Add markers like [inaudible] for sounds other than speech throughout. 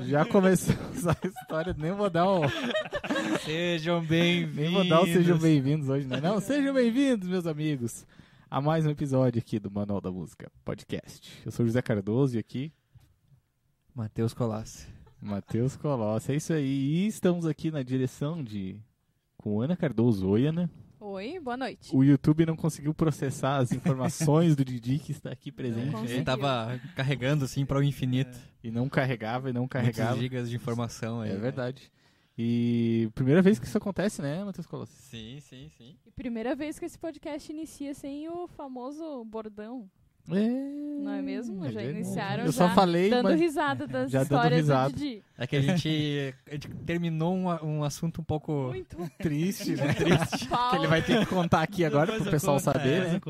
Já começamos [laughs] a história, nem vou dar o. Sejam bem-vindos. Nem vou dar o sejam bem-vindos hoje, né? Não, sejam bem-vindos, meus amigos, a mais um episódio aqui do Manual da Música Podcast. Eu sou o José Cardoso e aqui, Matheus Colassi. Matheus Colossi. É isso aí. E estamos aqui na direção de. com Ana Cardoso. Oi, Ana. Oi, boa noite. O YouTube não conseguiu processar as informações do Didi que está aqui presente. Né? Ele tava carregando assim para o infinito. E não carregava e não Muitos carregava. gigas de informação aí. É verdade. E primeira vez que isso acontece, né, Matheus Colossi? Sim, sim, sim. E primeira vez que esse podcast inicia sem o famoso bordão, É, não é mesmo? Já verdade. iniciaram Eu já só falei, dando mas risada [laughs] das já dando histórias risada. do Didi. É que a gente, a gente terminou um, um assunto um pouco Muito triste, né? [laughs] triste. que ele vai ter que contar aqui agora pro eu pessoal conto, saber, é, né?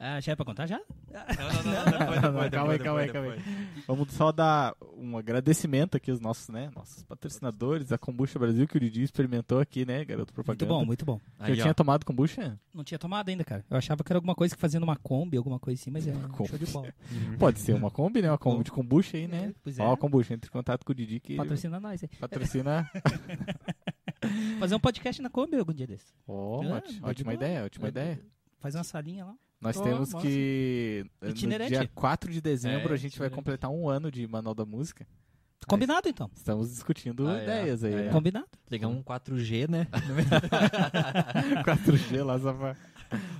Eu. Ah, já é pra contar já? Não, não, não, depois, depois, Calma aí, calma aí, calma aí. Vamos só dar um agradecimento aqui aos nossos, né, nossos patrocinadores, a Kombucha Brasil, que o Didi experimentou aqui, né, garoto Muito propaganda. bom, muito bom. Eu Aí, tinha ó. tomado kombucha? Não tinha tomado ainda, cara. Eu achava que era alguma coisa que fazia numa Kombi, alguma coisa assim, mas é Kombi. show de bola. [laughs] Pode ser uma Kombi, né? Uma Kombi de kombucha aí, né? Pois é. Ó, a kombucha, entre em contato com o Didi que Patrocina nós, hein? patrocina. [laughs] Fazer um podcast na Kombi algum dia desse. Ó, Ah, ótima, de ótima boa. ideia, ótima Vai- ideia. Fazer uma salinha lá. Nós Ó, temos massa. que. No Itinerante. dia 4 de dezembro É, a gente vai itinerante. completar um ano de Manual da Música. Combinado, então. Estamos discutindo Ah, é. ideias aí. É. né? Combinado. Ligar um 4G, né? [laughs] 4G lá só pra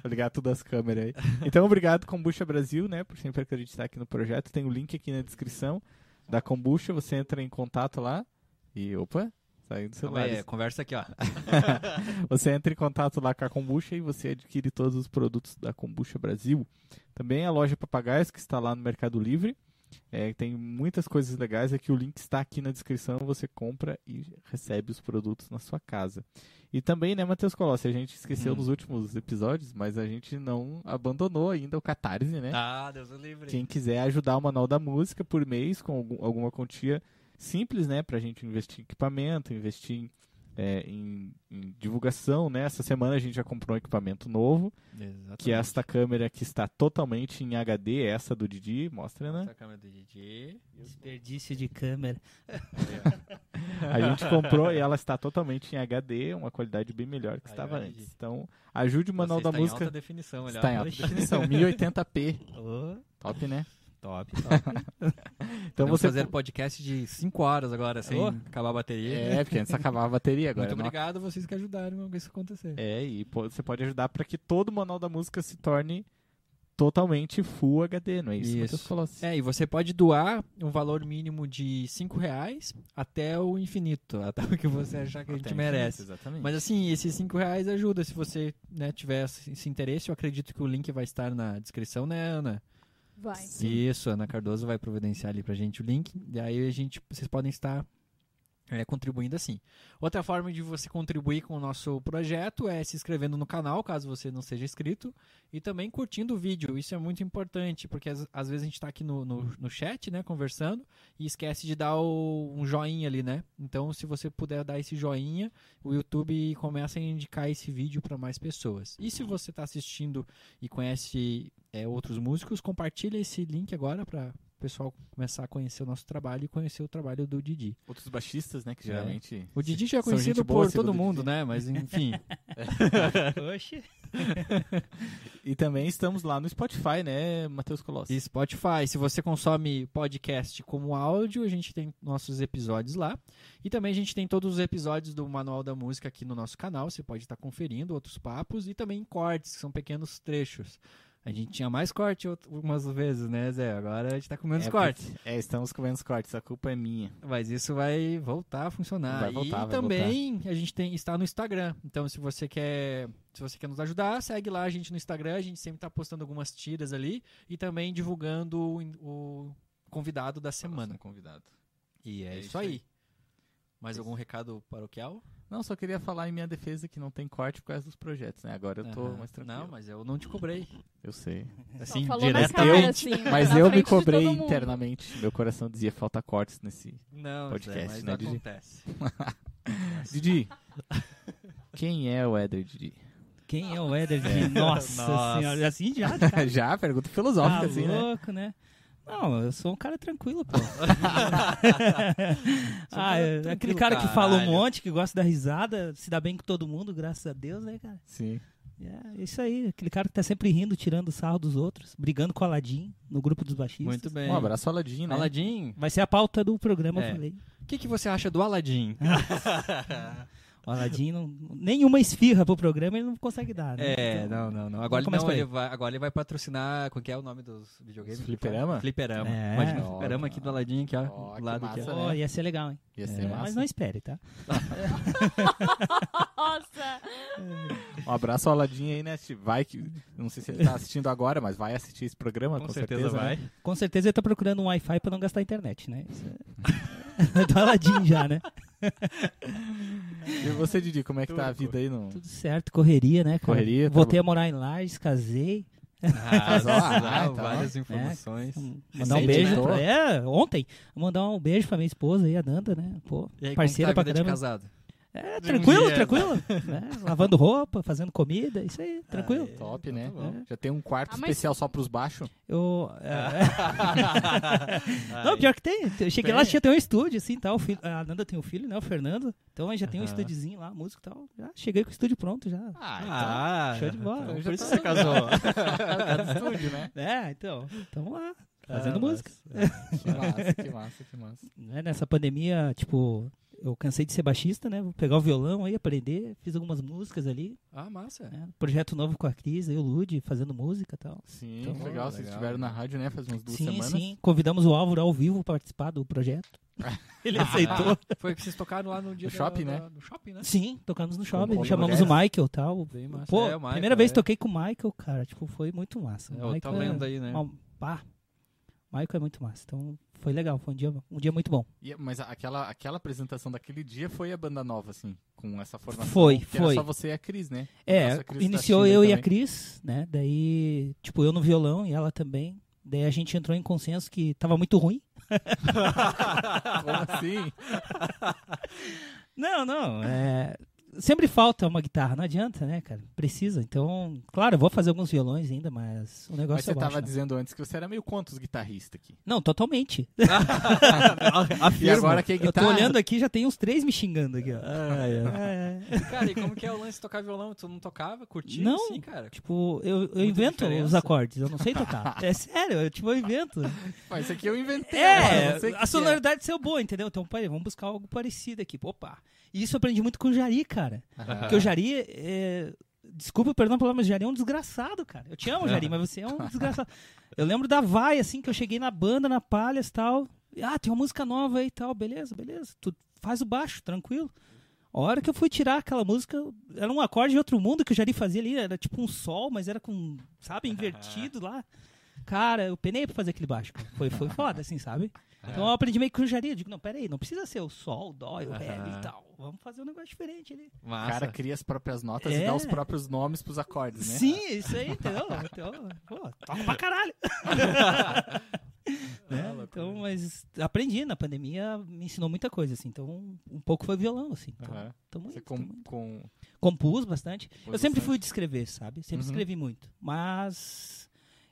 ligar todas as câmeras aí. Então, obrigado, Kombucha Brasil, né, por sempre acreditar aqui no projeto. Tem o link aqui na descrição da Kombucha. Você entra em contato lá e. Opa! Saiu do Calma celular. aí, conversa aqui, ó. [laughs] [laughs] Você entra em contato lá com a Kombucha e você adquire todos os produtos da Kombucha Brasil. Também a loja Papagaios, que está lá no Mercado Livre. É, tem muitas coisas legais. Aqui o link está aqui na descrição. Você compra e recebe os produtos na sua casa. E também, né, Matheus Colossi? A gente esqueceu Hum. nos últimos episódios, mas a gente não abandonou ainda o Catarse, né? Ah, Deus o livre. Quem quiser ajudar o Manual da Música por mês com algum- alguma quantia simples, né? Pra gente investir em equipamento, investir em, é, em- em divulgação, né? Essa semana a gente já comprou um equipamento novo, Exatamente. que é esta câmera que está totalmente em HD, essa do Didi, mostra, né? Essa câmera do Didi. Desperdício de câmera. [laughs] A gente comprou e ela está totalmente em HD, uma qualidade bem melhor que Aí, estava antes. Didi. Então, ajude o Manual Você da está Música. Em alta definição, olha. Está em alta definição, 1080p. [laughs] Ô, Top, né? Top, top. [laughs] Então Vamos você fazer podcast de 5 horas agora, sem Ô. acabar a bateria. É, porque antes acabava a bateria agora. Muito não obrigado a vocês que ajudaram isso acontecer. É, e você pode ajudar para que todo o manual da música se torne totalmente Full HD, não é isso? Isso. Falou assim. É, e você pode doar um valor mínimo de 5 reais até o infinito, [laughs] até o que você achar que a gente merece. infinito, Exatamente. Mas assim, esses 5 reais ajuda se você né, tiver esse interesse. Eu acredito que o link vai estar na descrição, né, Ana? Vai. Sim. Isso, Ana Cardoso vai providenciar ali pra gente o link. E aí a gente, vocês podem estar é, contribuindo assim. Outra forma de você contribuir com o nosso projeto é se inscrevendo no canal, caso você não seja inscrito, e também curtindo o vídeo. Isso é muito importante, porque às, às vezes a gente está aqui no, no, no chat, né, conversando, e esquece de dar o- um joinha ali, né? Então, se você puder dar esse joinha, o YouTube começa a indicar esse vídeo para mais pessoas. E se você está assistindo e conhece é, outros músicos, compartilha esse link agora para o pessoal começar a conhecer o nosso trabalho e conhecer o trabalho do Didi. Outros baixistas, né, que É. geralmente... O Didi já é conhecido por segundo todo o mundo, Didi. né? Mas enfim. [laughs] Oxi. E também estamos lá no Spotify, né, Matheus Colossi? E Spotify, se você consome podcast como áudio, a gente tem nossos episódios lá. E também a gente tem todos os episódios do Manual da Música aqui no nosso canal. Você pode estar conferindo outros papos e também cortes, que são pequenos trechos. A gente tinha mais corte algumas vezes, né, Zé? Agora a gente tá com menos é, cortes. É, estamos com menos cortes, a culpa é minha. Mas isso vai voltar a funcionar. Vai voltar, e vai também a gente tem, está no Instagram. Então, se você quer, se você quer nos ajudar, segue lá a gente no Instagram. A gente sempre está postando algumas tiras ali e também divulgando o, o convidado da semana. Próximo convidado. E é, É isso isso aí. aí. Mais algum recado paroquial? Não, só queria falar em minha defesa que não tem corte por causa dos projetos, né? Agora eu tô Aham. mais tranquilo. Não, mas eu não te cobrei. Eu sei. Assim, Eu- assim, Mas eu me cobrei internamente. Meu coração dizia falta cortes nesse. Não, Podcast, Zé, mas né, não Didi? [laughs] acontece. Didi, quem é o Éder Didi? Quem é o Éder? Nossa, Nossa. senhora. Assim já, [laughs] cara. Já, pergunta filosófica, Tá assim, né? louco, né? Não, eu sou um cara tranquilo, pô. [laughs] [laughs] Ah, cara é, tranquilo, aquele cara que fala um caralho. monte, que gosta da risada, se dá bem com todo mundo, graças a Deus, né, cara? Sim. É isso aí, aquele cara que tá sempre rindo, tirando sarro dos outros, brigando com o Aladim no grupo dos baixistas. Muito bem. Um abraço, Aladim, né? Aladim, Vai ser a pauta do programa, É. eu falei. o que, que você acha do Aladim? [laughs] O nenhuma esfirra pro programa ele não consegue dar, né? É, Então, não, não, não. Agora, não, ele vai, agora ele vai patrocinar. Qual que é o nome dos videogames? Fliperama? Fliperama. É. Imagina o Ó, fliperama aqui do Aladim, aqui, ó. Do que lado aqui, massa, ó. né? ó, ia ser legal, hein? Ia ser É, massa. Mas não espere, tá? [laughs] Nossa! Um abraço ao Aladim aí, né? Vai que. Não sei se ele tá assistindo agora, mas vai assistir esse programa, com, Com certeza vai. né? Com certeza ele tá procurando um Wi-Fi pra não gastar internet, né? Isso é... [laughs] do Aladim já, né? [laughs] E você, Didi, como é que tá a vida aí no. Tudo certo, correria, né? cara? Correria, tá Voltei a morar em Lages, casei. Ah, [laughs] Ah, tá. várias informações. Mandar um Recente, beijo pra... É, ontem. Mandar um beijo pra minha esposa aí, a Nanda, né? Pô, E aí, parceira como tá pra a vida de casado? É, de um tranquilo, dia. tranquilo. [laughs] né? Lavando roupa, fazendo comida, isso aí, tranquilo. Ah, é. Top, né? Então tá bom. Já tem um quarto Ah, mas- especial só pros baixos. Eu. é, [laughs] Não, pior que tem. Eu cheguei lá, Tem? tinha até um estúdio, assim, tal. o filho- A Nanda tem um filho, né? O Fernando. Então aí já tem um Aham. estúdiozinho lá, música e tal. Já cheguei com o estúdio pronto já. Ah, Show de bola. então Já Por isso tá- você casou. [laughs] É estúdio, né? É, então, tamo lá, fazendo Ah, música. mas- Que massa, que massa, que massa. Né, Nessa pandemia, tipo, eu cansei de ser baixista, né? Vou pegar o violão aí, aprender. Fiz algumas músicas ali. Ah, massa. Né? Projeto novo com a Cris, aí o Lud, fazendo música e tal. Sim, Então, legal. Vocês legal. estiveram na rádio, né? Faz umas duas sim, semanas. sim. Convidamos o Álvaro ao vivo para participar do projeto. [laughs] Ele aceitou. Ah, foi que vocês tocaram lá no dia No da- shopping, da- né? No shopping, né? Sim, tocamos no shopping. Chamamos mulheres. o Michael e tal. Bem massa. Pô, É, Michael, primeira vez é. toquei com o Michael, cara. Tipo, foi muito massa. É, O Michael lenda aí, né? Uma- pá. Michael é muito massa. Então, foi legal. Foi um dia, um dia muito bom. E- mas aquela, aquela apresentação daquele dia foi a banda nova, assim, com essa formação. Foi, foi. Era só você e a Cris, né? É, Cris tá iniciou eu aí e a também. Cris, né? Daí, tipo, eu no violão e ela também. Daí a gente entrou em consenso que tava muito ruim. [laughs] Como assim? Não, não. É... Sempre falta uma guitarra, não adianta, né, cara? Precisa. Então, claro, eu vou fazer alguns violões ainda, mas o negócio Mas você é baixo, tava né? dizendo antes que você era meio contra os guitarristas aqui. Não, totalmente. [laughs] [laughs] E agora que é Eu tô guitarra? olhando aqui, já tem uns três me xingando aqui, ó. Ah, é. É, Cara, e como que é o lance de tocar violão? Tu não tocava? Curtia? Não. Assim, cara? tipo, eu, eu invento diferença. os acordes, eu não sei tocar. [laughs] é sério, eu, tipo, eu invento. Mas isso aqui eu inventei. É, a sonoridade ser boa, entendeu? Então, peraí, vamos buscar algo parecido aqui. Opa. E isso eu aprendi muito com o Jari, cara. é. Porque o Jari é... Desculpa, perdão palavra, mas o Jari é um desgraçado, cara. Eu te amo, Jari, mas você é um desgraçado. Eu lembro da vai, assim, que eu cheguei na banda, na Palhas e tal. Ah, tem uma música nova aí e tal. Beleza, beleza. Tu faz o baixo, tranquilo. A hora que eu fui tirar aquela música, era um acorde de outro mundo que o Jari fazia ali. Era tipo um sol, mas era com, sabe, invertido lá. Cara, eu penei pra fazer aquele baixo. Foi, foi foda, assim, sabe? Então eu aprendi meio que com o Jari. Eu digo, não, peraí, não precisa ser o sol, o dó, o ré e tal. Vamos fazer um negócio diferente ali. O Massa. cara cria as próprias notas É. e dá os próprios nomes pros acordes, né? Sim, isso aí, entendeu? Então, pô, toca pra caralho. [laughs] Né? Então, mas aprendi na pandemia, me ensinou muita coisa, assim. Então, um pouco foi violão, assim. Então, tô muito, Você tô com, muito. com Compus bastante. Compôs eu sempre bastante. fui de escrever, sabe? Sempre Uhum. escrevi muito. Mas,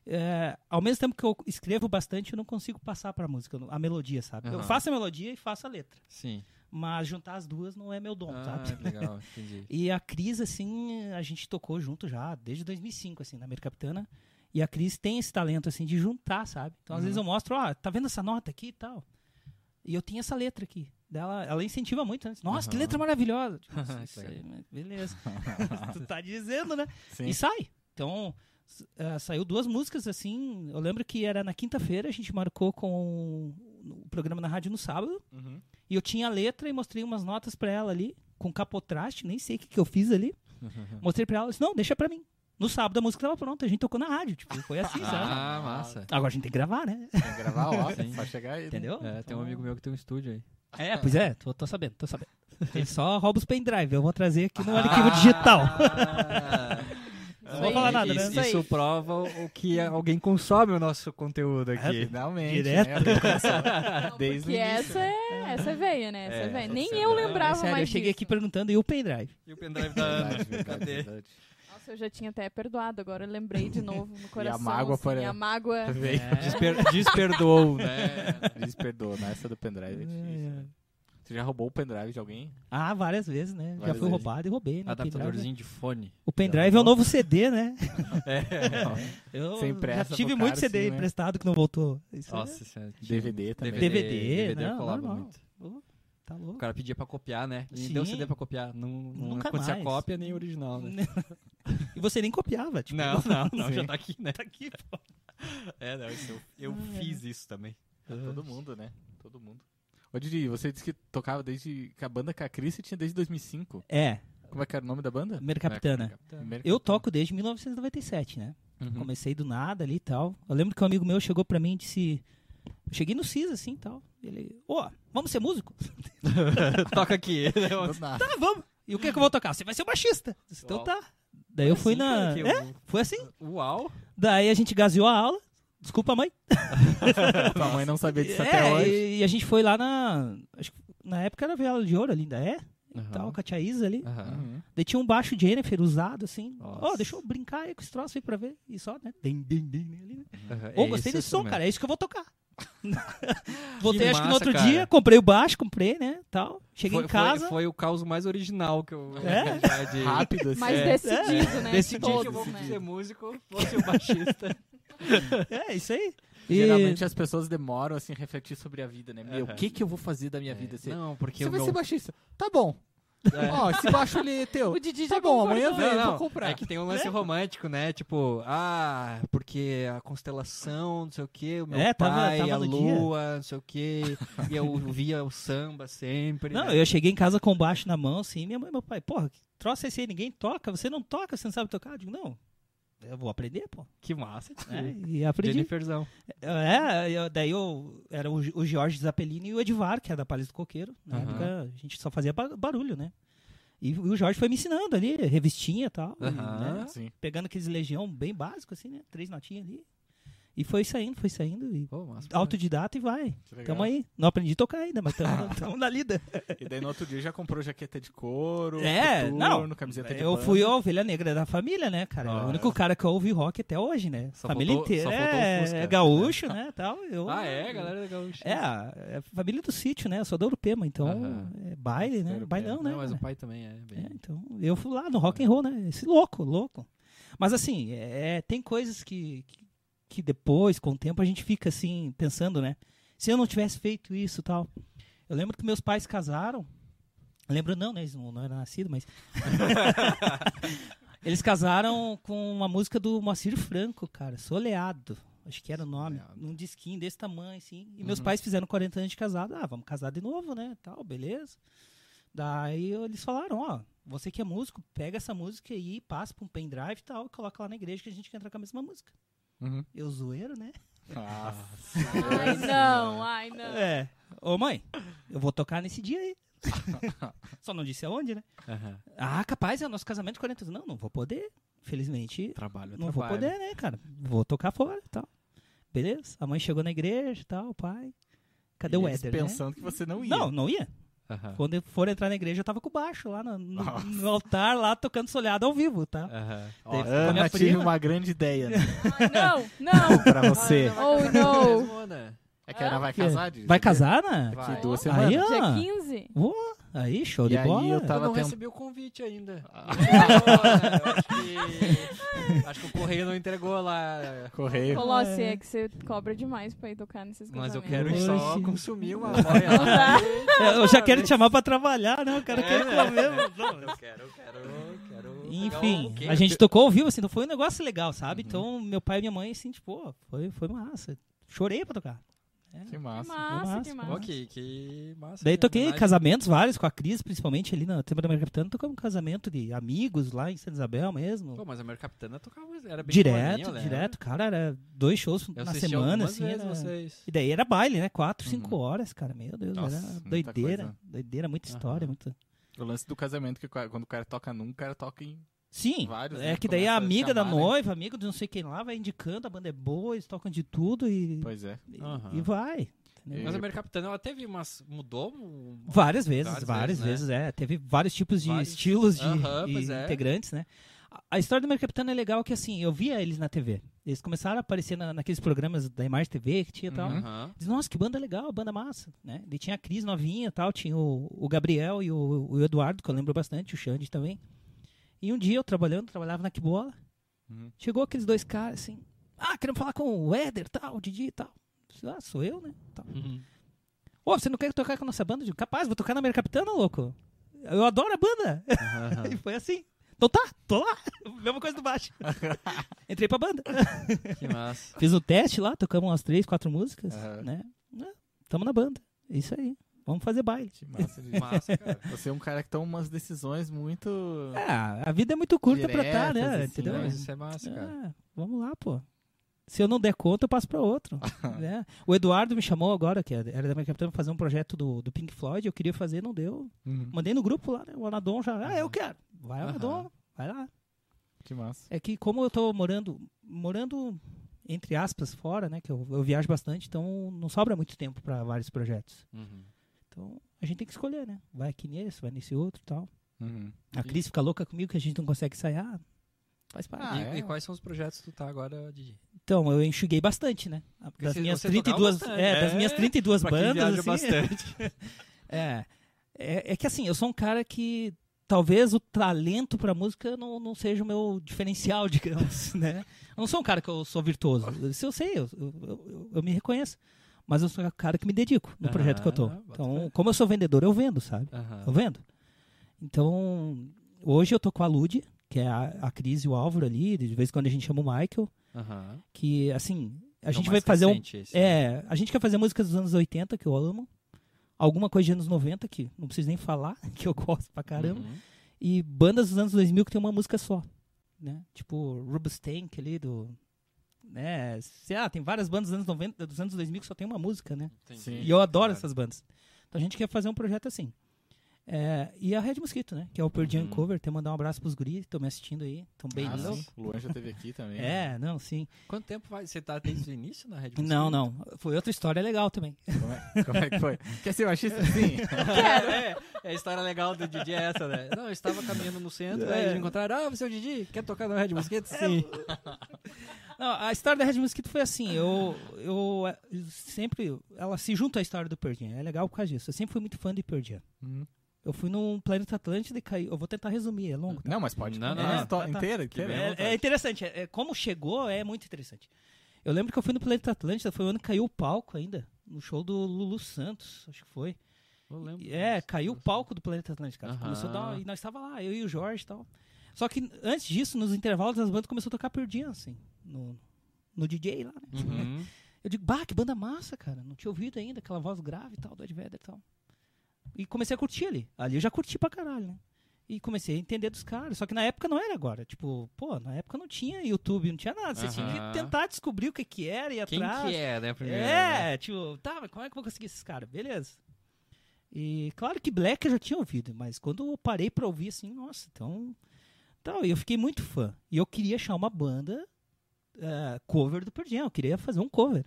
é, ao mesmo tempo que eu escrevo bastante, eu não consigo passar pra música, a melodia, sabe? Eu Aham. faço a melodia e faço a letra. Sim. Mas juntar as duas não é meu dom, Ah, sabe? legal, entendi. [laughs] E a Cris, assim, a gente tocou junto já desde 2005, assim, na Mercapitana. E a Cris tem esse talento, assim, de juntar, sabe? Então, às Uhum. vezes eu mostro, ó, tá vendo essa nota aqui e tal? E eu tinha essa letra aqui. Dela, ela incentiva muito, né? Nossa, que Aham. letra maravilhosa. Tipo, [laughs] Que isso aí, beleza. [laughs] tu tá dizendo, né? Sim. E sai. Então, eh, saiu duas músicas, assim. Eu lembro que era na quinta-feira, a gente marcou com o programa na rádio no sábado. Uhum. E eu tinha a letra e mostrei umas notas pra ela ali, com capotraste, nem sei o que, que eu fiz ali. [laughs] Mostrei pra ela, disse, não, deixa pra mim. No sábado a música tava pronta, a gente tocou na rádio, tipo, foi assim, sabe? Ah, [laughs] massa. Agora a gente tem que gravar, né? Tem que gravar, ó. [laughs] Só chegar aí. né? Entendeu? É, tem um amigo meu que tem um estúdio aí. É, pois é, tô, tô sabendo, tô sabendo. Ele só rouba os pendrive, eu vou trazer aqui no arquivo digital. Não vou falar nada, né? Isso, isso prova o que alguém consome o nosso conteúdo aqui. Finalmente. Direto. Né? Não, [laughs] Desde porque o início. essa é, essa é veia, né? Essa é, É, veia. Nem é eu lembrava É sério, mais eu cheguei disso. aqui perguntando, e o pendrive? E o pendrive da Ana? Cadê? verdade. Nossa, eu já tinha até perdoado, agora eu lembrei de novo no [laughs] coração. mágoa assim, por- a mágoa. Veio. É. [laughs] Desper- desperdoou, né? Desperdoou, nessa do pendrive. é difícil, né? Você já roubou o pendrive de alguém? Ah, várias vezes, né? Já Várias fui vezes. roubado e roubei, né? Adaptadorzinho de fone. O pendrive é o novo CD, né? [laughs] É. Eu [laughs] Sem já pressa tive muito cara, CD assim, né? emprestado que não voltou. Isso é- Nossa, senhora. DVD também. DVD, DVD não, colava normal. muito. Tá O louco. cara pedia pra copiar, né? E Sim. deu CD pra copiar. Não, não Nunca acontecia mais. cópia nem original, né? [laughs] E você nem copiava, tipo. Não, não, não, já tá aqui, né? tá aqui, pô. É, não, isso eu, eu fiz isso também. Todo mundo, né? Todo mundo. Ô Didi, você disse que tocava desde que a banda Cacri você tinha desde 2005. É, Como é que era o nome da banda? Mercapitana. Mercapitana. Eu toco desde 1997, né? Uhum. Comecei do nada ali e tal. Eu lembro que um amigo meu chegou pra mim e disse. Eu cheguei no CIS assim e tal. Ele, ô, vamos ser músico? [laughs] Toca aqui. [laughs] Ah, vamos. E o que, que eu vou tocar? Você vai ser o baixista. Eu disse, então tá. Daí eu fui Assim, na. cara, que É, eu- foi assim. Uau. Daí a gente gaseou a aula. Desculpa, mãe. [laughs] Tua mãe não sabia disso é, até hoje. E, e a gente foi lá na. Acho que na época era Viola de Ouro ali, ainda é? Aham. Tal, com a tia Isa ali. Uhum. Daí tinha um baixo Jennifer usado, assim. Ó, Nossa. deixa eu brincar aí com esse troço aí pra ver. E só, né? Dem, ali, né? Ô, É gostei esse desse som, instrumento. cara. É isso que eu vou tocar. [laughs] Voltei, acho que no outro cara. dia, comprei o baixo, comprei, né? Tal. Cheguei Foi, em casa. Foi, foi o caos mais original que eu É? já de... Rápido, assim. [laughs] Mais É. decidido, né? Decidi Todos, que eu vou né? ser músico, vou ser o baixista. É, isso aí. E- Geralmente as pessoas demoram assim a refletir sobre a vida, né? Meu, o Aham. que que eu vou fazer da minha vida? Você, Não, porque você vai meu... ser baixista. Tá bom. É. Ó, esse baixo ali é teu. [laughs] O Didi Tá já bom, amanhã Não, eu não, vou comprar. É que tem um lance romântico, né? Tipo, ah, porque a constelação, não sei o que, o meu É, tava- pai, tava a no dia. lua, não sei o que, e eu via o samba sempre. Não, né? eu cheguei em casa com o baixo na mão, assim, minha mãe e meu pai, porra, que troço é esse aí? Ninguém toca, você não toca, você não sabe tocar? Eu digo, não, eu vou aprender, pô. Que massa. [laughs] É, e aprendi. Jenniferzão. É, eu- daí eu, era o, o Jorge Zappellini e o Edivar, que era da Palha do Coqueiro. Na Aham. época a gente só fazia ba- barulho, né? E o Jorge foi me ensinando ali, revistinha e tal, e, Aham. né? Pegando aqueles legião bem básico, assim, né? Três notinhas ali. E foi saindo, foi saindo, e Pô, massa. autodidata e vai. Legal. Tamo aí. Não aprendi a tocar ainda, mas tamo, [laughs] tamo na lida. E daí no outro dia já comprou jaqueta de couro, É, coturno, não. camiseta de Eu banda. fui a ovelha negra da família, né, cara? Ah, o único é. cara que ouve rock até hoje, né? Só família faltou- inteira. é, Fusca. é gaúcho, né? Tal. Eu, Ah, é, galera da Gaúcha. É, é família do sítio, né? Eu sou da Urupema, então Aham. é baile, né? Bailão, né? Não, mas o pai também é. Bem... É, então, eu fui lá no rock and roll, né? Esse louco, louco. Mas assim, é, tem coisas que, que, que depois, com o tempo, a gente fica assim, pensando, né? Se eu não tivesse feito isso e tal. Eu lembro que meus pais casaram. Lembro não, né? Eles não, não eram nascidos, mas. [laughs] Eles casaram com uma música do Moacir Franco, cara, Soleado. Acho que era o nome. Soleado. Num disquinho desse tamanho, assim. E meus Uhum. pais fizeram 40 anos de casado. Ah, vamos casar de novo, né? Tal, beleza. Daí eles falaram, ó, você que é músico, pega essa música aí, passa pra um pendrive e tal, e coloca lá na igreja que a gente quer entrar com a mesma música. Uhum. Eu zoeiro, né? Nossa. Ai, não, ai, não. É. Ô mãe, eu vou tocar nesse dia aí. [laughs] Só não disse aonde, né? Aham. Ah, capaz, é o nosso casamento de 40 anos. Não, não vou poder. Felizmente, Trabalho, é não vou trabalho. poder, né, cara? Vou tocar fora e tal. Beleza? A mãe chegou na igreja e tal, o pai. Cadê E o Éder, né? pensando que você não ia. Não, não ia. Aham. Quando eu for entrar na igreja, eu tava com o baixo lá no, no- no altar, lá tocando solhado ao vivo, tá? Aham. Ó, Ana tive uma grande ideia né, [laughs] Ai, não, não. pra você. Oh, não. [laughs] É que a Ana vai Que- casar, Didi, Vai casar, né? Daqui Vai. duas Aí, semanas. ó. Dia 15? Uou, aí, show E de aí bola. eu Eu tava não tent- recebi o convite ainda. Ah. [laughs] Eu acho, que... acho que o correio não entregou lá. Correio. Colossi, É. é que você cobra demais pra ir tocar nesses Mas eu quero Oxi. só consumir uma boia lá. É, Eu já quero te chamar pra trabalhar, né? O cara É, quer né? comer. Eu quero, eu quero, eu quero. pegar Enfim, um a gente tocou ao vivo, assim, então foi um negócio legal, sabe? Uhum. Então, meu pai e minha mãe, assim, tipo, pô, foi, foi massa. Chorei pra tocar. Que Que massa. massa, massa, que massa. Ok, que massa. Daí que toquei casamentos vários com a Cris, principalmente ali na Tempo da Minha Capitana, tocamos um casamento de amigos lá em Santa Isabel mesmo. Pô, mas a minha capitana tocava, era bem direto, lembro. direto, cara, era dois shows Eu na semana, assim. Era... vocês. E daí era baile, né? Quatro, cinco Uhum. horas, cara. Meu Deus, Nossa, era doideira. Doideira, muita história, muita. O lance do casamento, que quando o cara toca num, o cara toca em. Sim, Vários, é né? que daí a Começa a amiga da chamar, né? noiva, amigo de não sei quem lá, vai indicando, a banda é boa, eles tocam de tudo e, Pois é. e, Aham. e vai. entendeu? Mas a minha capitana, ela teve umas. Mudou? um- Várias vezes, Várias várias vezes, vezes, é. Teve vários tipos de Vários. estilos de e pois é. integrantes, né? A- A história do Mercapitano é legal que, assim, eu via eles na TV. Eles começaram a aparecer na- naqueles programas da Imagem TV que tinha e tal. Uhum. Diz, nossa, que banda legal, banda massa, né? E tinha a Cris novinha e tal, tinha o, o Gabriel e o, o Eduardo, que eu lembro bastante, o Xande também. E um dia eu trabalhando, trabalhava na Kibola, Uhum. chegou aqueles dois caras assim, ah, queremos falar com o Éder, tal, o Didi e tal. Ah, sou eu, né? Tal. Uhum. Ô, você não quer tocar com a nossa banda? Eu digo, capaz, vou tocar na Mercapitana, louco. Eu adoro a banda. Aham. [laughs] e foi assim. Então tá, tô lá. [laughs] Mesma coisa do baixo. [laughs] Entrei pra banda. Que massa. Fiz o teste lá, tocamos umas três, quatro músicas, Aham. né? É, Tamo na banda. É Isso aí. Vamos fazer baile. Que massa, gente. [laughs] Massa, cara. Você é um cara que toma umas decisões muito. É, a vida é muito curta pra estar, Diretas, né? assim, Entendeu? Mas isso é massa, cara. É, vamos lá, pô. Se eu não der conta, eu passo pra outro. [laughs] né? O Eduardo me chamou agora, que era da minha capitã, pra fazer um projeto do, do Pink Floyd. Eu queria fazer, não deu. Uhum. Mandei no grupo lá, né? O Anadon já. Ah, eu quero. Vai. Anadon. Vai lá. Que massa. É que como eu tô morando, morando entre aspas fora, né? Que eu, eu viajo bastante, então não sobra muito tempo pra vários projetos. Uhum. Então a gente tem que escolher, né? Vai aqui nesse, vai nesse outro e tal. Uhum. A Cris fica louca comigo que a gente não consegue ensaiar. Faz parte. Ah, e, é? e quais são os projetos que tu tá agora, Didi? Então, eu enxuguei bastante, né? Das você- minhas você tocava 32, bastante. é, das É, minhas 32 Pra quem bandas, assim, bastante. [laughs] é, é, é que assim, eu sou um cara que talvez o talento pra música não, não seja o meu diferencial, [laughs] digamos, né? Eu não sou um cara que eu sou virtuoso. Isso eu sei, eu, eu, eu- eu me reconheço. Mas eu sou um cara que me dedico no projeto que eu tô. Ah, Então, como eu sou vendedor, eu vendo, sabe? Aham. Eu vendo. Então, hoje eu tô com a Lud, que é a, a Cris e o Álvaro ali, de vez em quando a gente chama o Michael, que assim, a É o gente vai fazer um esse, né? é, a gente quer fazer músicas dos anos 80, que eu amo. Alguma coisa de anos 90, que não preciso nem falar, [laughs] que eu gosto pra caramba. Uhum. E bandas dos anos 2000 que tem uma música só. Né? Tipo, Rubenstein, ali do. Né? Sei lá, tem várias bandas dos anos, 90, dos anos 2000 que só tem uma música, né? Entendi. Sim. E eu adoro Claro. essas bandas. Então a gente quer fazer um projeto assim. É, e a Red Mosquito, né? Que é o Pearl Jam Uhum. Cover. Até mandar um abraço pros guris que estão me assistindo aí. Estão bem Ah, lindos. sim. O Luan já teve aqui também. É, não, sim. Quanto tempo vai? Você tá desde o início na Red Bull? Não, não. Foi outra história legal também. Como é, como é que foi? [laughs] Quer ser machista? [laughs] Sim. é, é, a história legal do Didi é essa, né? Não, eu estava caminhando no centro, aí É. eles encontraram, ah, você é o Didi, quer tocar no Red Mosquito? Sim. [laughs] Não, a história da Red Mosquito foi assim, eu, eu eh, sempre, ela se junta à história do Pearl Jam, é legal por causa disso, eu sempre fui muito fã de Pearl Jam. Uhum. Eu fui num Planeta Atlântida e caiu, eu vou tentar resumir, é longo. tá? Não, mas pode. Não, não, a não. história Tá, tá. inteira, Que inteira. bem. É, é interessante, é, é como chegou é muito interessante. Eu lembro que eu fui no Planeta Atlântida, foi o ano que caiu o palco ainda, no show do Lulu Santos, acho que foi. Eu lembro. É, caiu o palco do Planeta Atlântico. Começou a dar, e nós estava lá, eu e o Jorge e tal. Só que antes disso, nos intervalos das bandas, começou a tocar Jam, assim, no, no DJ lá, né? Uhum. [laughs] Eu digo, bah, que banda massa, cara. Não tinha ouvido ainda aquela voz grave e tal, do Ed Vedder e tal. E comecei a curtir ali. Ali eu já curti pra caralho, né? E comecei a entender dos caras. Só que na época não era agora. Tipo, pô, na época não tinha YouTube, não tinha nada. Você tinha que tentar descobrir o que que era e ir Quem atrás. que é, né, primeiro? né? É, tipo, tá, mas como é que eu vou conseguir esses caras? Beleza. E claro que Black eu já tinha ouvido, mas quando eu parei pra ouvir assim, nossa, então. Então, eu fiquei muito fã. E eu queria achar uma banda eh, cover do Pearl Jam. Eu queria fazer um cover.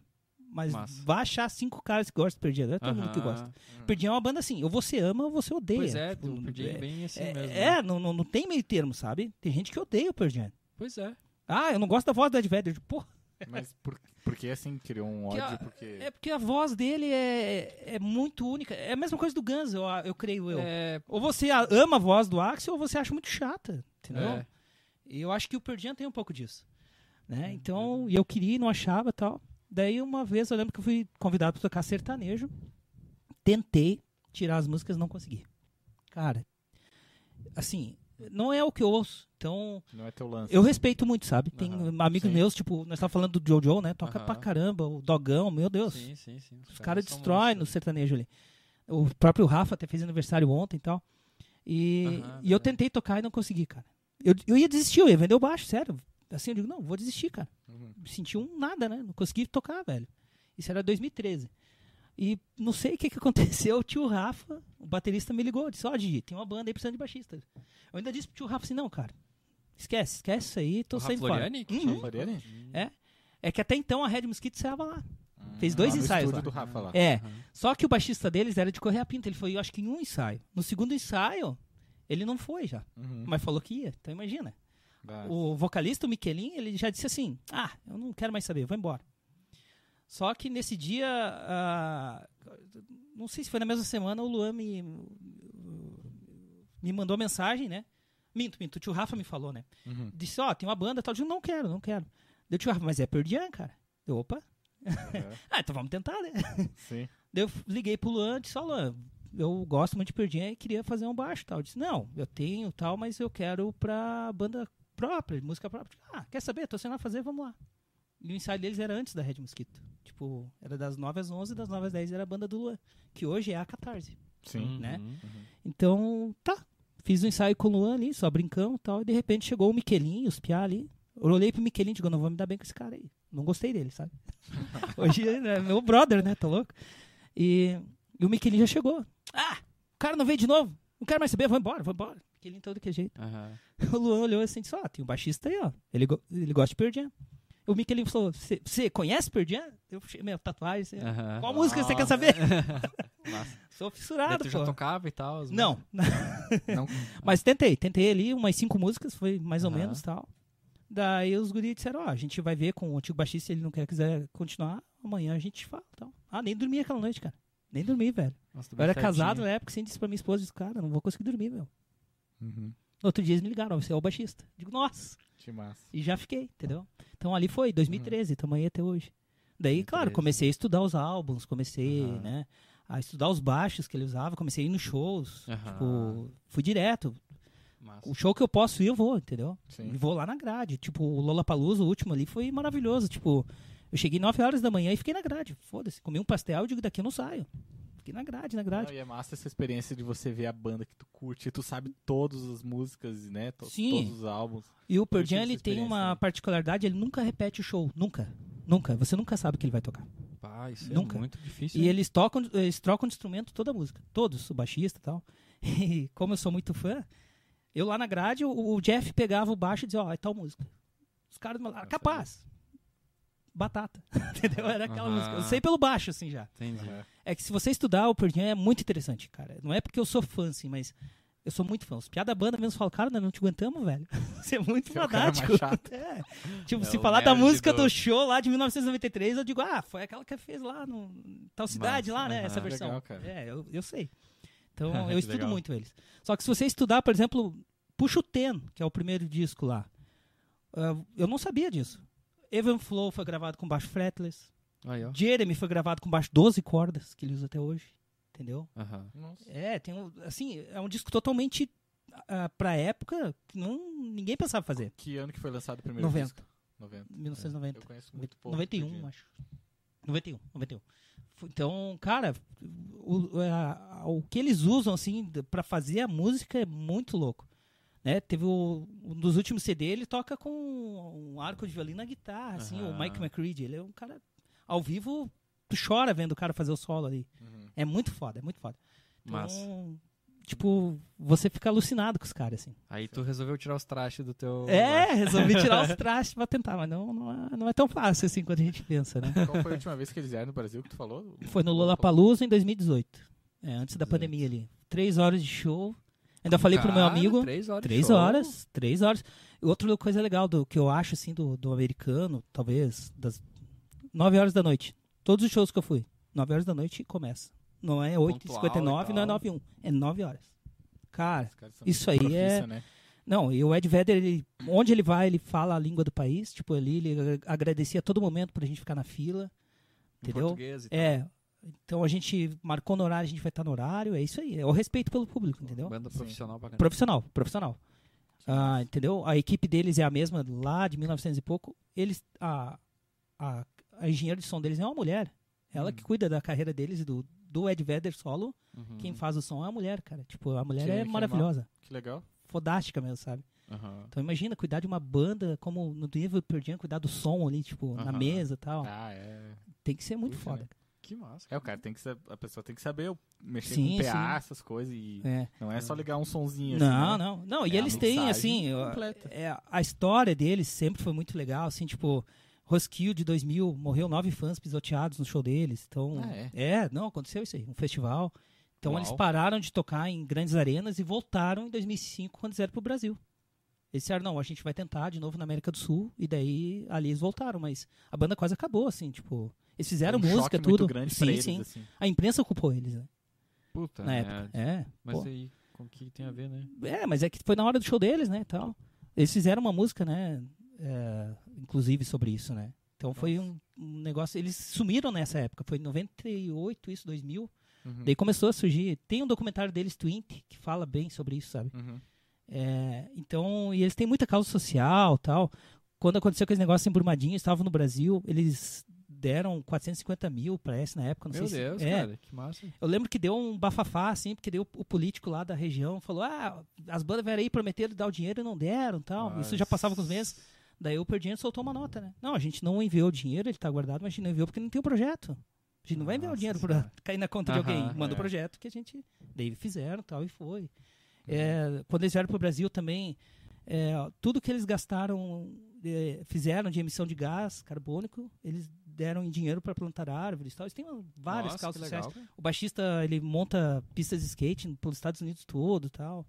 Mas Massa. vai achar cinco caras que gostam do Pearl Jam. Não é todo mundo que gosta. Pearl Jam é uma banda assim, ou você ama ou você odeia. Pois é, Tipo, o Pearl Jam é bem assim é, mesmo. é, né? não, não, não tem meio termo, sabe? Tem gente que odeia o Pearl Jam. Pois é. Ah, eu não gosto da voz do Ed Vedder. Pô, Mas por, por que assim criou um ódio? a- Porque. É porque a voz dele é, é muito única. É a mesma coisa do Guns, eu, eu creio eu. É, Ou você ama a voz do Axel ou você acha muito chata, entendeu? é. E eu acho que o Pearl Jam tem um pouco disso. Uhum. Né? Então, e eu queria e não achava tal. Daí uma vez eu lembro que eu fui convidado para tocar sertanejo. Tentei tirar as músicas, não consegui. Cara, assim, não é o que eu ouço. Então, Não é teu lance. eu respeito muito, sabe? Tem Aham, amigos sim. meus, tipo, nós estávamos falando do Jojo, né? Toca Aham. pra caramba, o Dogão, meu Deus. Sim, sim, sim. Os caras são destroem no sertanejo ali. O próprio Rafa até fez aniversário ontem e tal. E, Aham, e eu tentei tocar e não consegui, cara. Eu, eu ia desistir, eu ia vender o baixo, sério. Assim, eu digo, não, vou desistir, cara. Uhum. Senti um nada, né? Não consegui tocar, velho. Isso era 2013. E não sei o que, que aconteceu, o tio Rafa, o baterista, me ligou. Disse, ó, Didi, tem uma banda aí precisando de baixista. Eu ainda disse pro tio Rafa assim, não, cara, esquece, esquece isso aí, tô O Rafa saindo fora. Floriani que Uhum. Floriani? É. É que até então a Red Mosquito saiava lá. Fez dois Lá ensaios lá. do Rafa lá. É, Aham. só que o baixista deles era de correr a pinta. Ele foi, eu acho que em um ensaio. No segundo ensaio, ele não foi já. Uhum. Mas falou que ia. Então imagina. O vocalista, o Miquelin, ele já disse assim: Ah, eu não quero mais saber, vou embora. Só que nesse dia, ah, não sei se foi na mesma semana, o Luan me, me mandou mensagem, né? Minto, minto, o tio Rafa me falou, né? uhum. Disse: Ó, tem uma banda tal. Eu digo: Não quero, não quero. Deu tio Rafa, mas é Perdian, cara. Eu, opa. É, [laughs] Ah, então vamos tentar, né? sim. Daí eu liguei pro Luan e disse, ó Luan, eu gosto muito de Perdian e queria fazer um baixo tal. Eu disse, não, eu tenho tal, mas eu quero pra banda própria, música própria. Ah, quer saber? Tô sem nada a fazer, vamos lá. E o ensaio deles era antes da Red Mosquito. Tipo, era das 9 às 11, das 9 às 10 era a banda do Luan, que hoje é a Catarse. Sim. né? Uhum. Então, tá. Fiz o ensaio com o Luan ali, só brincando e tal. E de repente chegou o Miquelin, os piá ali. Eu olhei pro Miquelin e digo, não vou me dar bem com esse cara aí. Não gostei dele, sabe? [laughs] Hoje é meu brother, né? Tá louco? E, e o Miquelin já chegou. Ah, o cara não veio de novo. Não quero mais saber, vou embora, vou embora. Miquelin todo que jeito. Aham. [laughs] O Luan olhou assim e disse, ó, tem um baixista aí, ó. Ele, go- ele gosta de Perdian. O Miquelin falou, você conhece Perdian? Eu puxei minha tatuagem. assim, Aham. Qual música você quer saber? [laughs] Massa. Sou Daí fissurado, tu já pô. tocava e tal? as Não, [laughs] Não, Mas tentei, tentei ali umas cinco músicas, foi mais ou menos tal. Daí os guris disseram, ó, a gente vai ver com o antigo baixista, se ele não quer quiser continuar, amanhã a gente fala tal. Ah, nem dormi aquela noite, cara. Nem dormi, velho. Nossa, Eu era certinho. casado na época, assim, disse pra minha esposa, disse, cara, não vou conseguir dormir, meu. Uhum. No outro dia eles me ligaram, você é o baixista. Digo, nossa. Que massa. E já fiquei, entendeu? Então ali foi, 2013, tamo aí até hoje. Daí, claro, 2013. comecei a estudar os álbuns, comecei, Aham. né, a estudar os baixos que ele usava, comecei a ir nos shows, Aham. tipo, fui direto. Massa. O show que eu posso ir, eu vou, entendeu? Sim. E vou lá na grade. Tipo, o Lollapalooza, o último ali, foi maravilhoso. Tipo, eu cheguei 9 horas da manhã e fiquei na grade. Foda-se. Comi um pastel e digo, daqui eu não saio. Na grade, na grade. Não, e é massa essa experiência de você ver a banda que tu curte, e tu sabe todas as músicas, né? To- Sim. Todos os álbuns. E o Pearl Jam, ele tem uma né? particularidade, ele nunca repete o show. Nunca. Nunca. Você nunca sabe o que ele vai tocar. Pá, isso Nunca. é muito difícil. E hein? eles tocam, eles trocam de instrumento toda a música. Todos, o baixista e tal. [laughs] E como eu sou muito fã, eu lá na grade, o, o Jeff pegava o baixo e dizia, ó, é tal música. Os caras falaram, capaz. Batata. [laughs] Entendeu? Era aquela Aham. música. Eu sei pelo baixo, assim, já. Entendi. Aham. É que se você estudar o Pearl Jam é muito interessante, cara. Não é porque eu sou fã, assim, mas eu sou muito fã. Os piada da banda mesmo falam, cara, nós não te aguentamos, velho. [laughs] Você é muito é fanático. [laughs] É. Tipo, É se falar da música do- do... show lá de 1993, eu digo, ah, foi aquela que fez lá no tal cidade Massa, lá, né? aham. Essa versão. Legal, cara. É, eu, eu sei. Então, Que eu estudo legal. muito eles. Só que se você estudar, por exemplo, puxa o Ten, que é o primeiro disco lá. Ah, eu não sabia disso. Even Flow foi gravado com baixo fretless. Aí, ó. Jeremy foi gravado com baixo 12 cordas, que ele usa até hoje. Entendeu? É, tem um, assim, é um disco totalmente ah, pra época que não, ninguém pensava fazer. Que ano que foi lançado o primeiro 90. disco? 90. 1990. Eu conheço muito pouco. 91, Pearl Jam. acho. 91, 91. F- Então, cara, o, a- o que eles usam, assim, pra fazer a música é muito louco. Né? Teve o, um dos últimos CD, ele toca com um arco de violino na guitarra, assim, o. Mike McCready. Ele é um cara, ao vivo, tu chora vendo o cara fazer o solo ali. Uhum. É muito foda, é muito foda. Então, Massa. tipo, você fica alucinado com os caras, assim. Aí tu resolveu tirar os trastes do teu. É, [laughs] resolvi tirar os [laughs] trastes pra tentar, mas não, não, é, não é tão fácil assim quanto a gente pensa, né? Qual foi a última vez que eles vieram no Brasil que tu falou? Foi no Lollapalooza em 2018. É, antes da 18. pandemia ali. Três horas de show. Ainda falei pro meu Cara, amigo. Três horas. Três show. horas. Três horas. Outra coisa legal do que eu acho, assim, do, do americano, talvez, das nove horas da noite. Todos os shows que eu fui. Nove horas da noite começa. Não é Pontual 8h59, e não é tal. 9 h É nove horas. Cara, Isso aí é- né? não, e o Ed Vedder, ele, onde ele vai, ele fala a língua do país. Tipo, ali, ele ag- agradecia a todo momento pra gente ficar na fila. Em Entendeu? português e tal. É. Então a gente marcou no horário, a gente vai estar no horário. É isso aí. É o respeito pelo público, entendeu? Banda profissional pra caramba. Profissional, profissional. Ah, entendeu? A equipe deles é a mesma lá de 1900 e pouco. Eles, a, a, a engenheira de som deles é uma mulher. Ela que cuida da carreira deles e do, do Ed Vedder solo. Uhum. Quem faz o som é a mulher, cara. Tipo, a mulher Que- é que maravilhosa. Que legal. Fodástica mesmo, sabe? Aham. Então imagina cuidar de uma banda como no nível Perdian, cuidar do som ali, tipo, na mesa e tal. Ah, é. Tem que ser muito Puxa, foda. né? Que massa. É, o cara tem que saber, a pessoa tem que saber mexer Sim, com PA, sim. essas coisas e É. não é só ligar um sonzinho assim, Não, né? não, não. E É eles têm, assim, completa. é, a história deles sempre foi muito legal, assim, tipo, Roskilde de 2000, morreu nove fãs pisoteados no show deles, então, Ah, é? não, aconteceu isso aí, um festival. Então Uau. eles pararam de tocar em grandes arenas e voltaram em 2005 quando eles vieram pro Brasil. Eles disseram, não, a gente vai tentar de novo na América do Sul. E daí ali eles voltaram, mas a banda quase acabou, assim, tipo. Eles fizeram um música, tudo. grande sim, eles, sim. assim. A imprensa culpou eles, né? Puta, na é, época. É. Mas pô. aí, com o que tem a ver, né? É, mas é que foi na hora do show deles, né, tal. Eles fizeram uma música, né, é, inclusive sobre isso, né. Então foi um, um negócio, eles sumiram nessa época, foi em 98, isso, 2000. Uhum. Daí começou a surgir, tem um documentário deles, Twint, que fala bem sobre isso, sabe. Uhum. É, então, e eles têm muita causa social, tal. Quando aconteceu aquele negócio em Brumadinho, eles estavam no Brasil, eles deram 450 mil, parece, na época, não Meu sei Deus, se... É, cara, que massa. eu lembro que deu um bafafá, assim, porque deu o político lá da região falou: ah, as bandas vieram aí, prometeram dar o dinheiro e não deram tal. Isso já passava com os meses. Daí o Perdinho soltou uma nota, né? Não, a gente não enviou o dinheiro, ele tá guardado, mas a gente não enviou porque não tem o projeto. A gente não vai enviar o dinheiro pra cair na conta de alguém. Manda é. o projeto que a gente. Daí fizeram tal, e foi. É, quando eles vieram pro Brasil também, é, tudo que eles gastaram, é, fizeram de emissão de gás carbônico, eles deram em dinheiro para plantar árvores e tal. Eles têm várias Nossa, causas sociais. O baixista, ele monta pistas de skate pelos Estados Unidos todo e tal.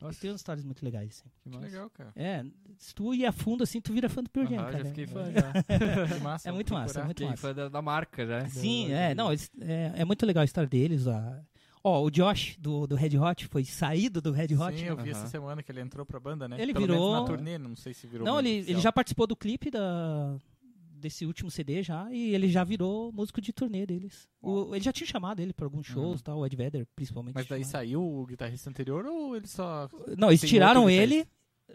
Nossa, Tem umas histórias muito legais, assim. que Que legal, cara. É, se tu ir a fundo, assim, tu vira fã do Pearl Jam, cara. já fiquei fã É, já. [laughs] Que massa, É muito massa, é muito Fiquei massa. fã da, da marca já. Sim, Do- é, não, eles, é, é muito legal a história deles. A... Ó, o Josh, do, do Red Hot, foi saído do Red Hot. Sim, né? eu vi essa semana que ele entrou pra banda, né? Ele Pelo virou- menos na turnê, não sei se virou Não, ele, ele já participou do clipe da, desse último CD já, e ele já virou músico de turnê deles. O, ele já tinha chamado ele pra alguns shows, Uhum. tal, o Ed Vedder, principalmente. Mas daí chamava. saiu o guitarrista anterior ou ele só... Não, eles tiraram ele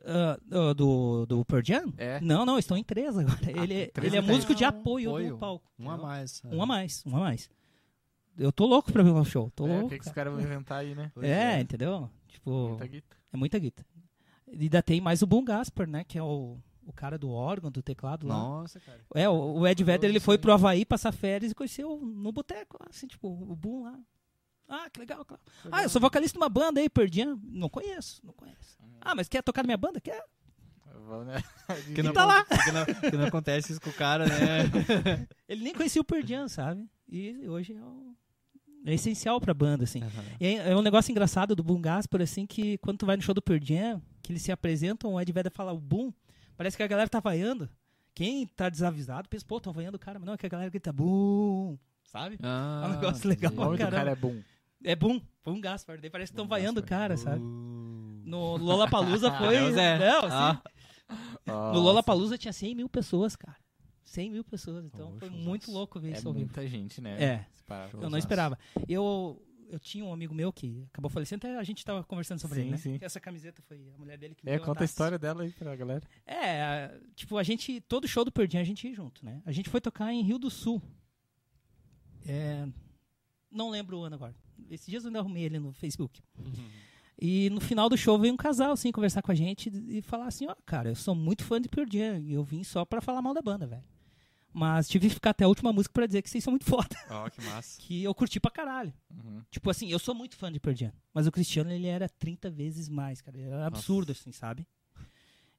ah, ah, do, do Pearl Jam? É? Não, não, estão em três agora. ele, três ele é músico de Ah, apoio, apoio. do palco. Um a mais. Um a mais, um a mais. Eu tô louco pra ver o show, tô É, o louco. que, que os cara. caras vão inventar aí, né? É, é. entendeu? Tipo, Muita guita. é muita guita. E ainda tem mais o Boom Gasper, né? Que é o, o cara do órgão, do teclado lá. Nossa, cara. É, o, o Ed Vedder, ele foi pro Havaí passar férias e conheceu no boteco, assim, tipo, o Boom lá. Ah, que legal, cara. Ah, eu sou vocalista de uma banda aí, Perdian. Não conheço, não conheço. Ah, mas quer tocar na minha banda? Quer? Né? [laughs] Que não, tá lá. Que não, que não acontece isso com o cara, né? [laughs] Ele nem conhecia o Perdian, sabe? E hoje é, o- é essencial pra banda, assim. E é, é um negócio engraçado do Boom Gasper, assim, que quando tu vai no show do Pearl Jam, que eles se apresentam, o Ed Vedder fala o Boom, parece que a galera tá vaiando. Quem tá desavisado pensa, pô, tô vaiando o cara, mas não, é que a galera grita Boom, sabe? Ah, É um negócio legal, O caramba. cara é bom. É Boom, Boom Gaspar, daí parece que estão vaiando o cara, sabe? No Lollapalooza [laughs] foi... É. Não, sim. Ah. No Lollapalooza tinha 100 mil pessoas, cara. 100 mil pessoas, então Oh, foi muito louco ver É isso ao vivo. muita gente, né? É. Eu não esperava. Eu, eu tinha um amigo meu que acabou falecendo, até a gente tava conversando sobre Sim, ele, né? sim. Essa camiseta foi a mulher dele que me É, conta a história dela aí pra galera. É, tipo, a gente, todo show do Perdinho a gente ia junto, né? A gente foi tocar em Rio do Sul. É, não lembro o ano agora. Esses dias eu ainda arrumei ele no Facebook. E no final do show veio um casal, assim, conversar com a gente e falar assim, ó, cara, eu sou muito fã de Pearl Jam e eu vim só pra falar mal da banda, velho. Mas tive que ficar até a última música pra dizer que vocês são muito foda. Ó, que massa. [laughs] Que eu curti pra caralho. Uhum. Tipo assim, eu sou muito fã de Pearl Jam, mas o Cristiano ele era 30 vezes mais, cara. Era absurdo, assim, sabe?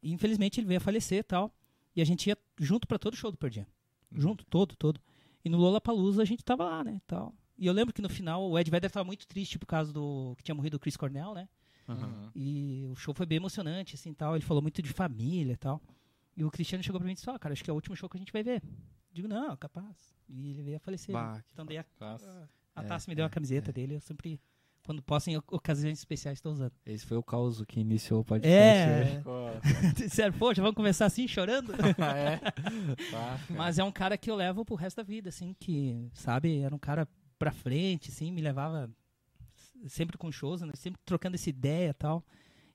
E infelizmente ele veio a falecer e tal. E a gente ia junto pra todo show do Pearl Jam. Junto, todo, todo. E no Lollapalooza a gente tava lá, né, tal. E eu lembro que no final o Ed Vedder tava muito triste por causa do que tinha morrido o Chris Cornell, né? Uhum. E o show foi bem emocionante, assim, tal. Ele falou muito de família e tal. E o Cristiano chegou pra mim e disse, ó, cara, acho que é o último show que a gente vai ver. Digo, não, capaz. E ele veio a falecer. né? Bah, Então dei a, Nossa. a É, taça me deu a é, camiseta é. dele. Eu sempre, quando posso, em ocasiões especiais, estou usando. Esse foi o caos que iniciou o podcast. É. Pô. [laughs] Disseram, poxa, vamos começar assim, chorando? [laughs] é. Mas é um cara que eu levo pro resto da vida, assim, que, sabe, era um cara pra frente, assim, me levava sempre com shows, né, sempre trocando essa ideia e tal.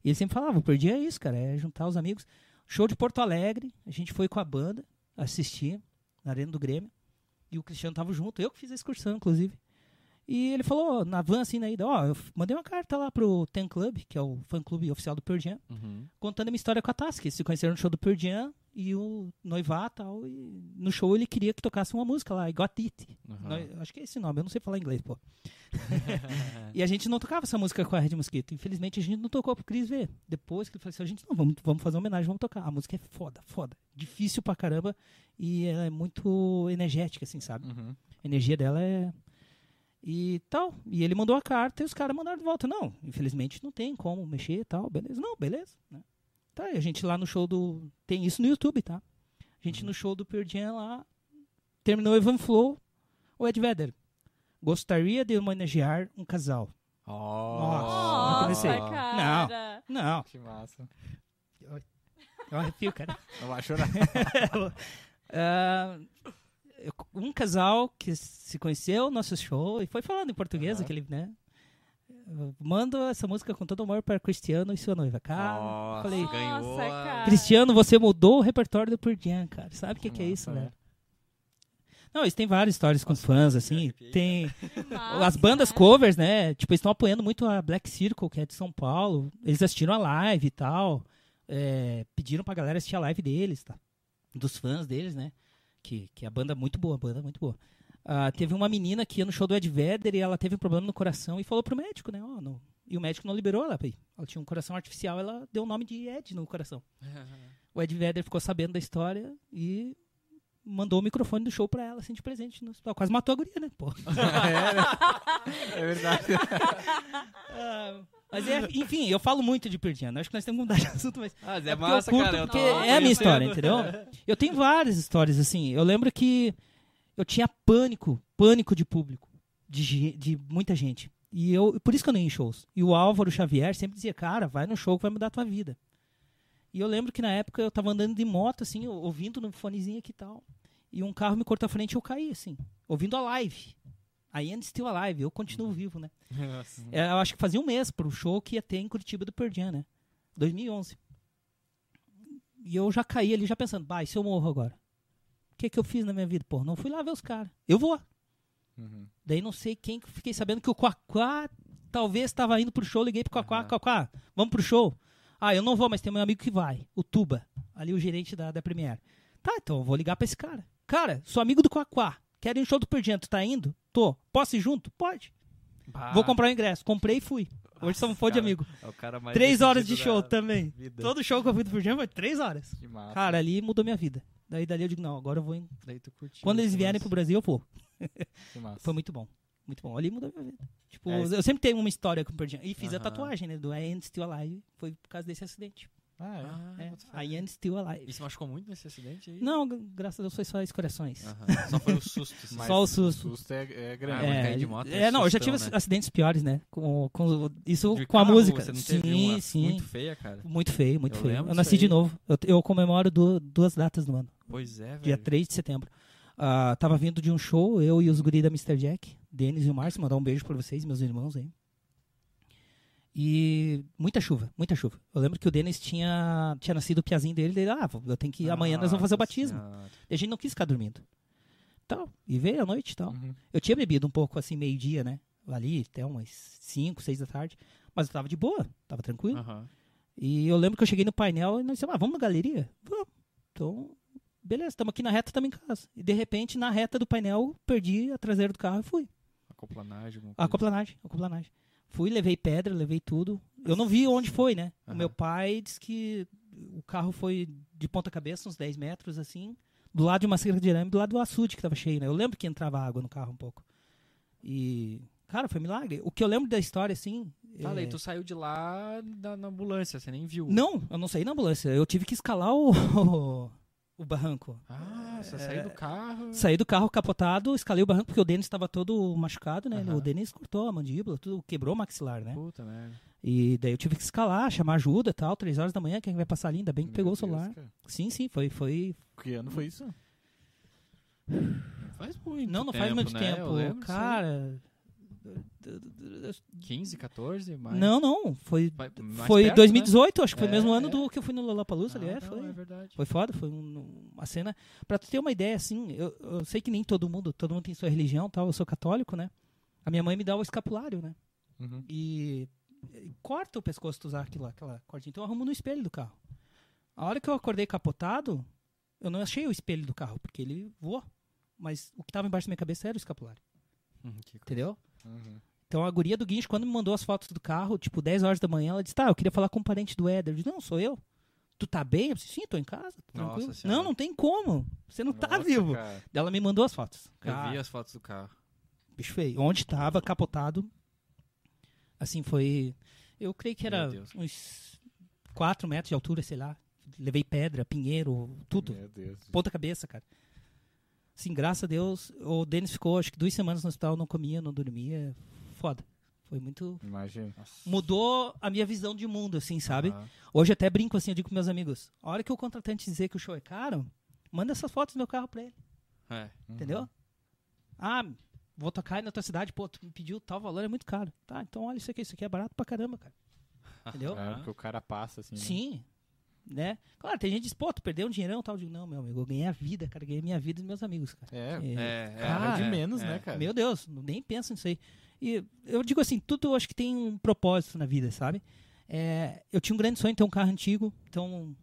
E ele sempre falava, o Perdi é isso, cara, é juntar os amigos. Show de Porto Alegre, a gente foi com a banda assistir na Arena do Grêmio, e o Cristiano tava junto, eu que fiz a excursão, inclusive. E ele falou, na van, assim, na ida, ó, eu mandei uma carta lá pro Ten Club, que é o fã-clube oficial do Pearl Jam, Uhum. contando a minha história com a que eles se conheceram no show do Pearl Jam e o noivar tal. E no show ele queria que tocasse uma música lá, I Got It. Uhum. Acho que é esse nome, eu não sei falar inglês, pô. [laughs] e a gente não tocava essa música com a Red Mosquito. Infelizmente a gente não tocou pro Cris ver. Depois que ele falou assim, a gente não, vamos, vamos fazer uma homenagem, vamos tocar. A música é foda, foda. Difícil pra caramba e ela é muito energética, assim, sabe? Uhum. A energia dela é. E tal. E ele mandou a carta e os caras mandaram de volta. Não, infelizmente não tem como mexer e tal. Beleza. Não, beleza. né? Tá, e a gente lá no show do. Tem isso no YouTube, tá? A gente no show do Pearl Jam lá. Terminou Evan Flow, o Ed Vedder. Gostaria de homenagear um casal. Nossa, eu comecei. Nossa, cara. Não, Que massa. eu arrepio, cara. Não vai chorar. Eu- um casal que se conheceu no nosso show e foi falando em português, Aham. aquele, né? Mando essa música com todo amor para Cristiano e sua noiva. Cara, Nossa, falei, ganhou. Cara. Cristiano, você mudou o repertório do Jam, cara. Sabe o que, que é isso, né? Não, eles têm várias histórias com os fãs, assim. Tem as bandas né? covers, né? Tipo, eles estão apoiando muito a Black Circle, que é de São Paulo. Eles assistiram a live e tal. É, pediram pra galera assistir a live deles, tá? Dos fãs deles, né? Que, que a banda é muito boa, a banda é muito boa. Ah, teve uma menina que ia no show do Ed Vedder e ela teve um problema no coração e falou pro médico, né? Ó, não- E o médico não liberou ela. Ela tinha um coração artificial, ela deu o nome de Ed no coração. [laughs] O Ed Vedder ficou sabendo da história e mandou o microfone do show pra ela, assim, de presente no hospital. Quase matou a guria, né? Pô. [laughs] [laughs] É verdade. Ah, mas é, enfim, eu falo muito de Perdiano. Acho que nós temos que mudar de assunto, mas. Ah, mas é é eu massa, curto cara. eu porque é a minha história, entendeu? Eu tenho várias histórias, assim. Eu lembro que eu tinha pânico, pânico de público, de, de muita gente. E eu, por isso que eu nem ia em shows. E o Álvaro Xavier sempre dizia, cara, vai no show que vai mudar a tua vida. E eu lembro que na época eu tava andando de moto, assim, ou- ouvindo no fonezinho aqui e tal. E um carro me cortou a frente e eu caí, assim, ouvindo a live. I am still alive, eu continuo vivo, né? É, eu acho que fazia um mês pro show que ia ter em Curitiba do Pearl Jam, né? 2011. E eu já caí ali já pensando, bah, e se eu morro agora? O que que eu fiz na minha vida? Pô, não fui lá ver os caras. Eu vou. Uhum. Daí não sei quem, que fiquei sabendo que o Quaquá talvez estava indo pro show, liguei pro Quaquá, Aham. Quaquá, vamos pro show? Ah, eu não vou, mas tem meu amigo que vai, o Tuba, ali o gerente da, da Premiere. Tá, então eu vou ligar pra esse cara. Cara, sou amigo do Quaquá, quero ir no show do tu tá indo? Tô. Posso ir junto? Pode. Bah, Vou comprar o ingresso. Comprei e fui. Hoje somos fã de amigo. é Três horas de show também. vida. Todo show que eu fui do Jam foi três horas. Que massa. Cara, ali mudou minha vida. Daí dali eu digo, não, agora eu vou. Em... Daí tu curtiu Quando eles vierem lance. pro Brasil, eu vou. [laughs] massa. Foi muito bom. Muito bom. Ali mudou minha vida. Tipo, É, eu sempre tenho uma história com o Pearl. E fiz a Aham. tatuagem, né? Do I Am Still Alive. Foi por causa desse acidente. Ah, é. Ah, É. I Am Still Alive. E se machucou muito nesse acidente aí? Não, graças a Deus foi só escoriações. Aham, Só foi o susto. [laughs] Só o susto. O susto é, é grande. É, de moto é é, não, eu já sustão, tive né? acidentes piores, né? Com, com, isso De com a carro, música. Você não sim, uma sim. muito feia, cara? Muito feio, muito Eu feio. Eu nasci de aí. novo. Eu, eu comemoro du- duas datas no ano. Pois é, velho. Dia 3 de setembro. Ah, tava vindo de um show, eu e os guris da Mr. Jack, Denis e o Márcio, mandar um beijo pra vocês, meus irmãos aí. E muita chuva, muita chuva. Eu lembro que o Denis tinha, tinha nascido o piazinho dele, dele, ah, eu tenho que ir, amanhã nós vamos fazer o batismo. Senhora. E a gente não quis ficar dormindo. Tal, e veio à noite e tal. Uhum. Eu tinha bebido um pouco assim, meio-dia, né? Ali, até umas 5, 6 da tarde. Mas eu tava de boa, tava tranquilo. Aham. E eu lembro que eu cheguei no painel e nós dissemos, ah, vamos na galeria? Vamos. Então, beleza, estamos aqui na reta, estamos em casa. E de repente, na reta do painel, perdi a traseira do carro e fui. Acoplanagem. Acoplanagem, acoplanagem. Fui, levei pedra, levei tudo. Eu não vi onde foi, né? O Aham. meu pai disse que o carro foi de ponta cabeça, uns 10 metros, assim, do lado de uma cerca de arame, do lado do açude que tava cheio, né? Eu lembro que entrava água no carro um pouco. E, cara, foi milagre. O que eu lembro da história, assim... Tá, é- tu saiu de lá da, na ambulância, você nem viu. Não, eu não saí na ambulância. Eu tive que escalar o, [laughs] o barranco. Ah, você É, saiu do carro. Saí do carro capotado, escalei o barranco porque o Denis estava todo machucado, né? Aham. O Denis cortou a mandíbula, tudo quebrou o maxilar, né? Puta merda. E daí eu tive que escalar, chamar ajuda e tal, três horas da manhã, quem vai passar ali? Ainda bem que Meu pegou o Deus, celular. cara. Sim, sim, foi, foi. Que ano foi isso? Faz muito Não, não tempo, faz muito né? tempo. Lembro disso aí. Cara. 15, 14, mais. Não, não. Foi, mais foi perto, 2018, acho que foi o É, mesmo ano é. do que eu fui no Né? Lollapalooza ali. Ah, É, não, foi. é verdade. Foi foda, foi um- uma cena. Pra tu ter uma ideia, assim, eu, eu sei que nem todo mundo, todo mundo tem sua religião tal, eu sou católico, né? A minha mãe me dá o escapulário, né? Uhum. E, e corta o pescoço tu usar aquilo, aquela cordinha. Então eu arrumo no espelho do carro. A hora que eu acordei capotado, eu não achei o espelho do carro, porque ele voou. Mas o que tava embaixo da minha cabeça era o escapulário, Hum, que coisa. Uhum. Então a guria do guincho, quando me mandou as fotos do carro, tipo 10 horas da manhã, ela disse: Tá, eu queria falar com um parente do Éder. Eu disse: Não, sou eu. Tu tá bem? Eu disse: Sim, tô em casa, tô Nossa. Não, não tem como. Você não tá Nossa, vivo. cara. Ela me mandou as fotos. Eu Cara, vi as fotos do carro. bicho feio. Onde tava capotado. Assim, foi. Eu creio que era uns 4 metros de altura, sei lá. Levei pedra, pinheiro, tudo. Ponta cabeça, cara. Sim, graças a Deus, o Denis ficou acho que duas semanas no hospital, não comia, não dormia. Foda. Foi muito. Imagina. Mudou a minha visão de mundo, assim, sabe? Aham. Hoje até brinco assim, eu digo pros meus amigos: a hora que o contratante dizer que o show é caro, manda essas fotos do meu carro pra ele, É. entendeu? Ah, vou tocar aí na tua cidade, pô, tu me pediu tal valor, é muito caro. Tá, então olha isso aqui, isso aqui é barato pra caramba, cara. [laughs] Entendeu? É, porque o cara passa assim. né? Sim. Né? Claro, tem gente que diz, pô, tu perdeu um dinheirão e tal. Eu digo, não, meu amigo, eu ganhei a vida, cara. Ganhei minha vida dos meus amigos, cara. É, É, É, é, cara de é, menos, é. né, cara? Meu Deus, nem penso nisso aí. E eu digo assim, tudo eu acho que tem um propósito na vida, sabe? É, eu tinha um grande sonho em ter um carro antigo, então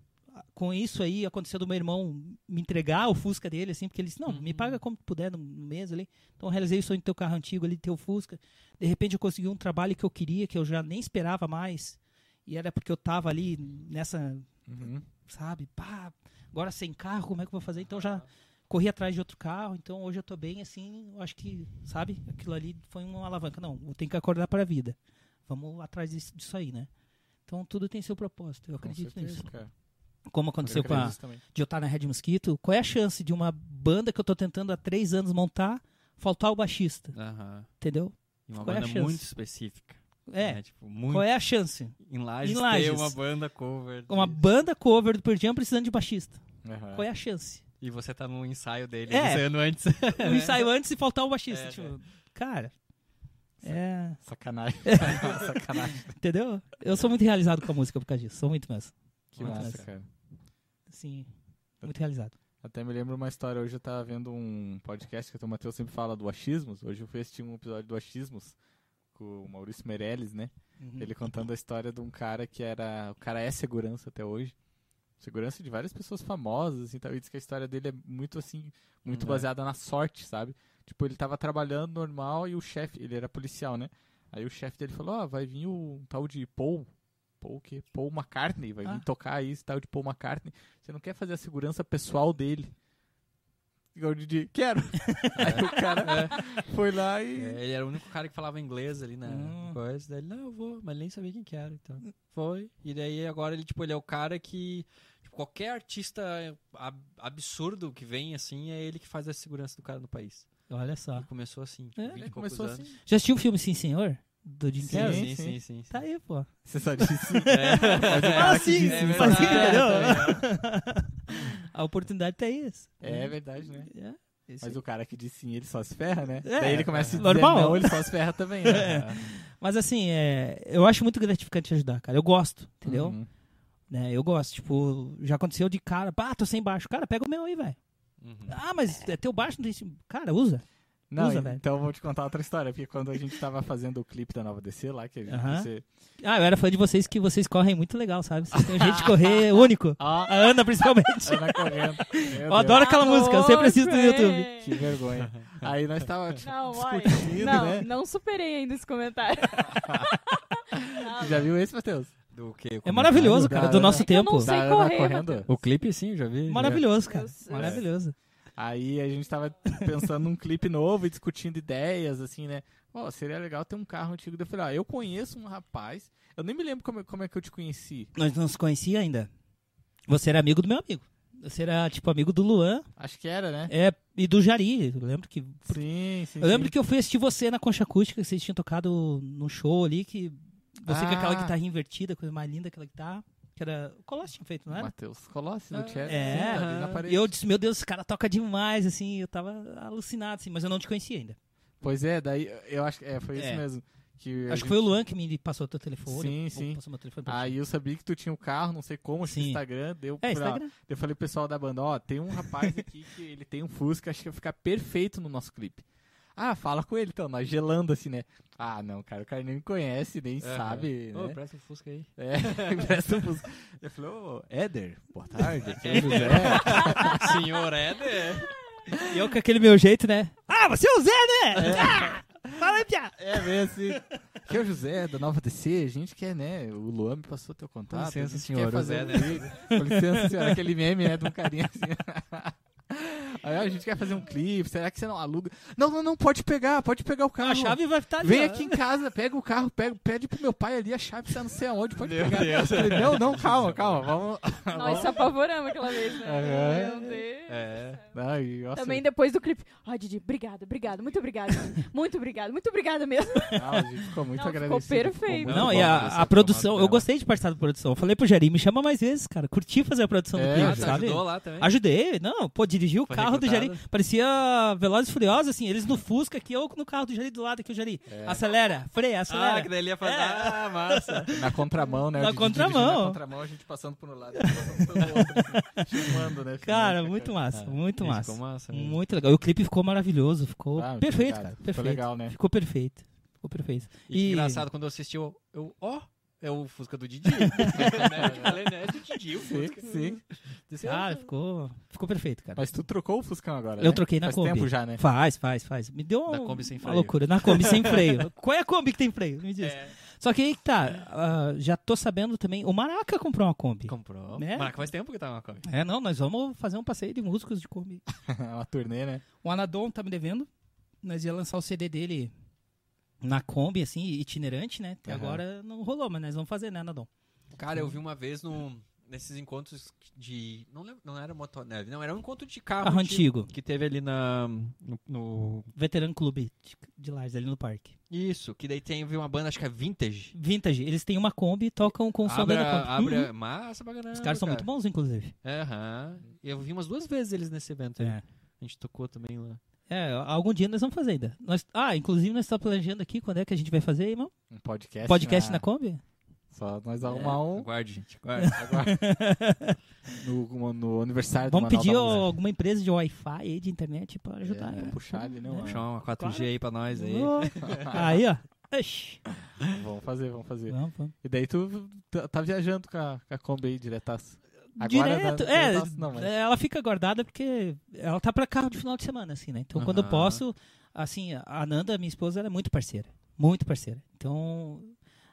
com isso aí aconteceu do meu irmão me entregar o Fusca dele, assim, porque ele disse, não, me paga como puder no, mês ali. Então eu realizei o sonho de ter o carro antigo ali, de ter o Fusca. De repente eu consegui um trabalho que eu queria, que eu já nem esperava mais. E era porque eu tava ali nessa, Uhum. sabe, pá, agora sem carro, como é que eu vou fazer? Então já corri atrás de outro carro, então hoje eu tô bem assim, eu acho que, sabe, aquilo ali foi uma alavanca. Não, eu tenho que acordar para a vida. Vamos atrás disso, disso aí, né? Então tudo tem seu propósito, eu Com acredito certeza, nisso. cara. Como aconteceu Eu com a, de eu estar na Red Mosquito, qual é a chance de uma banda que eu tô tentando há três anos montar, faltar o baixista, Aham. entendeu? E uma Qual é a banda chance? muito específica. É, né? Tipo, muito qual é a chance? em Lages, Em Lages. uma banda cover. Uma banda cover do Pearl Jam precisando de baixista. Aham. Qual é a chance? E você tá no ensaio dele, É. ensaiando antes. O [laughs] ensaio antes e faltar o baixista. É, tipo, cara, é. Sacanagem. [laughs] Sacanagem. Entendeu? Eu sou muito realizado com a música por causa disso. Sou muito mesmo. Que Muito massa, massa. cara. Sim, muito realizado. Até me lembro uma história, hoje eu tava vendo um podcast que o Matheus sempre fala do achismos. Hoje eu fui assistir um episódio do achismos com o Maurício Meirelles, né? Uhum. Ele contando a história de um cara que era. O cara é segurança até hoje. Segurança de várias pessoas famosas, assim, tal. E diz que a história dele é muito assim, muito Uhum. baseada na sorte, sabe? Tipo, ele tava trabalhando normal e o chefe, ele era policial, né? Aí o chefe dele falou, ó, vai vir o tal de Paul. Paul o quê? Paul McCartney, vai Ah. vir tocar aí esse tal de Paul McCartney. Você não quer fazer a segurança pessoal dele? E o Didi, quero. [laughs] aí o cara foi lá e. É, ele era o único cara que falava inglês ali na Hum. coisa. Daí ele, não, eu vou, mas ele nem sabia quem que era. Então, foi. E daí agora ele, tipo, ele é o cara que. tipo, qualquer artista ab- absurdo que vem, assim, é ele que faz a segurança do cara no país. Olha só. Ele começou assim, tipo, É, 20 e Ele poucos começou anos. assim. Já assistiu o filme Sim Senhor? Do Jim Sim, Carrey? Sim, sim. sim. Tá aí, pô. Você só disse sim. [laughs] É. Mas o Ah, sim, disse é sim, verdade. faz- entendeu? [laughs] A oportunidade tá aí. É verdade, né? É, esse Mas aí. o cara que diz sim, ele só se ferra, né? É, Daí ele começa a dizer normal. não, ele só se ferra também, né? [laughs] Mas assim, é, eu acho muito gratificante ajudar, cara. Eu gosto, entendeu? Uhum. Né, eu gosto. Tipo, já aconteceu de cara, pá, tô sem baixo. Cara, pega o meu aí, velho. Uhum. Ah, mas é teu baixo, não tem. Cara, usa. Não, Usa, velho. então eu vou te contar outra história, porque quando a gente tava fazendo o clipe da Nova DC lá, que a gente, Aham. você... Ah, eu era fã de vocês que vocês correm muito legal, sabe? Vocês têm um jeito de [laughs] correr único. A Ana, principalmente. Ana correndo. [laughs] Eu adoro aquela música, eu sempre assisto no YouTube. Que vergonha. Aí nós tava tipo, Não, olha. discutindo, Não, né? não superei ainda esse comentário. [laughs] Já viu esse, Matheus? Do que? É maravilhoso, cara, da- do nosso É que eu tempo. não sei correr, correndo. O clipe, sim, eu já vi. Maravilhoso, cara. Maravilhoso. Aí a gente tava [laughs] pensando num clipe novo e discutindo ideias, assim, né? Ó, seria legal ter um carro antigo. Eu falei, ah, eu conheço um rapaz, eu nem me lembro como, como é que eu te conheci. Nós não se conhecia ainda. Você era amigo do meu amigo. Você era, tipo, amigo do Luan Acho que era, né? é, e do Jari. Eu lembro que. Sim, sim. Eu lembro sim. que eu fui assistir você na Concha Acústica, que vocês tinham tocado num show ali, que. Você com aquela Ah. guitarra invertida, coisa mais linda aquela guitarra. Que era. O Colossi tinha feito, não era? Matheus Colossi, do Ah, Chelsea. é. tá na E parede. E eu disse, meu Deus, esse cara toca demais, assim. Eu tava alucinado, assim, mas eu não te conhecia ainda. Pois é, daí eu acho que é, foi É. isso mesmo. Que Acho que gente- foi o Luan que me passou o teu telefone. Sim, sim. Passou meu telefone. Aí eu sabia que tu tinha um carro, não sei como, acho que. Instagram, deu É, pra- Instagram. Eu falei pro pessoal da banda, ó, tem um rapaz aqui que ele tem um Fusca, acho que vai ficar perfeito no nosso clipe. Ah, fala com ele então, nós gelando assim, né? Ah, não, cara, o cara nem me conhece, nem sabe, Ô, né? presta o Fusca aí. É, [laughs] presta um Fusca. Eu falei, ô, Éder, boa tarde, aqui é o [laughs] José. [laughs] Senhor Éder. E eu com aquele meu jeito, né? Ah, você é o Zé, né? Ah, fala aí, Pia. É, meio assim. Aqui é o José, da Nova DC, a gente quer, né? O Luan me passou teu contato. Com licença, senhor, quer o fazer um né? Com licença, senhor, aquele meme, né, de um carinha assim. Aí a gente quer fazer um clipe, será que você não aluga? Não, não, não, pode pegar, pode pegar o carro. A chave vai estar ali. Vem ó. aqui em casa, pega o carro, pega, pede pro meu pai ali, a chave tá não sei aonde, pode Meu pegar. Deus. Eu falei, não, não, calma, calma, vamos. Nós se apavoramos aquela vez, né? Aham. Meu Deus. É. Ai, nossa, Também depois do clipe. Ó, Didi, obrigado, obrigado, muito obrigado. muito obrigado, muito obrigada mesmo. não, a gente ficou muito Não, ficou agradecido. perfeito. muito Não, e a, a produção, eu dela. gostei de participar da produção. Eu falei pro Jari, me chama mais vezes, cara. Curti fazer a produção É, do clipe, sabe? ajudou lá também. Ajudei, não, pô, dirigi o Foi carro do recrutado? Jari. Parecia Velozes e Furiosos, assim, eles no Fusca aqui, eu no carro do Jari do lado aqui, o Jari. É. Acelera, freia, acelera. Ah, que daí ele ia fazer. É. Ah, massa. [laughs] Na contramão, né? Na o contramão. Na contramão, a gente passando por um lado, passando pelo outro, assim, [laughs] filmando, né? Cara, muito massa, É. muito Isso, massa. ficou massa mesmo. Muito legal. E o clipe ficou maravilhoso, ficou Ah, perfeito, cara. Ficou Perfeito. legal, né? Ficou perfeito. Ficou perfeito. E, E- engraçado, quando eu assisti, eu, eu ó, é o Fusca do Didi. né? Falei, né, é do Didi, o Sim, Fusca. sim. Disse, Ah, ficou, ficou perfeito, cara. Mas tu trocou o Fuscão agora, Eu né? troquei na Faz Kombi. tempo já, né? Faz, faz, faz. Me deu Da um- Kombi sem uma freio. loucura. Na Kombi sem [laughs] freio. Qual é a Kombi que tem freio? Me diz. É, Só que aí que tá, ah, já tô sabendo também, o Maraca comprou uma Kombi. comprou. Né? Maraca faz tempo que tá uma Kombi. É, não, nós vamos fazer um passeio de músicos de Kombi. [laughs] Uma turnê, né? O Anadon tá me devendo, nós ia lançar o CD dele na Kombi, assim, itinerante, né? Até Aham. agora não rolou, mas nós vamos fazer, né, Anadon? Cara, eu vi uma vez no, nesses encontros de. Não, lembro, não era motoneve, não, era um encontro de carro. Carro antigo. Que teve ali na. No, no- Veterano Clube de, de Lages, ali no parque. Isso, que daí tem uma banda, acho que é Vintage. Vintage, eles têm uma Kombi e tocam com o som da Kombi. abre Uhum. massa pra caramba, Os caras são cara. muito bons, inclusive. Aham. Eu vi umas duas vezes eles nesse evento aí. É. A gente tocou também lá. É, algum dia nós vamos fazer ainda. Nós, ah, inclusive nós estamos planejando aqui quando é que a gente vai fazer, irmão? Um podcast. Podcast na... na Kombi? Só nós arrumar um Aguarde, gente. Aguarde. [laughs] agora. no, no aniversário Vamos do Manual pedir da ó, alguma empresa de Wi-Fi aí, de internet pra ajudar. É, né? puxar ali, né? É. Puxar uma 4G aí pra nós aí. [laughs] Aí, ó. Ixi. Vamos fazer, vamos fazer. Vamos, vamos. E daí tu tá, tá viajando com a, com a Kombi aí, diretaço. Agora Direto, não- é, diretaço não, mas- ela fica guardada porque ela tá pra carro de final de semana, assim, né? Então, quando eu posso, assim, a Nanda, minha esposa, ela é muito parceira. Muito parceira. Então,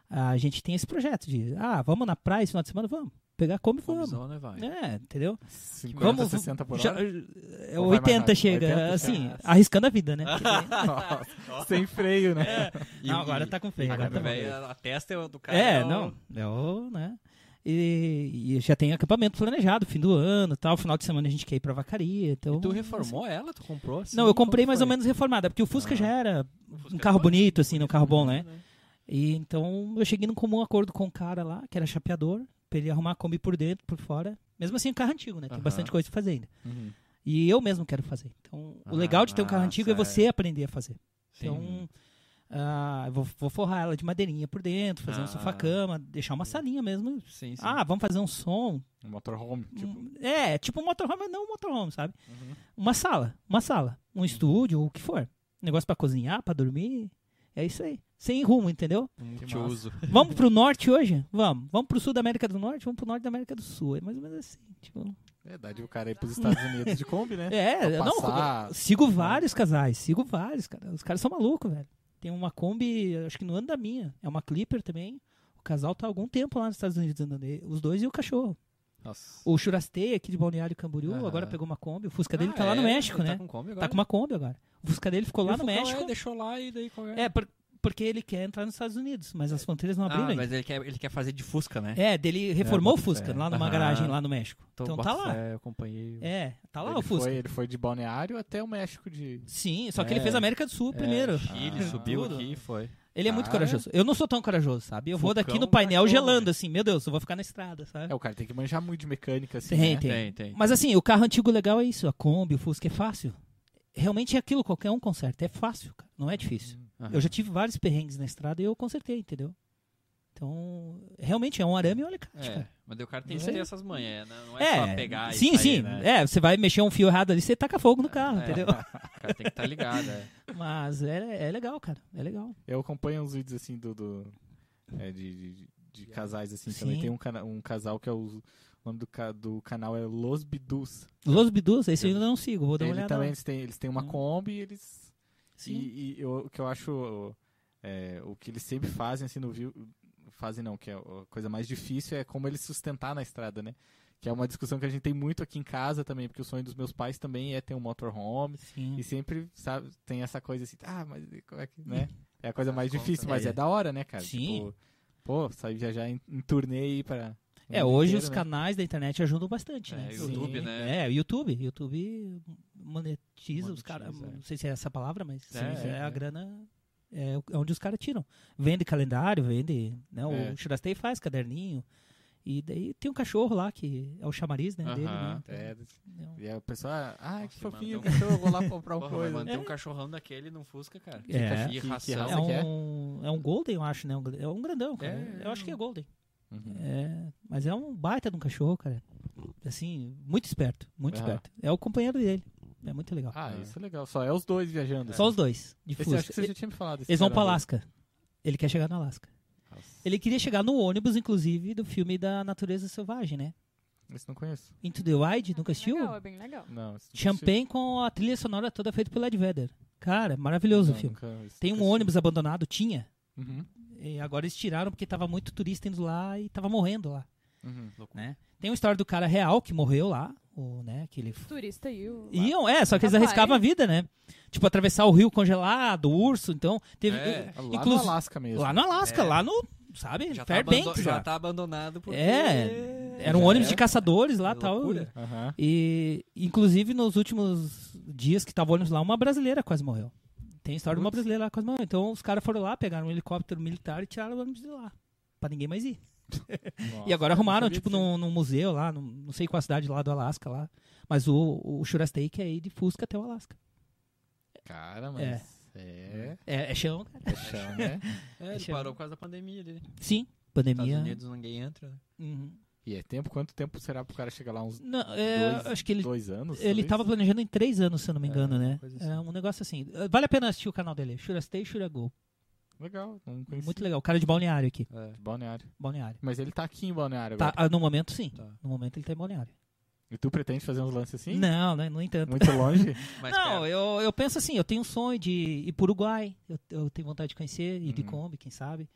a gente tem esse projeto de, ah, vamos na praia esse final de semana? Vamos. Pegar como e vamos. Combizona, vai. É, entendeu? 50, Vamos, 60 por já- hora. é, Ou vai mais 80 rápido? chega, 80 assim, arriscando a vida, né? [laughs] Nossa, Sem freio, né? E- não, agora tá com freio. Agora tá velho, a testa é do cara. É, o- não. É o, né? E, e já tem acampamento planejado, fim do ano tal. Final de semana a gente quer ir pra vacaria. Então, E tu reformou ela? Tu comprou assim? Não, eu comprei mais ou foi? menos reformada, porque o Fusca Ah. já era um carro é bonito, assim, um carro bom, né? E então eu cheguei num comum acordo com o cara lá, que era chapeador, pra ele arrumar a Kombi por dentro, por fora. Mesmo assim, é um carro antigo, né? Tem Aham. bastante coisa pra fazer ainda. Uhum. E eu mesmo quero fazer. Então, o Ah, legal de ter um carro antigo é massa, você aprender a fazer. Sim. Então, ah, eu vou, vou forrar ela de madeirinha por dentro, fazer um Ah. sofá-cama, deixar uma salinha mesmo. Sim, sim. Ah, vamos fazer um som. Um motorhome, tipo. Um- É, tipo um motorhome, mas não um motorhome, sabe? Uhum. Uma sala, uma sala, um estúdio, o que for. Negócio pra cozinhar, pra dormir. É isso aí. Sem rumo, entendeu? Que multiuso. [laughs] Vamos pro norte hoje? Vamos. Vamos pro sul da América do Norte? Vamos pro norte da América do Sul. É mais ou menos assim. Tipo... Verdade, o cara ir pros Estados Unidos de Kombi, né? [laughs] É, não, sigo vários casais, sigo vários, cara. Os caras são malucos, velho. Tem uma Kombi, acho que no ano da minha. É uma Clipper também. O casal tá há algum tempo lá nos Estados Unidos andando. Os dois e o cachorro. Nossa. O Churastei aqui de Balneário Camboriú, Aham. agora pegou uma Kombi. O Fusca dele Ah, tá lá no é? México, Ele né? Tá com Kombi agora? Tá com uma Kombi agora. O Fusca dele ficou E lá no México. É, deixou lá e daí qual É, por- porque ele quer entrar nos Estados Unidos, mas as fronteiras não abriram Ah, ainda. mas ele quer, ele quer fazer de Fusca, né? É, dele reformou o boto Fusca fé. lá numa Aham. garagem lá no México. Então, bota tá lá. fé, eu acompanhei. É, tá lá ele o Fusca. Foi, ele foi de Balneário até o México de. Sim, só que É. ele fez a América do Sul É, primeiro. Chile, Ah, subiu tudo. aqui e foi. Ele é muito Ah, corajoso. Eu não sou tão corajoso, sabe? Eu vou daqui no painel gelando, assim, meu Deus, eu vou ficar na estrada, sabe? É, o cara tem que manjar muito de mecânica, assim. Tem, né? tem. Tem, tem. Mas assim, o carro antigo legal é isso, a Kombi, o Fusca é fácil. Realmente é aquilo, qualquer um conserta. É fácil, cara. Não é difícil. Aham. Eu já tive vários perrengues na estrada e eu consertei, entendeu? Então, realmente é um arame e um alicate, É, cara. mas o cara tem que ter essas manhas, né? Não é, É, só pegar e sim, sair, sim. né? É, você vai mexer um fio errado ali, você taca fogo no carro, É. entendeu? [laughs] O cara tem que estar ligado, é. [laughs] Mas é, é legal, cara. É legal. Eu acompanho uns vídeos assim do. do- é, de, de, de casais assim também. Sim. Tem um, cana- um casal que é o. O nome do, ca- do canal é Los Bidus. Los Bidus, esse eu ainda não sigo, vou dar uma Ele olhada. também eles têm, eles têm uma Hum. Kombi e eles. Sim. E, e eu- o que eu acho. é, o que eles sempre fazem assim no vídeo. Fazem não, que é a coisa mais difícil é como eles sustentar na estrada, né? Que é uma discussão que a gente tem muito aqui em casa também, porque o sonho dos meus pais também é ter um motorhome. Sim. E sempre, sabe, tem essa coisa assim, ah, mas como é que, né? É a coisa mais difícil, mas é. é. da hora, né, cara? Sim. Tipo, pô, sair viajar em, em turnê e ir pra. É, hoje inteiro, os né? canais da internet ajudam bastante, É, né? YouTube, Sim. né? É, o YouTube. YouTube monetiza, os Monetiza, caras. é. Não sei se é essa palavra, mas É, sim, é, é, a é. grana. É onde os caras tiram. Vende calendário, vende. Né? É. O Churastei faz caderninho. E daí tem um cachorro lá, que é o chamariz né, dele, né? É, Então, e a pessoa, ah, que fofinho mandou- cachorro, vou lá [laughs] comprar Porra, uma coisa. manter É. um cachorrão daquele num Fusca, cara. É. Que- que ração. é, que é? um, é um Golden, eu acho, né? Um É um grandão, cara. É. Eu acho que é Golden. Uhum. É, mas é um baita de um cachorro, cara. Assim, muito esperto, muito esperto. É o companheiro dele. É muito legal. Ah, É. isso é legal. Só é os dois viajando. Só os dois, de Esse, acho que você já tinha me falado. Eles vão aí. Alasca. Ele quer chegar no Alasca. Nossa, Ele queria chegar no ônibus, inclusive, do filme da Natureza Selvagem, né? Esse não conheço. Into the Wild, É nunca assistiu? legal, é bem legal. Não, Champagne com a trilha sonora toda feita pelo Ed Vedder. Cara, maravilhoso Não, o filme. nunca- Tem um ônibus abandonado, tinha. Uhum. E agora eles tiraram porque tava muito turista indo lá e tava morrendo lá, Uhum. né? Tem uma história do cara real que morreu lá, o, né, que ele Turista e o. Iam, é, só que eles arriscavam a vida, né? Tipo, atravessar o rio congelado, o urso, então. Teve. É, Lá inclusive- no Alasca mesmo. Lá no Alasca, É. lá no. Sabe? Já, tá Fairbanks. abando- já lá. tá abandonado porque... É, Era um Já ônibus é. de caçadores lá É e tal. Aham. E, inclusive, nos últimos dias que tava o ônibus lá, uma brasileira quase morreu. Tem história de uma Putz. brasileira lá que quase morreu. Então, os caras foram lá, pegaram um helicóptero militar e tiraram o ônibus de lá. Pra ninguém mais ir. Nossa, [laughs] e agora arrumaram, tipo, num, num museu lá, num- não sei qual cidade lá do Alasca lá. Mas o, o Shurastei que é ir de Fusca até o Alasca. Cara, mas. É. É. É, é chão, cara. É chão, né? [laughs] É, ele Chama. parou por causa da pandemia ali. Sim, Estados pandemia. Unidos ninguém entra, né? Uhum. E é tempo? Quanto tempo será pro cara chegar lá? Uns Não, é, dois, acho que ele, dois anos? ele talvez? tava planejando em três anos, se eu não me É, engano, uma né? coisa É assim. um negócio assim. Vale a pena assistir o canal dele. Shurastei e Shuragol. Legal, não conheci. Muito legal. O cara de Balneário aqui. É. Balneário. Balneário. Mas ele tá aqui em Balneário Tá, agora. ah, no momento, sim. Tá. No momento ele tá em Balneário. E tu pretende fazer uns lances assim? Não, né? No entanto. Muito longe? [laughs] Não, eu, eu penso assim, eu tenho um sonho de ir pro Uruguai. Eu, eu tenho vontade de conhecer, ir de Uhum. Kombi, quem sabe.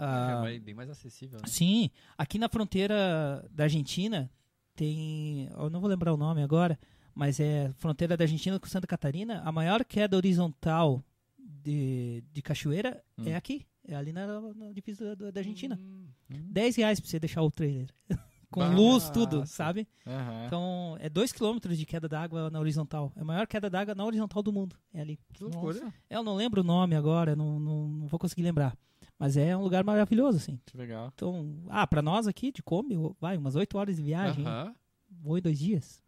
É Ah, mais- bem mais acessível, né? Sim, aqui na fronteira da Argentina tem, eu não vou lembrar o nome agora, mas é fronteira da Argentina com Santa Catarina, a maior queda horizontal de, de cachoeira Hum. é aqui, é ali na, na divisa da, da Argentina. Hum, 10 reais pra você deixar o trailer. [laughs] com luz, tudo, sabe? Aham. Então, é 2 km de queda d'água na horizontal. É a maior queda d'água na horizontal do mundo. É ali. que loucura. Eu não lembro o nome agora, não, não, não vou conseguir lembrar. Mas é um lugar maravilhoso, assim. que legal. Então, ah, pra nós aqui de Kombi, vai, umas 8 horas de viagem. Aham. Vou em dois dias.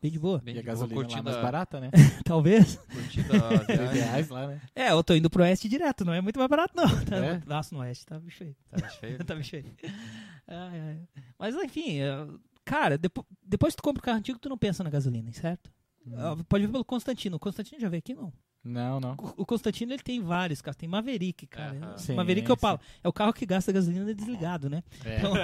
Bem de boa. Bem e a boa, gasolina lá curtindo mais barata, né? [laughs] Talvez. curtindo a [laughs] 3 viagem. reais lá, né? É, eu tô indo pro oeste direto, não é muito mais barato, não. Tá- [laughs] É? Nossa, no oeste tá bicho feio. Tá cheio. tá bicho feio. Ai, ai. Mas enfim, cara, depo- depois que tu compra o carro antigo, tu não pensa na gasolina, certo? Ah, Pode ver pelo Constantino. O Constantino já veio aqui, não? Não, não. O o Constantino ele tem vários carros. Tem Maverick, cara. Aham. Sim, Maverick eu sim. falo. É o carro que gasta gasolina desligado, né? É. Então, [laughs]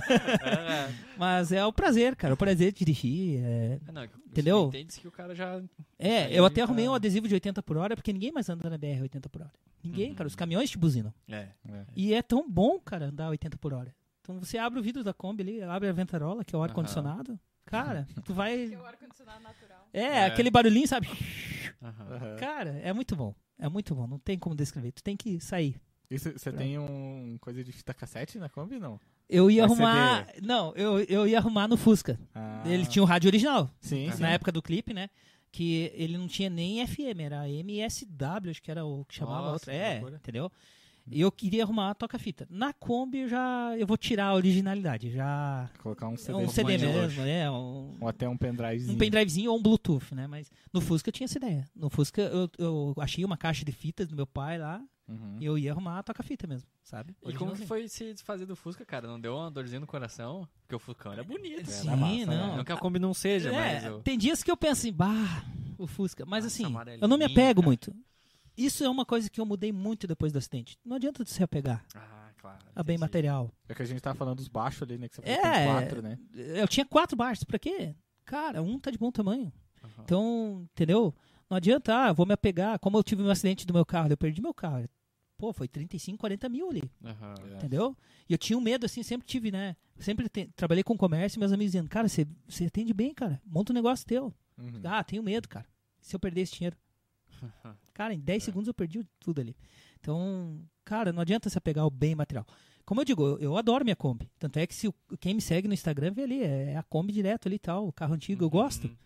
[laughs] mas é o prazer, cara. O prazer de dirigir. É, É, não, Entendeu? Entende-se que o cara já... é Aí eu até tá- arrumei um adesivo de 80 por hora, porque ninguém mais anda na BR 80 por hora. Ninguém, Uhum. cara. Os caminhões te buzinam. É. É. E é tão bom, cara, andar 80 por hora. Então você abre o vidro da Kombi ali, abre a ventarola, que é o ar-condicionado. Cara, tu vai. Que é o ar-condicionado natural. É, É. aquele barulhinho, sabe? Aham. Cara, é muito bom. É muito bom. Não tem como descrever. Tu tem que sair. Você tem um coisa de fita cassete na Kombi, não? Eu ia arrumar. Não, eu, eu ia arrumar no Fusca. Ah, Ele tinha o rádio original. Sim, sim. Na época do clipe, né? Que ele não tinha nem FM, era MSW, acho que era o que chamava Nossa, outra. que É, loucura. entendeu? E eu queria arrumar a toca-fita. Na Kombi eu já. Eu vou tirar a originalidade. Já. Colocar um É CD. um pouco CD mesmo, é. Um, Ou até um pendrivezinho. um pendrivezinho ou um Bluetooth, né? Mas no Fusca eu tinha essa ideia. No Fusca eu, eu achei uma caixa de fitas do meu pai lá Uhum. e eu ia arrumar a toca-fita mesmo, sabe? E como que foi se desfazer do Fusca, cara? Não deu uma dorzinha no coração? Porque o Fuscão era bonito. É, Sim, massa, né? não. Não que a Kombi não seja, mas... É, eu- tem dias que eu penso assim, bah, o Fusca. Mas Nossa, assim, eu não me apego cara. muito. Isso é uma coisa que eu mudei muito depois do acidente. Não adianta se apegar Ah, claro. a bem entendi. material. É que a gente tava falando dos baixos ali, né? Que você falou É. quatro, né? Eu tinha quatro baixos, pra quê? Cara, um tá de bom tamanho. Aham. Então, entendeu? Não adianta, ah, vou me apegar. Como eu tive um acidente do meu carro, eu perdi meu carro. pô, foi 35, 40 mil ali. É. Entendeu? E eu tinha um medo, assim, sempre tive, né? Sempre te- trabalhei com comércio e meus amigos dizendo, cara, você você atende bem, cara. Monta um negócio teu. Uhum. Ah, tenho medo, cara. Se eu perder esse dinheiro. Cara, em 10 segundos eu perdi tudo ali. Então, cara, não adianta se apegar ao bem material. Como eu digo, eu, eu adoro minha Kombi. Tanto é que se quem me segue no Instagram vê ali, é a Kombi direto ali e tal, o carro antigo, eu gosto. Uhum.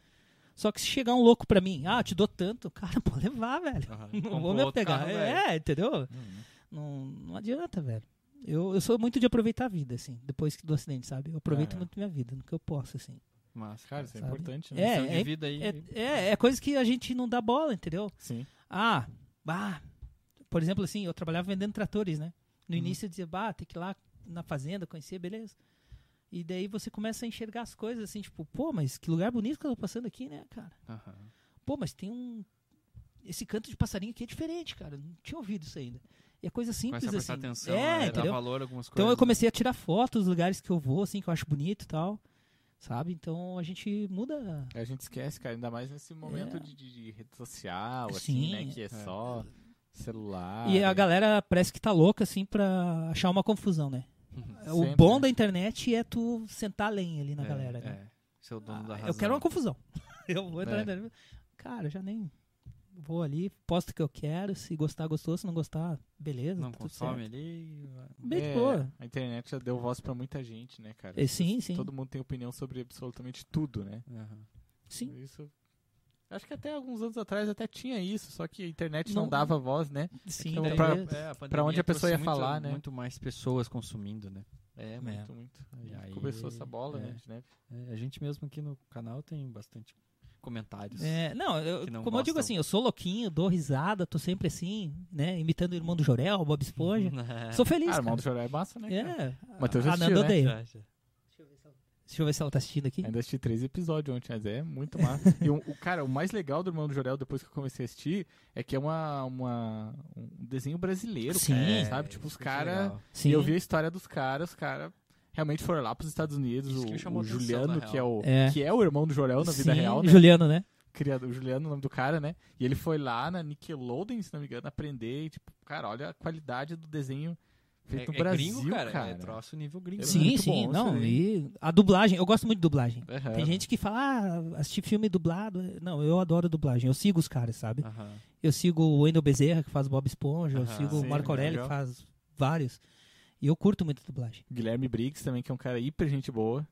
Só que se chegar um louco pra mim, ah, te dou tanto, cara, [laughs] pode levar, velho. Aham. Não vou me apegar. carro, velho. é, entendeu? Uhum. Não, não adianta, velho. Eu, eu sou muito de aproveitar a vida, assim, depois do acidente, sabe? Eu aproveito É. muito minha vida, no que eu posso, assim. Mas, Cara, isso é Sabe? importante, né? É, missão de vida aí. É, é, é coisa que a gente não dá bola, entendeu? Sim. Ah, bah. Por exemplo, assim, eu trabalhava vendendo tratores, né? No Uhum. início eu dizia, bah, tem que ir lá na fazenda conhecer, beleza. E daí você começa a enxergar as coisas assim, tipo, pô, mas que lugar bonito que eu tô passando aqui, né, cara? Aham. Pô, mas tem um. Esse canto de passarinho aqui é diferente, cara. Não tinha ouvido isso ainda. E é coisa simples assim. prestar atenção, é, né? entendeu? valor a algumas coisas. Então eu comecei a tirar fotos dos lugares que eu vou, assim, que eu acho bonito e tal. Sabe? Então a gente muda. A gente esquece, cara, ainda mais nesse momento É. de, de- de rede social, assim, Sim, né? Que é, é. só celular. E a galera parece que tá louca, assim, pra achar uma confusão, né? [laughs] o Sempre, bom né? da internet é tu sentar lenha ali na É, galera, né? É. Ser o dono Ah, da razão. eu quero uma confusão. [laughs] eu vou entrar É. na internet. Cara, já nem. Vou ali, posto o que eu quero. Se gostar, gostou. Se não gostar, beleza. Não tá consome certo. ali. Bem de É, boa. A internet já deu voz pra muita gente, né, cara? É, sim, sim. Todo mundo tem opinião sobre absolutamente tudo, né? Aham. Sim. Isso. Acho que até alguns anos atrás até tinha isso, só que a internet não, Não- dava voz, né? Sim, Então, pra- É, a pra onde a pessoa ia muito- falar, né? Muito mais pessoas consumindo, né? É, muito, muito. Aí E aí- começou essa bola, é. né, de neve. É, a gente mesmo aqui no canal tem bastante comentários. É, não, eu- não como eu digo gostam. assim, eu sou louquinho, dou risada, tô sempre assim, né? Imitando o irmão do Jorel, o Bob Esponja. [laughs] Sou feliz, Ah, cara. irmão do Jorel é massa, né? cara? É, Matheus já a assistiu, né? odeia. Deixa eu ver se ela tá assistindo aqui. Ainda assisti três episódios ontem, mas é muito massa. [laughs] e o, o- cara, o mais legal do Irmão do Jorel, depois que eu comecei a assistir, é que é uma, uma- um desenho brasileiro, Sim. cara, É, sabe? Tipo, os é caras... E eu vi a história dos caras, os caras realmente foram lá pros Estados Unidos, Isso que me o, chamou o Juliano, que é o, É. que é o irmão do Jorel na vida Sim, real, né? Juliano, né? Criado, o Juliano, o nome do cara, né? E ele foi lá na Nickelodeon, se não me engano, aprender e, tipo, cara, olha a qualidade do desenho feito É, no é Brasil, gringo, cara. cara. É troço nível gringo. É? Sim, muito sim. bom Não, e a dublagem, eu gosto muito de dublagem. Aham. Tem gente que fala, ah, assistir filme dublado. Não, eu adoro dublagem. Eu sigo os caras, sabe? Aham. Eu sigo o Wendel Bezerra, que faz Bob Esponja. eu Aham, sigo o sim, Marco Aurélio, que faz vários. E eu curto muito dublagem. Guilherme Briggs também, que é um cara hiper gente boa.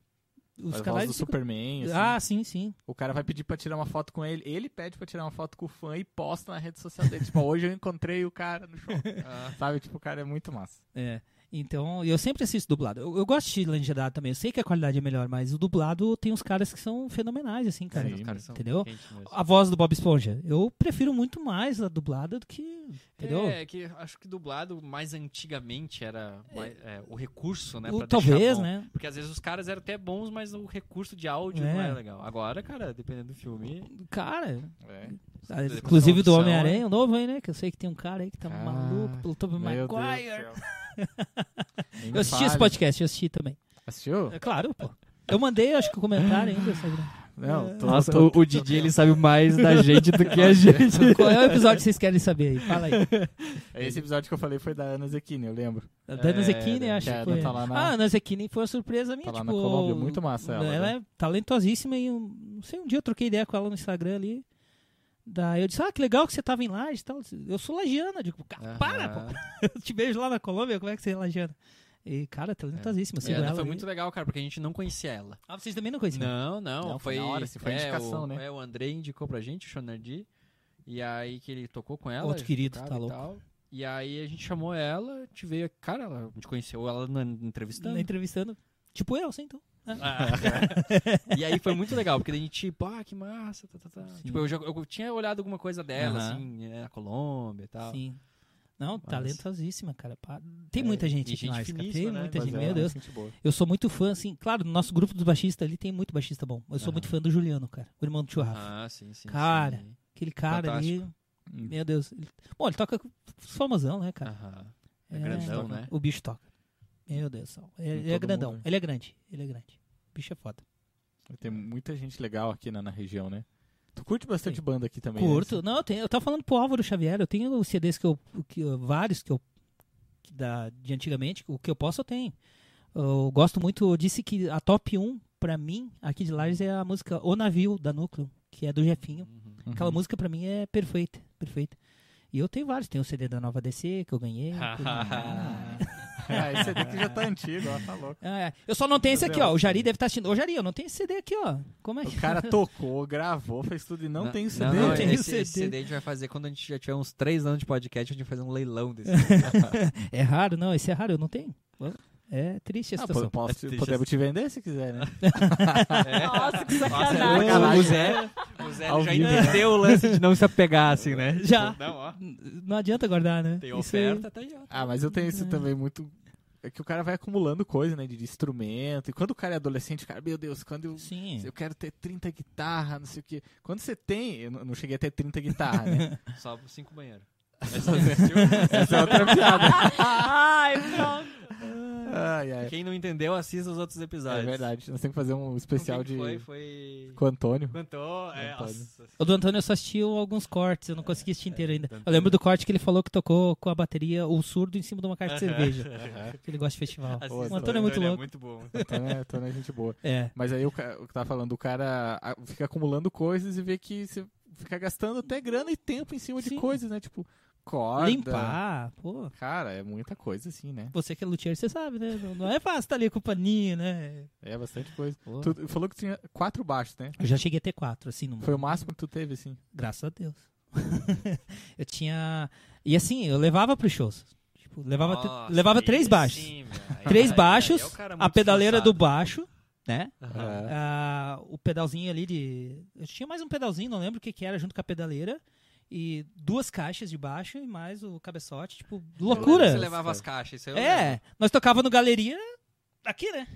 Os canais. do Superman, assim. Ah, sim, sim. O cara vai pedir pra tirar uma foto com ele, ele pede pra tirar uma foto com o fã e posta na rede social dele. tipo, [laughs] hoje eu encontrei o cara no show. [laughs] Ah, Sabe? Tipo, o cara é muito massa. É. Então, eu sempre assisto dublado. Eu, eu gosto de legendado também. Eu sei que a qualidade é melhor, mas o dublado tem uns caras que são fenomenais, assim, cara. Sim, os caras são entendeu? A voz do Bob Esponja. Eu prefiro muito mais a dublada do que. Entendeu? É, que acho que dublado mais antigamente era mais- é, o recurso, né? O- pra talvez, né? Porque às vezes os caras eram até bons, mas o recurso de áudio É. não era legal. Agora, cara, dependendo do filme. Cara, É. ah, inclusive do da Homem-Aranha, o novo aí, né? Que eu sei que tem um cara aí que tá Ah, maluco pelo Tobey Maguire. [laughs] Eu assisti esse fale. podcast, eu assisti também. Assistiu? É claro, pô. Eu mandei, acho que o comentário ainda, sabe? Não, tô, Nossa, tô- o, o Didi ele sabe mais da gente do que a gente. [laughs] Qual é o episódio que vocês querem saber aí? Fala aí. [laughs] Esse episódio que eu falei foi da Ana Zequini, eu lembro. A Dana É, Zequini, acho que Ana foi. tá lá na- Ah, a Ana Zequini foi uma surpresa minha, Tá lá tipo... na Colômbia, muito massa ela, Ela né? é talentosíssima e, um- não sei, um dia eu troquei ideia com ela no Instagram ali. Daí eu disse, ah, que legal que você tava em Laje e tal. Eu sou lagiana. Eu digo, cara, para, pô. [laughs] Eu te vejo lá na Colômbia, como é que você é lagiana? E, cara, talentosíssima. Sigo ela ela foi muito legal, cara, porque a gente não conhecia ela. Ah, vocês também não conheciam? Não, não, Não, foi foi, na hora, assim, foi é, indicação, o, né? É, o André indicou pra gente, o Shonardi, e aí que ele tocou com ela. Outro querido, tá e louco. tal. E aí a gente chamou ela, gente veio, cara, ela, a gente conheceu ela na, entrevistando. Na entrevistando. Tipo eu, assim, então. Ah, [laughs] e aí foi muito legal, porque a gente, tipo, ah, que massa, tá, tá, tá. Tipo, eu, já, eu tinha olhado alguma coisa dela, Aham. assim, né, na Colômbia e tal. Sim. Não, Mas- talentosíssima, cara. Tem É, muita gente cara. finíssima, Tem né? muita Mas gente. é, Meu Deus. Eu sou muito fã, assim. Claro, no nosso grupo dos baixistas ali tem muito baixista bom. Eu sou Aham. muito fã do Juliano, cara. O irmão do Tio Rafa. Ah, sim, sim. Cara, sim. Aquele cara ali. Hum. Meu Deus. Ele... Bom, ele toca famosão, né, cara? Aham. É grandão, né? O bicho toca. Meu Deus do céu. Ele, ele é grandão. mundo, né? Ele é grande. Ele é grande. Bicho é foda. Tem muita gente legal aqui na, na região, né? Tu curte bastante Sim. banda aqui também, né? Curto. Não, eu, tenho, eu tava falando pro Álvaro Xavier. Eu tenho os CDs que eu. Que, vários que eu da, de antigamente, o que eu posso eu tenho. Eu gosto muito, eu disse que a top 1 pra mim, aqui de Lages, é a música O Navio, da Núcleo, que é do Jefinho. Uhum. Aquela música pra mim é perfeita, perfeita. E eu tenho vários, tem o CD da Nova DC que eu ganhei. [laughs] Ah, esse CD que já tá antigo, ó, tá louco. Ah, é. Eu só não tenho esse aqui, ó. O Jari deve estar assistindo. Ô, Jari, eu não tenho esse CD aqui, ó. Como é O que cara [laughs] tocou, gravou, fez tudo e não, tem o CD. Não, não, Tem o esse, CD. esse CD a gente vai fazer quando a gente já tiver uns 3 anos de podcast, a gente vai fazer um leilão desse. [laughs] É raro, não, esse é raro, eu não tenho. [laughs] É triste a Ah, situação. pô, posso, É triste podemos te vender se quiser, né? [laughs] Nossa, que Nossa, sacanagem. sacanagem. o Zé, o Zé Ao já vivo. entendeu o lance de não se apegar, assim, né? [laughs] Já. Não, ó. Não adianta guardar, né? Tem Isso aí- oferta, tá aí. Ah, mas eu tenho isso também muito. É que o cara vai acumulando coisa, né? De, instrumento. E quando o cara é adolescente, o cara, meu Deus, quando eu. Sim. Eu quero ter 30 guitarras, não sei o quê. Quando você tem. Eu não não cheguei a ter 30 guitarras, né? [laughs] Só cinco banheiros. Essa é outra [laughs] piada. Ai, pronto. Ai, ai. Quem não entendeu, assista os outros É episódios. verdade. Nós temos que fazer um especial de. Foi, foi... Com o Antônio. Cantou, é, Antônio. nossa. O do Antônio eu só assisti alguns cortes, eu não consegui assistir inteiro ainda. do Eu lembro do corte que ele falou que tocou com a bateria o surdo em cima de uma caixa de cerveja. Que ele gosta de festival. Assista, O Antônio é muito louco. muito bom. Antônio é, Antônio é gente boa. É. Mas aí o, o que tava falando, o cara fica acumulando coisas e vê que você fica gastando até grana e tempo em cima de Sim. coisas, né? Tipo, corda. Limpar, pô. Cara, é muita coisa assim, né? Você que é luthier, você sabe, né? Não, não é fácil estar ali com o paninho, né? É bastante coisa. Pô. Tu falou que tinha quatro baixos, né? Eu já cheguei a ter quatro, assim, no Foi o máximo que tu teve, assim. Graças a Deus. [laughs] eu tinha. E assim, eu levava pros shows. Tipo, levava, te- Nossa, levava três baixos. sim, [laughs] Três aí- baixos, aí é a pedaleira do baixo, né? Aham. Ah, o pedalzinho ali de. Eu tinha mais um pedalzinho, não lembro o que, que era, junto com a pedaleira. E duas caixas de baixo e mais o cabeçote. Tipo, loucura. Você levava as caixas, É, nós tocava no galeria aqui, né?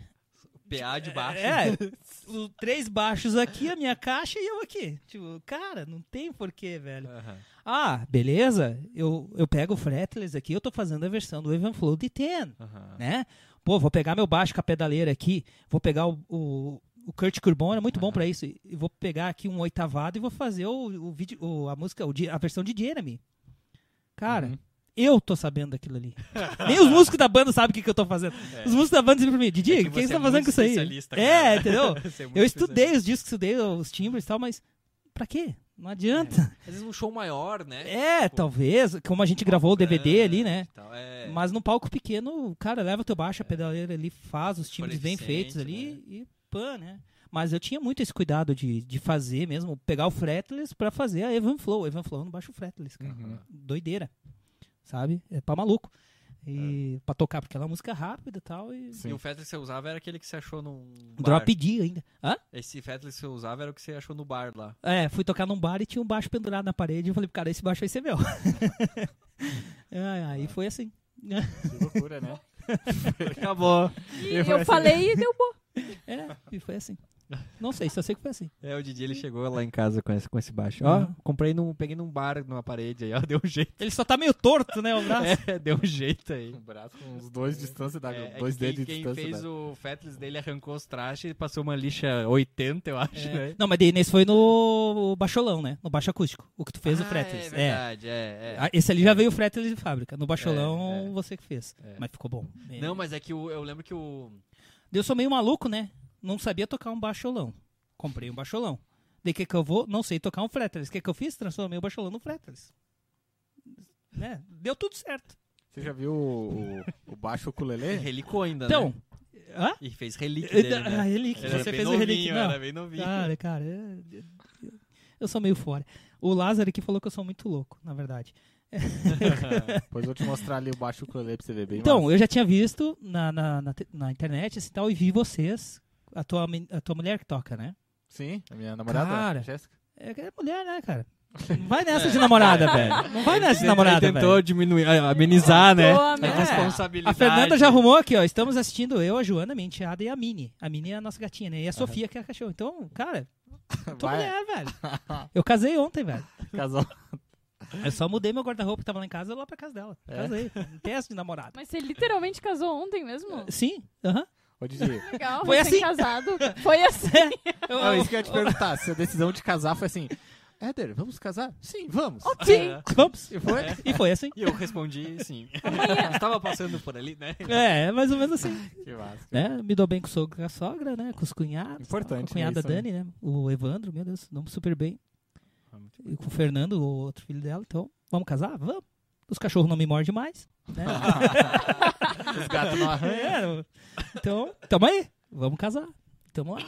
lembro. PA de baixo. É, [laughs] o- três baixos aqui, a minha caixa e eu aqui. Tipo, cara, não tem porquê, velho. Aham. Ah, beleza, eu, eu pego o fretless aqui, eu tô fazendo a versão do Evenflow de 10, Aham. né? Pô, vou pegar meu baixo com a pedaleira aqui, vou pegar o, o, o Kurt Cobain, era muito bom pra isso, e vou pegar aqui um oitavado e vou fazer o, o vídeo, o- a música, o a versão de Jeremy. Cara, Uhum. eu tô sabendo daquilo ali. Nem os músicos da banda sabem o que, que eu tô fazendo. Os músicos da banda dizem pra mim, Didi, É o que que, você você é tá fazendo com isso aí? É, entendeu? [laughs] É Eu estudei os discos, estudei os timbres e tal, mas pra quê? Não adianta. Às vezes um show maior, né? É, talvez, como a gente gravou o DVD ali, né? Tal, é. Mas num palco pequeno, cara, leva teu baixo, a pedaleira ali, faz os timbres bem feitos ali né? e né? Mas eu tinha muito esse cuidado de, de fazer mesmo, pegar o fretless pra fazer a Evan Flow. Evan Flow no baixo fretless, cara. Uhum. Doideira, sabe? É pra maluco. E pra tocar, porque ela é uma música rápida e tal. E Sim. E o Fetless que você usava era aquele que você achou num bar. drop D ainda. Hã? Esse Fetless que você usava era o que você achou no bar lá. É, fui tocar num bar e tinha um baixo pendurado na parede. E eu falei, cara, esse baixo vai ser meu. [laughs] É, aí foi assim. Que loucura, né? [laughs] Acabou. E Eu eu, assim- falei e deu bom. É, e foi assim. Não sei, só sei que foi assim. É, o Didi ele chegou lá em casa com esse, com esse baixo. Ó, Uhum. comprei num. Peguei num bar numa parede aí, ó. [laughs] Deu um jeito. Ele só tá meio torto, né, o braço. [laughs] É, deu um jeito aí. Um braço com os dois de distância da. É, é dois que dedos quem, de quem distância. fez da- o Fetless dele arrancou os trastes e passou uma lixa 80, eu acho, É. né? Não, mas nesse foi no baixolão, né? No baixo acústico. O que tu fez o Ah, fretless. É verdade, é. é. Ah, Esse ali já veio o fretless de fábrica. No baixolão, É, é. você que fez. É. Mas ficou bom. É. Não, mas é que o- eu lembro que o. Eu sou meio maluco, né? Não sabia tocar um baixolão. Comprei um baixolão. Daí que que eu vou? Não sei tocar um fretless. O que que eu fiz? Transformei o baixolão no fretless. Né? Deu tudo certo. Você já viu o, o, o baixo ukulele? [laughs] Relicou ainda, Então, né? hã? E fez relíquia dele, Ah, né? relíquia. Ele era Você fez o novinho, relíquia. Não. Era bem novinho. Cara, cara, eu, eu sou meio fora. O Lázaro aqui falou que eu sou muito louco, na verdade. [laughs] Depois eu vou te mostrar ali o baixo ukulele pra você ver bem Então, massa. eu já tinha visto na, na, na, na internet assim, tal, e vi vocês, a tua, a tua mulher que toca, né? Sim, a minha namorada, Cara. Jéssica. É, é mulher, né, cara? Não [laughs] vai nessa de namorada, velho. Não vai nessa de namorada, Ele tentou velho. diminuir, amenizar, né? A. É. responsabilidade. A Fernanda já arrumou aqui, ó. Estamos assistindo eu, a Joana, minha enteada e a Mini. A Mini é a nossa gatinha, né? E a Sofia, que é a cachorro. Então, cara, [laughs] tô Vai, mulher, velho. [laughs] Eu casei ontem, velho. casal. Eu só mudei meu guarda-roupa que tava lá em casa lá pra casa dela. É? Casei. Não tem essa de namorada. Mas você literalmente casou ontem mesmo? Sim, aham. Ô, Didi, [laughs] Legal, Foi assim. casado. [laughs] Foi assim. [laughs] Eu- eu- isso que eu ia te perguntar. Se a decisão de casar foi assim, Éder, vamos casar? Sim, vamos. Sim. Vamos. E foi? E foi assim. E eu respondi sim. Estava passando por ali, né? É, mais ou menos assim. Que massa. né? Me dou bem com o sogro com a sogra, né? Com os cunhados. Importante, Com a cunhada é isso aí. Dani, né? O Evandro, meu Deus, damos super bem. E com o Fernando, o outro filho dela. Então, vamos casar? Vamos. Os cachorros não me mordem mais. Né? [laughs] Os gatos não arranham. É, então, tamo aí. Vamos casar. Tamo lá.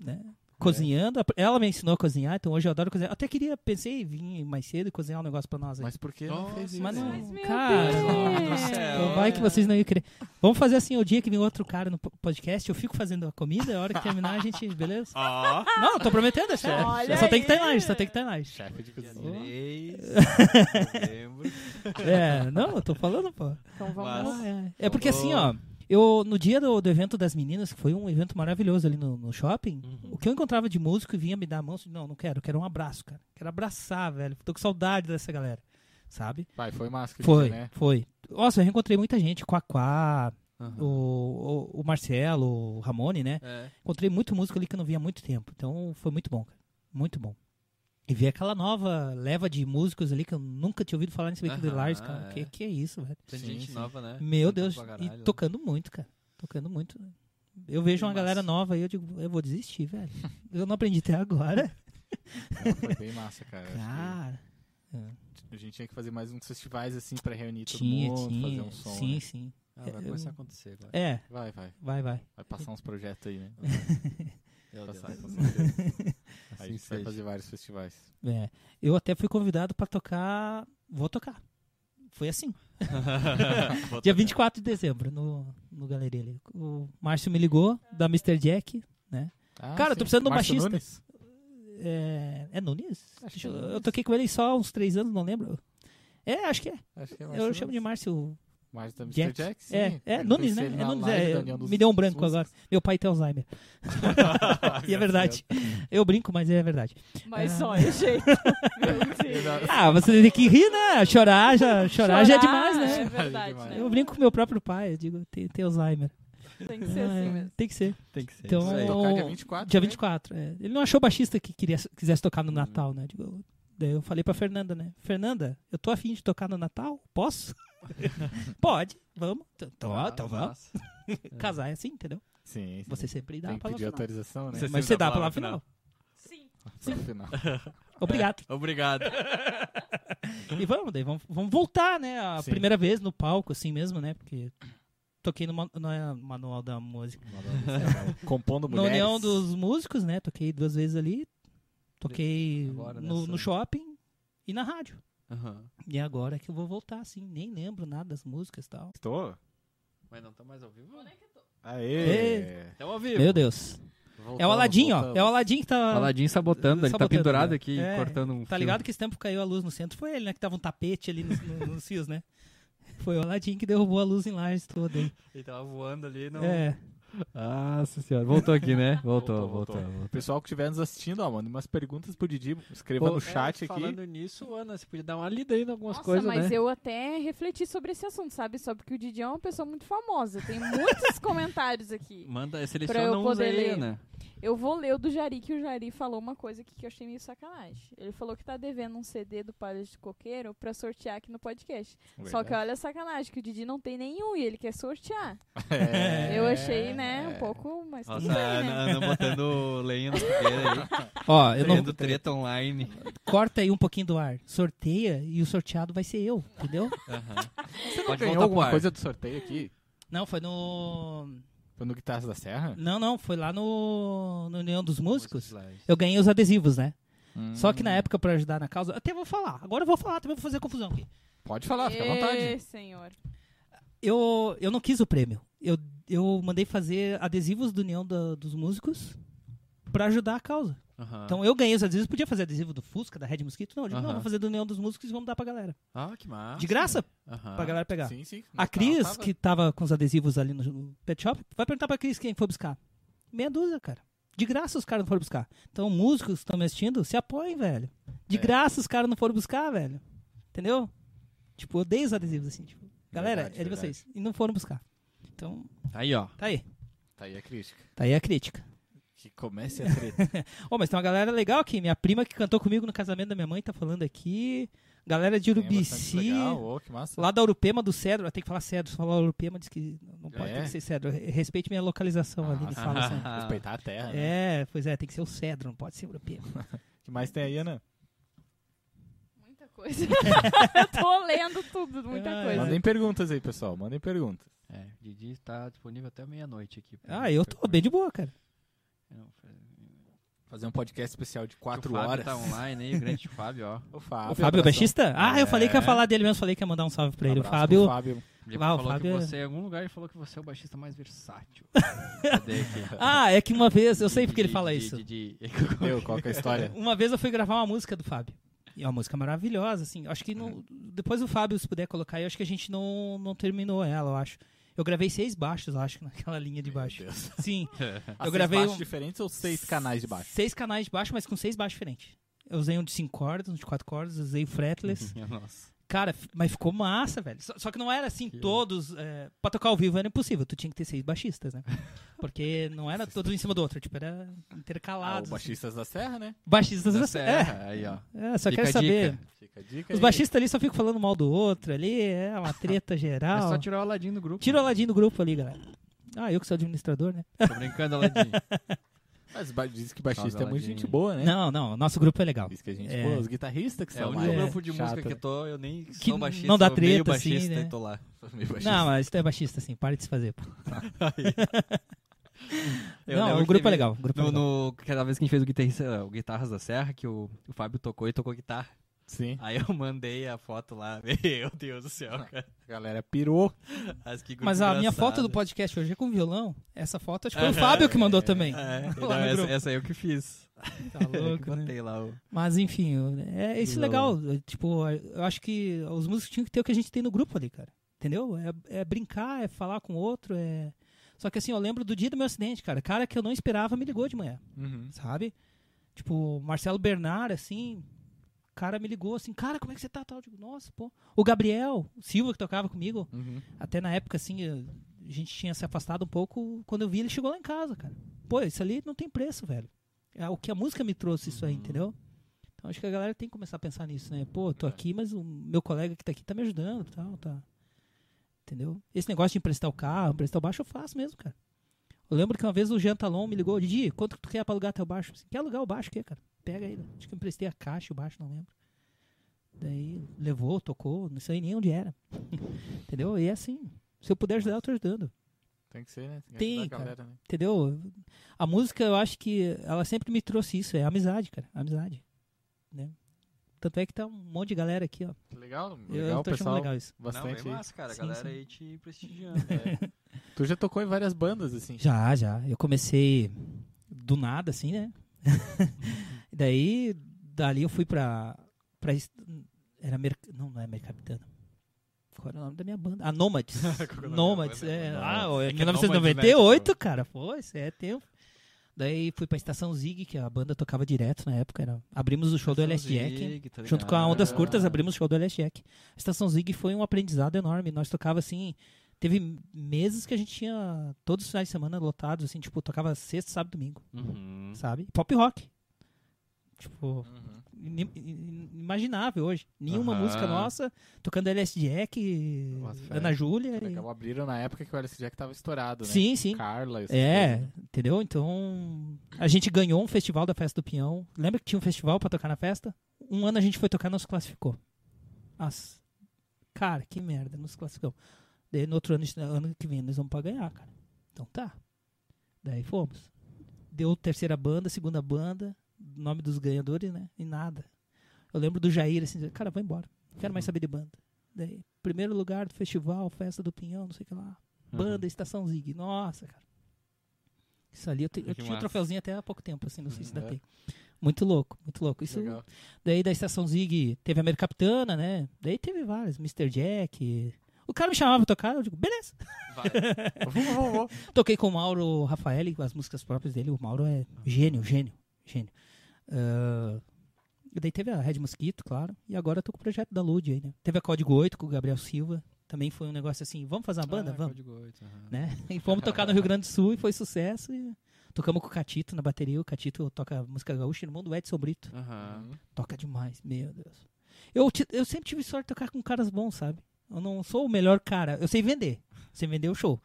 Né? Cozinhando. Ela me ensinou a cozinhar, então hoje eu adoro cozinhar. Até queria, pensei em vir mais cedo e cozinhar um negócio pra nós aí. Mas por que não fez isso? Mas não, Mas, cara, então vai que vocês não iam querer. Vamos fazer assim, o dia que vem outro cara no po- podcast, eu fico fazendo a comida, a hora que terminar a gente, beleza? Ó. Não, eu tô prometendo, é sério. Olha Só tem que estar em aí. live, só tem que estar em live. Chefe de cozinha. 3 de novembro. [laughs] É, não, eu tô falando, pô. Então vamos. Mas- É, é porque assim, ó, eu no dia do, do evento das meninas, que foi um evento maravilhoso ali no, no shopping, Uhum. o que eu encontrava de músico e vinha me dar a mão, eu disse, não, não quero, eu quero um abraço, cara. Quero abraçar, velho. Tô com saudade dessa galera, sabe? Vai, foi massa que Foi, né? foi. Nossa, eu reencontrei muita gente, Quaquá, Aham. o, o, o Marcelo, o Ramone, né? É. Encontrei muito músico ali que eu não via há muito tempo. Então foi muito bom, cara. Muito bom. E ver aquela nova leva de músicos ali que eu nunca tinha ouvido falar nesse Weekend Aham, Lars, cara. é. Que, que é isso, velho? Tem Sim, gente sim. nova, né? Meu Deus, e tocando muito, cara. Tocando muito. Eu vejo uma massa. galera nova aí, eu digo, eu vou desistir, velho. Eu não aprendi até agora. [laughs] Não, foi bem massa, cara. Cara. que a gente tinha que fazer mais uns festivais assim pra reunir todo Tinha, mundo, tinha. fazer um som. sim, né? sim. Ah, vai Eu- começar a acontecer agora. É, Vai, vai. vai, vai. Vai passar uns projetos aí, né? [laughs] Meu Deus. Passar, Aí a Assim gente vai seja. fazer vários festivais. É. Eu até fui convidado pra tocar. Vou tocar. Foi assim. [laughs] Dia tocar. 24 de dezembro, no, no galeria ali. O Márcio me ligou, da Mr. Jack, né? Ah, Cara, eu tô sim. precisando de um Márcio baixista. Nunes? É, é Nunes? Acho eu, é Nunes. eu toquei com ele só há uns três anos, não lembro. É, acho que é. Acho que é Eu chamo de. Márcio Márcio da Mr. Jack. Jack, sim. É, é Nunes, né? É Nunes, é, dos- me deu um branco agora. Meu pai tem Alzheimer. [laughs] e é verdade. Eu brinco, mas é verdade. Mas só é Deus. Ah, você tem que rir, né? Chorar já, chorar, já é demais, É né? verdade, demais. né? Eu brinco com meu próprio pai, eu digo, tem, tem Alzheimer. Tem que ser Ah, assim é, mesmo. Tem que ser. Tem que ser. Então, aí. Tocar dia 24. Dia né? 24. é. Ele não achou baixista que queria, quisesse tocar no Natal, né? Digo, daí eu falei pra Fernanda, né? Fernanda, eu tô afim de tocar no Natal? Posso? [laughs] Pode, vamos. Então, Ah, então vamos. [laughs] Casar é assim, entendeu? Sim, sim. Você sempre dá Tem a palavra pedir final. autorização, né? Você Mas você dá dá a a palavra palavra final. Sim. No final. [laughs] Obrigado. Obrigado. E vamos, daí vamos, vamos voltar, né? A Sim. primeira vez no palco, assim mesmo, né? Porque toquei no, no é, manual da música. Compondo Na mulheres. União dos Músicos, né? Toquei duas vezes ali. Toquei Agora no, nessa- no shopping e na rádio. Aham. E agora é que eu vou voltar, assim. Nem lembro nada das músicas e tal. Estou? Mas não tá mais ao vivo? Aê! Estamos ao vivo. Meu Deus. É o Voltamos, Aladinho, ó. voltamos. É o Aladinho que tá. Aladim sabotando, ele tá Sabotando, pendurado né? aqui, É, cortando um Tá fio. ligado que esse tempo caiu a luz no centro? Foi ele, né? Que tava um tapete ali nos, no- nos fios, né? Foi o Aladinho que derrubou a luz em Lages toda aí. Ele tava voando ali. Não... É. Nossa senhora. Voltou aqui, né? [laughs] Voltou, Voltou, voltou. O pessoal que estiver nos assistindo, ó, manda umas perguntas pro Didi. Escreva no chat aqui. É, Falando nisso, Ana, você podia dar uma lida aí em algumas Nossa, coisas, mas né? eu até refleti sobre esse assunto, sabe? Só porque o Didi é uma pessoa muito famosa. Tem muitos [laughs] comentários aqui. Manda, seleciona eu uns poder aí, ler. Ana. Eu vou ler o do Jari, que o Jari falou uma coisa aqui que eu achei meio sacanagem. Ele falou que tá devendo um CD do Palha de Coqueiro pra sortear aqui no podcast. Só que olha a sacanagem, que o Didi não tem nenhum e ele quer sortear. É. Eu achei, né, um pouco, mas Nossa, tudo bem, né? Ana, Ana botando lenha na fogueira aí. [laughs] Ó, eu não. Treta online. Corta aí um pouquinho do ar. Sorteia e o sorteado vai ser eu, entendeu? Você não Pode ganhou alguma coisa do sorteio aqui? Não, foi no. Foi no Guitarras da Serra? Não, não, foi lá no, no União dos Músicos. Eu ganhei os adesivos, né? Só que na Hum. época, pra ajudar na causa, até vou falar. Agora eu vou falar, também vou fazer confusão aqui. Pode falar, fica à vontade. Senhor. Eu, eu não quis o prêmio. Eu, eu mandei fazer adesivos do União da- dos Músicos pra ajudar a causa. Aham. Então eu ganhei os adesivos, podia fazer adesivo do Fusca, da Red Mosquito. Não, eu digo, não, Aham. vou fazer do União dos Músicos e vamos dar pra galera. Ah, que massa. De graça, Aham. pra galera pegar. Sim, sim. A Não, Cris, tava- que tava com os adesivos ali no, pet shop, vai perguntar pra Cris quem foi buscar. Meia dúzia, cara. De graça os caras não foram buscar. Então, músicos que estão me assistindo, se apoiem, velho. De É. graça os caras não foram buscar, velho. Entendeu? Tipo, eu odeio os adesivos assim. Tipo, galera, Verdade, é de verdade. vocês. E não foram buscar. Então, Aí, ó. tá aí. Tá aí a crítica. Tá aí a crítica. Que comece a treta. [laughs] Ô, mas tem uma galera legal aqui. Minha prima que cantou comigo no casamento da minha mãe tá falando aqui. Galera de Urubici. que massa. Lá da Urupema do Cedro. Tem que falar Cedro. Se falar Urupema, diz que não pode É? ter que ser Cedro. Respeite minha localização ali. Ele Ah, fala [laughs] assim. Respeitar a terra, né? É, pois é, tem que ser o Cedro, não pode ser Urupema. O [laughs] que mais tem aí, Ana? Muita coisa. eu tô lendo tudo, muita Ah, coisa. Mandem perguntas aí, pessoal. Mandem perguntas. É, Didi está disponível até meia-noite aqui. Ah, eu tô bem de boa, cara. Fazer um podcast especial de quatro o Fábio horas. tá online aí, o grande [laughs] Fábio, ó. O Fábio. O Fábio é baixista? Ah, eu falei que ia É. falar dele mesmo, falei que ia mandar um salve pra ele. O Fábio. pro Fábio. Ele Ah, o falou Fábio é- que você, em algum lugar, ele falou que você é o baixista mais versátil. [laughs] Cadê aqui? Ah, é que uma vez, eu sei porque ele fala isso. Didi. Meu, qual que é a história? [laughs] Uma vez eu fui gravar uma música do Fábio. E é uma música maravilhosa, assim. Acho que não- depois o Fábio, se puder colocar aí, acho que a gente não, não terminou ela, eu acho. Eu gravei seis baixos, eu acho, [laughs] naquela linha de baixo. [laughs] Sim, [laughs] seis gravei baixos um- diferentes ou seis canais de baixo? seis canais de baixo, mas com seis baixos diferentes. Eu usei um de cinco cordas, um de quatro cordas, usei o fretless. Nossa. Cara, mas ficou massa, velho. Só, só que não era assim, todos. É, pra tocar ao vivo era impossível, tu tinha que ter seis baixistas, né? [laughs] Porque não era todos em cima do outro, tipo, era Ah, o intercalados. assim. Baixistas da Serra, né? Baixistas Da da Serra, aí, ó. É, é, só Fica quero saber. Os baixistas ali só ficam falando mal do outro ali, é uma [laughs] treta É geral. só tirar o Aladim do grupo. Tira o Aladim do grupo ali, galera. Ah, eu que sou administrador, né? Tô brincando, Aladim. [laughs] Mas diz que baixista é muito gente boa, né? Não, não, nosso grupo é legal. Diz que a gente É. boa. Os guitarristas que É o são único mais grupo de música chato. que eu tô, eu nem Que sou baixista. não dá sou meio treta, assim, baixista né? e tô lá. [laughs] Não, mas tu é baixista, assim, para de se fazer. pô. Eu não, lembro o grupo é teve- legal. O grupo é No, legal. no, aquela vez que a gente fez o, guitarrista, o Guitarras da Serra, que o, o Fábio tocou e tocou guitarra. Sim. Aí eu mandei a foto lá. [laughs] Meu Deus do céu, cara. A galera pirou. Mas, a minha foto do podcast hoje é com violão. Essa foto acho que foi o. Fábio que mandou também. É, Lá então no essa, essa aí eu que fiz. [laughs] Tá louco, né? lá o... Mas enfim, é isso é legal. é, Tipo, eu acho que os músicos tinham que ter o que a gente tem no grupo ali, cara. Entendeu? É, é brincar, é falar com o outro, é. Só que assim, eu lembro do dia do meu acidente, cara. Cara que eu não esperava me ligou de manhã, Uhum. sabe? Tipo, Marcelo Bernard, assim. O cara me ligou assim, cara, como é que você tá? Tal? Eu digo, Nossa, pô. O Gabriel Silva, que tocava comigo, Uhum. até na época, assim, eu- a gente tinha se afastado um pouco. Quando eu vi, ele chegou lá em casa, cara. Pô, isso ali não tem preço, velho. É o que a música me trouxe isso aí, Uhum. entendeu? Então acho que a galera tem que começar a pensar nisso, né? Pô, tô aqui, mas o meu colega que tá aqui tá me ajudando e tal, tá. Entendeu? Esse negócio de emprestar o carro, emprestar o baixo, eu faço mesmo, cara. Eu lembro que uma vez o Jean Talon me ligou, Didi, quanto que tu quer pra alugar teu baixo? Quer alugar o baixo, o quê, cara? Pega aí. Acho que eu emprestei a caixa o baixo, não lembro. Daí levou, tocou, não sei nem onde era. [laughs] Entendeu? E é assim. Se eu puder ajudar, eu tô ajudando. Tem que ser, né? que Tem, cara. galera, né? Entendeu? A música, eu acho que ela sempre me trouxe isso, é amizade, cara. Amizade. Né? Tanto é que tá um monte de galera aqui, ó. Que Legal, Eu legal, tô achando pessoal. legal isso. Não, Bastante. bem massa, cara. A galera sim. aí te prestigiando. [laughs] É. tu já tocou em várias bandas, assim. Já, já. Eu comecei do nada, assim, né? [laughs] E Daí, dali eu fui pra. pra era Mer... Não, não é Mercapitana. Qual era o nome da minha banda? A Nomads. [laughs] É Nomads, é. Nomads. Ah, é É que é 1998, Nomads, né, cara. Pô, isso é tempo. Daí fui pra Estação Zig, que a banda tocava direto na época. Era... Abrimos o show do LS Jack. Zig, tá Junto com a? Ondas Curtas, abrimos o show do LS Jack. A Estação Zig foi um aprendizado enorme. Nós tocava assim. Teve meses que a gente tinha todos os finais de semana lotados, assim, tipo, tocava sexta, sábado e domingo, Uhum. sabe? Pop rock. Tipo, Uhum. inimaginável hoje. Nenhuma Aham. música nossa, tocando LS Jack, fé. Ana Júlia. e- abriram na época que o LS Jack tava estourado, né? Sim, sim. Carla, É, coisas. entendeu? Então, a gente ganhou um festival da Festa do Pinhão. Lembra que tinha um festival pra tocar na festa? Um ano a gente foi tocar e não se classificou. Nossa. Cara, que merda, não se classificou. Daí no outro ano, ano que vem, nós vamos pra ganhar, cara. Então tá. Daí fomos. Deu terceira banda, segunda banda, nome dos ganhadores, né? E nada. Eu lembro do Jair assim, cara, vai embora. Não quero mais saber de banda. Daí, primeiro lugar do festival, festa do Pinhão, não sei o que lá. Banda Estação Zig. Nossa, cara. Isso ali, eu, te- eu tinha um troféuzinho até há pouco tempo, assim, não sei se Uhum. ainda tem. Muito louco, muito louco. Isso, Legal. daí da Estação Zig teve a Mercapitana, né? Daí teve vários, Mr. Jack. O cara me chamava pra tocar, eu digo, beleza. Vai. Vamos, vamos, vamos. Toquei com o Mauro Rafaeli, com as músicas próprias dele. O Mauro é gênio, gênio, gênio. E daí teve a Red Mosquito, claro. E agora eu tô com o projeto da Lud aí, né? Teve a Código 8 com o Gabriel Silva. Também foi um negócio assim, vamos fazer uma banda? Ah, vamos. Código oito, aham. Né? [laughs] E fomos tocar no Rio Grande do Sul e foi sucesso. E Tocamos com o Catito na bateria. O Catito toca música gaúcha, irmão do Edson Brito. Aham. Toca demais, meu Deus. Eu, eu sempre tive sorte de tocar com caras bons, sabe? Eu não sou o melhor cara. Eu sei vender. Sei vender o show.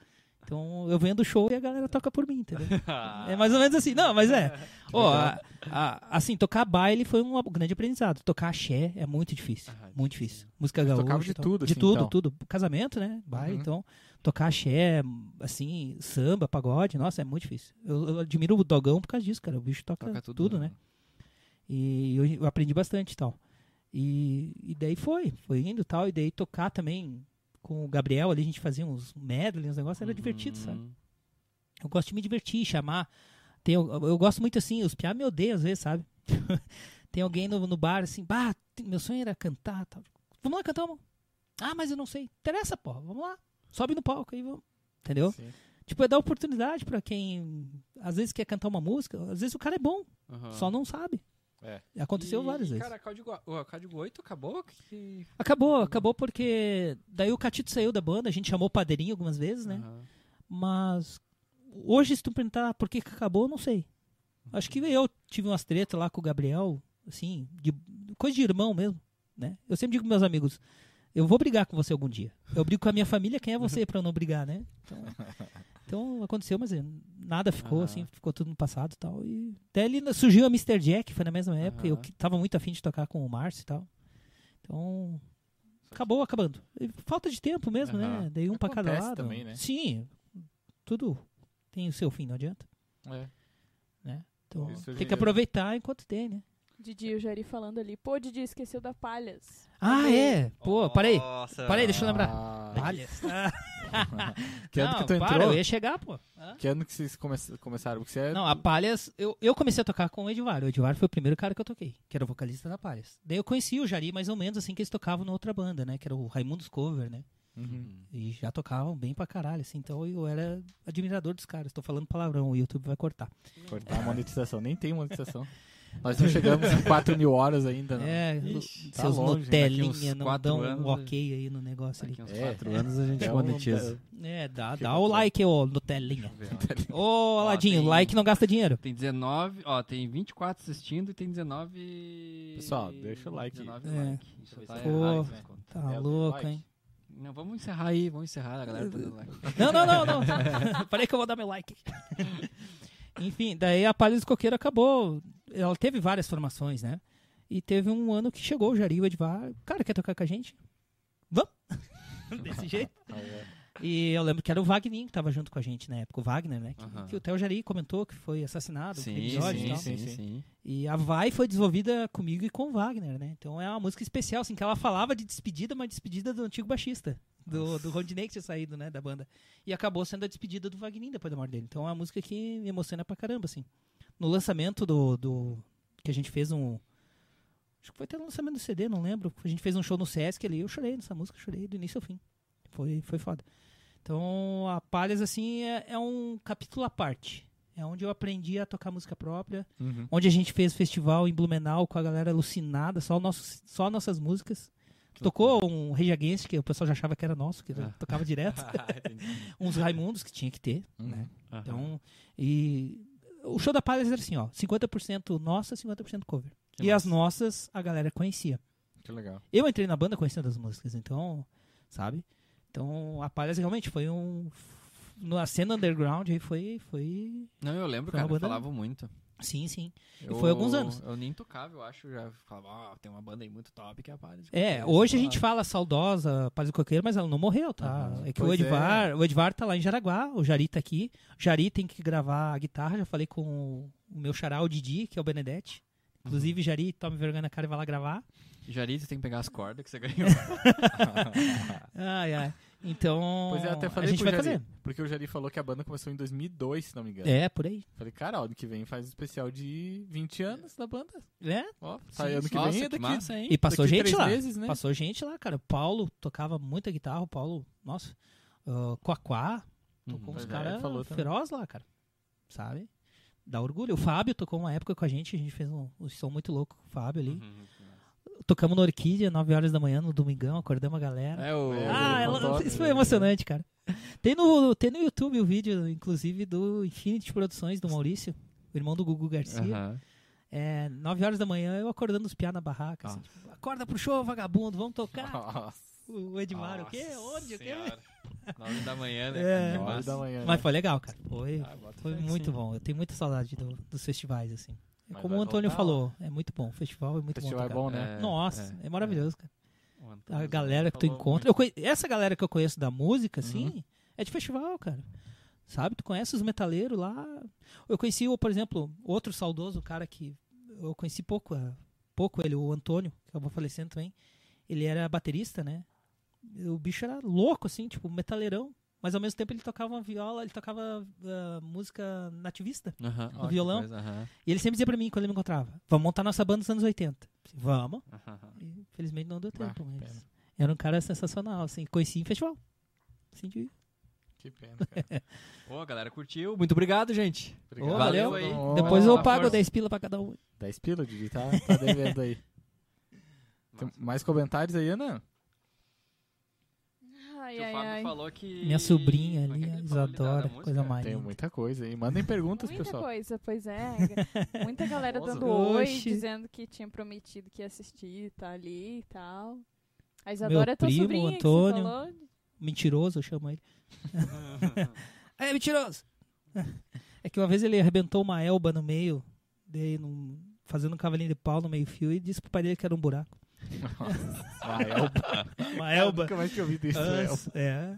Então eu vendo o show e a galera toca por mim, entendeu? [laughs] É mais ou menos assim. Não, mas é. Ó, a- a- assim, tocar baile foi um grande aprendizado. Tocar axé é muito difícil. Ah, muito difícil. Música gaúcha. tocava de tal. tudo, De assim, tudo, então. tudo. Casamento, né? Baile, Uhum. então. Tocar axé, assim, samba, pagode, nossa, é muito difícil. Eu, eu admiro o Dogão por causa disso, cara. O bicho toca, Toca tudo, tudo, né? E eu, eu aprendi bastante e tal. E, e daí foi, foi indo e tal. E daí tocar também com o Gabriel ali, a gente fazia uns medley, uns negócios, era divertido, sabe? Uhum. Eu gosto de me divertir, chamar. Tem, eu, eu gosto muito assim, os piá me odeiam às vezes, sabe? [laughs] Tem alguém no, no bar assim, bah, meu sonho era cantar tal. Vamos lá cantar. Ah, mas eu não sei. Interessa, porra, vamos lá. Sobe no palco aí, vamos. Entendeu? Sim. Tipo, é dar oportunidade pra quem às vezes quer cantar uma música, às vezes o cara é bom, Aham. só não sabe. É. Aconteceu E- várias e, vezes. Cara, Código, o Código 8 acabou? Que... Acabou, acabou porque daí o Catito saiu da banda, a gente chamou o Padrinho algumas vezes, né? Aham. Mas hoje, se tu perguntar por que, que acabou, eu não sei. Acho que eu tive umas tretas lá com o Gabriel, assim, de, coisa de irmão mesmo, né? Eu sempre digo pros meus amigos, eu vou brigar com você algum dia. Eu brigo com a minha família, quem é você pra eu não brigar, né? Então, [laughs] então, aconteceu, mas é, nada ficou assim, ficou tudo no passado e tal. E daí ali surgiu a Mr. Jack, foi na mesma época, eu tava muito afim de tocar com o Márcio e tal. Então, acabou acabando. Falta de tempo mesmo, né? Dei um pra cada lado. também, né? Sim, tudo tem o seu fim, não adianta. É. Então, Isso tem que aproveitar enquanto tem, né? Didi e o Jari falando ali. Pô, Didi, esqueceu da Palhas. Ah, é? Pô, parei. Nossa. Parei, deixa eu lembrar. Ah, Palhas. [laughs] [laughs] Que ano não, que tu para, entrou? eu ia chegar, pô. Hã? Que ano que vocês come- começaram? Porque você é... Não, a Palhas, eu, eu comecei a tocar com o Edivar. O Edivar foi o primeiro cara que eu toquei, que era o vocalista da Palhas. Daí eu conheci o Jari mais ou menos assim que eles tocavam na outra banda, né? Que era o Raimundos Cover, né? Uhum. E já tocavam bem pra caralho, assim. Então eu era admirador dos caras. Tô falando palavrão, o YouTube vai cortar. Cortar a monetização. Nem tem monetização. [laughs] Nós não chegamos em 4 mil horas ainda. Não. É, Ixi, tá seus longe, Nutelinha uns não dão um anos, ok aí no negócio ali. Daqui uns É. 4 anos a gente É um- monetiza. É, dá, dá o like, ô Nutelinha. Ô, Aladinho, tem- like não gasta dinheiro. Tem 19, ó, tem 24 assistindo e tem 19. Pessoal, deixa o like. 19 É. like. Isso tá Pô, errado, conto. Tá É, louco, hein? Não, vamos encerrar aí, vamos encerrar, a galera tá dando like. [laughs] Não, não, não, não. [laughs] Parei que eu vou dar meu like. [laughs] Enfim, daí a Palha dos Coqueiro acabou. Ela teve várias formações, né? E teve um ano que chegou o Jari e o Edvar. Cara, quer tocar com a gente? Vamos! [laughs] Desse jeito. Ah, é. E eu lembro que era o Wagner que tava junto com a gente na época, o Wagner, né? Que, que o Theo Jari comentou que foi assassinado, no Sim, episódio e sim, tal. sim, sim, sim. E a Vai foi desenvolvida comigo e com o Wagner, né? Então é uma música especial, assim, que ela falava de despedida, mas despedida do antigo baixista, do, do Rondinei que tinha saído, né, da banda. E acabou sendo a despedida do Wagner depois da morte dele. Então é uma música que me emociona pra caramba, assim. No lançamento do. do que a gente fez um. Acho que foi até no lançamento do CD, não lembro. A gente fez um show no Sesc ali, eu chorei nessa música, chorei do início ao fim. Foi, foi foda. Então a Palhas, assim, é, é um capítulo à parte. É onde eu aprendi a tocar música própria Uhum. onde a gente fez festival em Blumenau com a galera alucinada, só, nosso, só nossas músicas. Tocou um Against, que o pessoal já achava que era nosso, que Ah. tocava direto. [laughs] [laughs] Uns Raimundos, que tinha que ter. né? Aham. Então, e o show da Palhas era assim, ó, 50% nossa, 50% cover. Que e as massa. nossas, a galera conhecia. Que legal. Eu entrei na banda conhecendo as músicas, então, sabe? Então, a Palhas realmente foi um... Na cena underground aí foi... foi Não, eu lembro, cara, falavam muito. Sim, sim. Eu- foi alguns anos. Eu nem tocava, eu acho, já falava, ó, tem uma banda aí muito top que é a Paris. É, hoje a gente fala saudosa Paz do Coqueiro, mas ela não morreu, tá? Aham. É que o Pois Edvar, o Edvar tá lá em Jaraguá, o Jari tá aqui. O Jari tem que gravar a guitarra, já falei com o meu xará, o Didi, que é o Benedetti. Inclusive, Jari, tome vergonha na cara e vai lá gravar. Jari, você tem que pegar as cordas que você [laughs] ganhou. Ai, ai. Então, Pois é, até falei a gente pro vai Jari, fazer. Porque o Jari falou que a banda começou em 2002, se não me engano. É, por aí. Falei, cara, ano que vem faz um especial de 20 anos da banda. É? Ó, sai Sim, ano que nossa, vem é que daqui, massa, hein? E passou daqui gente lá. meses, né? Passou gente lá, cara. O Paulo tocava muita guitarra, o Paulo, nossa, uh, Coaquá, tocou Uhum. uns é, caras feroz lá, cara. Sabe? Dá orgulho. O Fábio tocou uma época com a gente, a gente fez um, um som muito louco com o Fábio ali. Uhum. Tocamos no Orquídea, 9 horas da manhã, no domingão, acordamos a galera. É o... É, ah, ele ela- contou, isso ele- foi emocionante, cara. Tem no, tem no YouTube o vídeo, inclusive, do Infinity Produções, do Maurício, o irmão do Gugu Garcia. Aham. É, 9 horas da manhã, eu acordando os piá na barraca. assim, Ah. tipo, Acorda pro show, vagabundo, vamos tocar. Nossa, O Edmar, o quê? Nossa Onde? O quê? Senhora. Nove da manhã, né? É. Que nove massa. da manhã. Mas né? foi legal, cara. Foi, Ah, foi muito sim. bom. Eu tenho muita saudade do- dos festivais, assim. Mas Como vai o Antônio voltar, falou, é muito bom. O festival é muito Festival bom. é tocar. bom, né? É, Nossa, é, é, maravilhoso, cara. A galera que tu encontra. Eu conhe- Essa galera que eu conheço da música, assim, Uhum. é de festival, cara. Sabe? Tu conhece os metaleiros lá. Eu conheci, por exemplo, outro saudoso, cara que eu conheci pouco, ah, pouco ele, o Antônio, que acabou falecendo também. Ele era baterista, né? O bicho era louco, assim, tipo, metaleirão. Mas ao mesmo tempo ele tocava uma viola, ele tocava ah, música nativista. Aham, no ó, que violão. coisa, aham, E ele sempre dizia pra mim, quando ele me encontrava, vamos montar nossa banda dos anos 80. Eu disse, Vamos. aham. E, infelizmente não deu Ah, tempo, mas pena. era um cara sensacional, assim, conheci em festival. Assim, de... Que pena, cara. [laughs] Pô, a galera curtiu. Muito obrigado, gente. Obrigado. valeu aí. Ó, Depois eu a pago força. 10 pila pra cada um. 10 pila, Didi, tá, tá devendo aí. [laughs] Tem mais comentários aí, Ana? Ai, Que o ai, Fábio ai. falou que. Minha sobrinha é ali, da Isadora, música? coisa mais Tem muita coisa aí. Mandem perguntas, Muita pessoal. coisa, pois é. [laughs] Muita galera Nossa. dando oi, dizendo que tinha prometido que ia assistir, tá ali e tal. A Isadora é tua primo, sobrinha Antônio. que você falou. Mentiroso, eu chamo ele. [laughs] [laughs] é, mentiroso! É que uma vez ele arrebentou uma elba no meio, daí num- fazendo um cavalinho de pau no meio fio e disse pro pai dele que era um buraco. Ah, Elba. Uma elba. Nunca mais tinha ouvido isso, Elba. Nossa, é.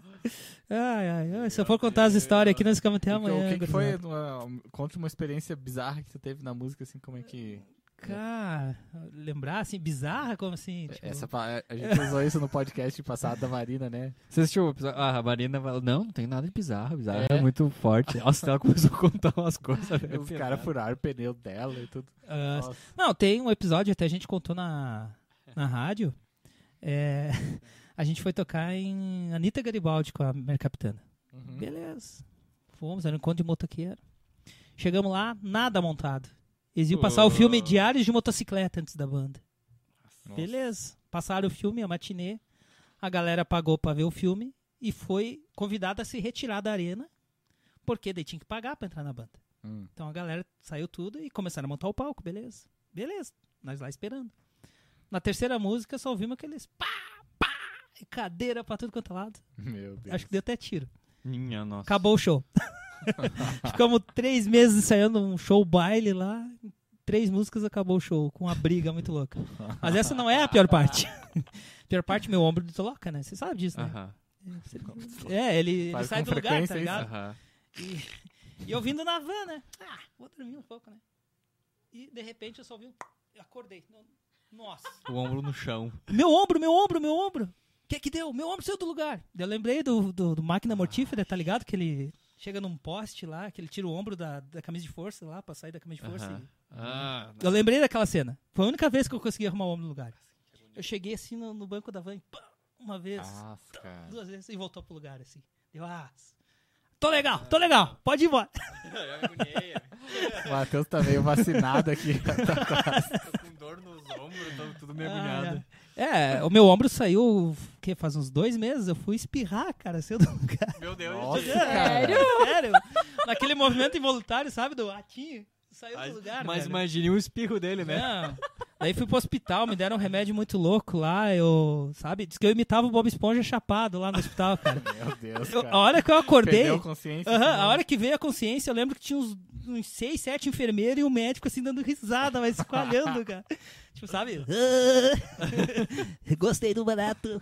Ai, ai, ai. Se eu for contar as histórias aqui, nós ficamos até Então, amanhã. o que, que foi? Uma, conta uma experiência bizarra que você teve na música, assim, como é que... Cara, lembrar assim, bizarra, como assim? tipo- Essa, pa- a gente usou isso no podcast passado da Marina, né? Você assistiu o episódio? Ah, a Marina falou: Não, não tem nada de bizarro. Bizarro é, É? muito forte. Nossa, ela começou a contar umas coisas. né? Os caras furaram o pneu dela e tudo. Ah, Nossa. Não, tem um episódio, até a gente contou na, na rádio. É, [laughs] a gente foi tocar em Anitta Garibaldi com a Mercapitana. Uhum. Beleza. Fomos, era um encontro de motoqueiro. Chegamos lá, nada montado. Eles iam passar o filme Diários de Motocicleta antes da banda. Nossa. Beleza. Passaram o filme, a matinê. A galera pagou pra ver o filme e foi convidada a se retirar da arena, porque daí tinha que pagar pra entrar na banda. Hum. Então a galera saiu tudo e começaram a montar o palco, beleza. Beleza, nós lá esperando. Na terceira música só ouvimos aqueles pá, pá, e cadeira pra tudo quanto é lado. Meu Deus. Acho que deu até tiro. Minha nossa. Acabou o show. [laughs] Ficamos três meses ensaiando um show baile lá. Três músicas acabou o show, com uma briga muito louca. Mas essa não é a pior parte. a [laughs] pior parte, meu ombro desloca, né? Você sabe disso, né? Aham. É, ele, ele sai do lugar, tá ligado? E, e eu vindo na van, né? Ah, vou dormir um pouco, né? E de repente eu só vi um... Eu acordei. Nossa. O ombro no chão. Meu ombro, meu ombro, meu ombro. O que que deu? Meu ombro saiu do lugar. Eu lembrei do, do, do Máquina Mortífera, tá ligado? Que ele chega num poste lá, que ele tira o ombro da, da camisa de força lá, pra sair da camisa de força. E- Ah, Eu lembrei daquela cena. Foi a única vez que eu consegui arrumar o ombro no lugar. Eu cheguei assim no, no banco da van, e pá, uma vez, Nossa, cara. duas vezes, e voltou pro lugar assim. Deu, ah, tô legal, tô legal, pode ir embora. [laughs] [laughs] O Matheus tá meio vacinado aqui. [laughs] Tô com dor nos ombros, tô tudo mergulhado. É, o meu ombro saiu, o que, faz uns dois meses, eu fui espirrar, cara, saiu do lugar. Meu Deus. Nossa, Sério? Sério? Naquele movimento involuntário, sabe, do atinho, saiu do lugar, Mas velho. imagine o espirro dele, né? Não. Daí fui pro hospital, me deram um remédio muito louco lá, eu, sabe, diz que eu imitava o Bob Esponja chapado lá no hospital, [laughs] cara. Meu Deus, Eu- cara. a hora que eu acordei, Perdeu consciência. aham, assim, a hora que veio a consciência, eu lembro que tinha uns, uns seis, sete enfermeiros e um médico assim dando risada, mas esqualhando, cara. [laughs] Tipo, sabe? [laughs] Gostei do barato.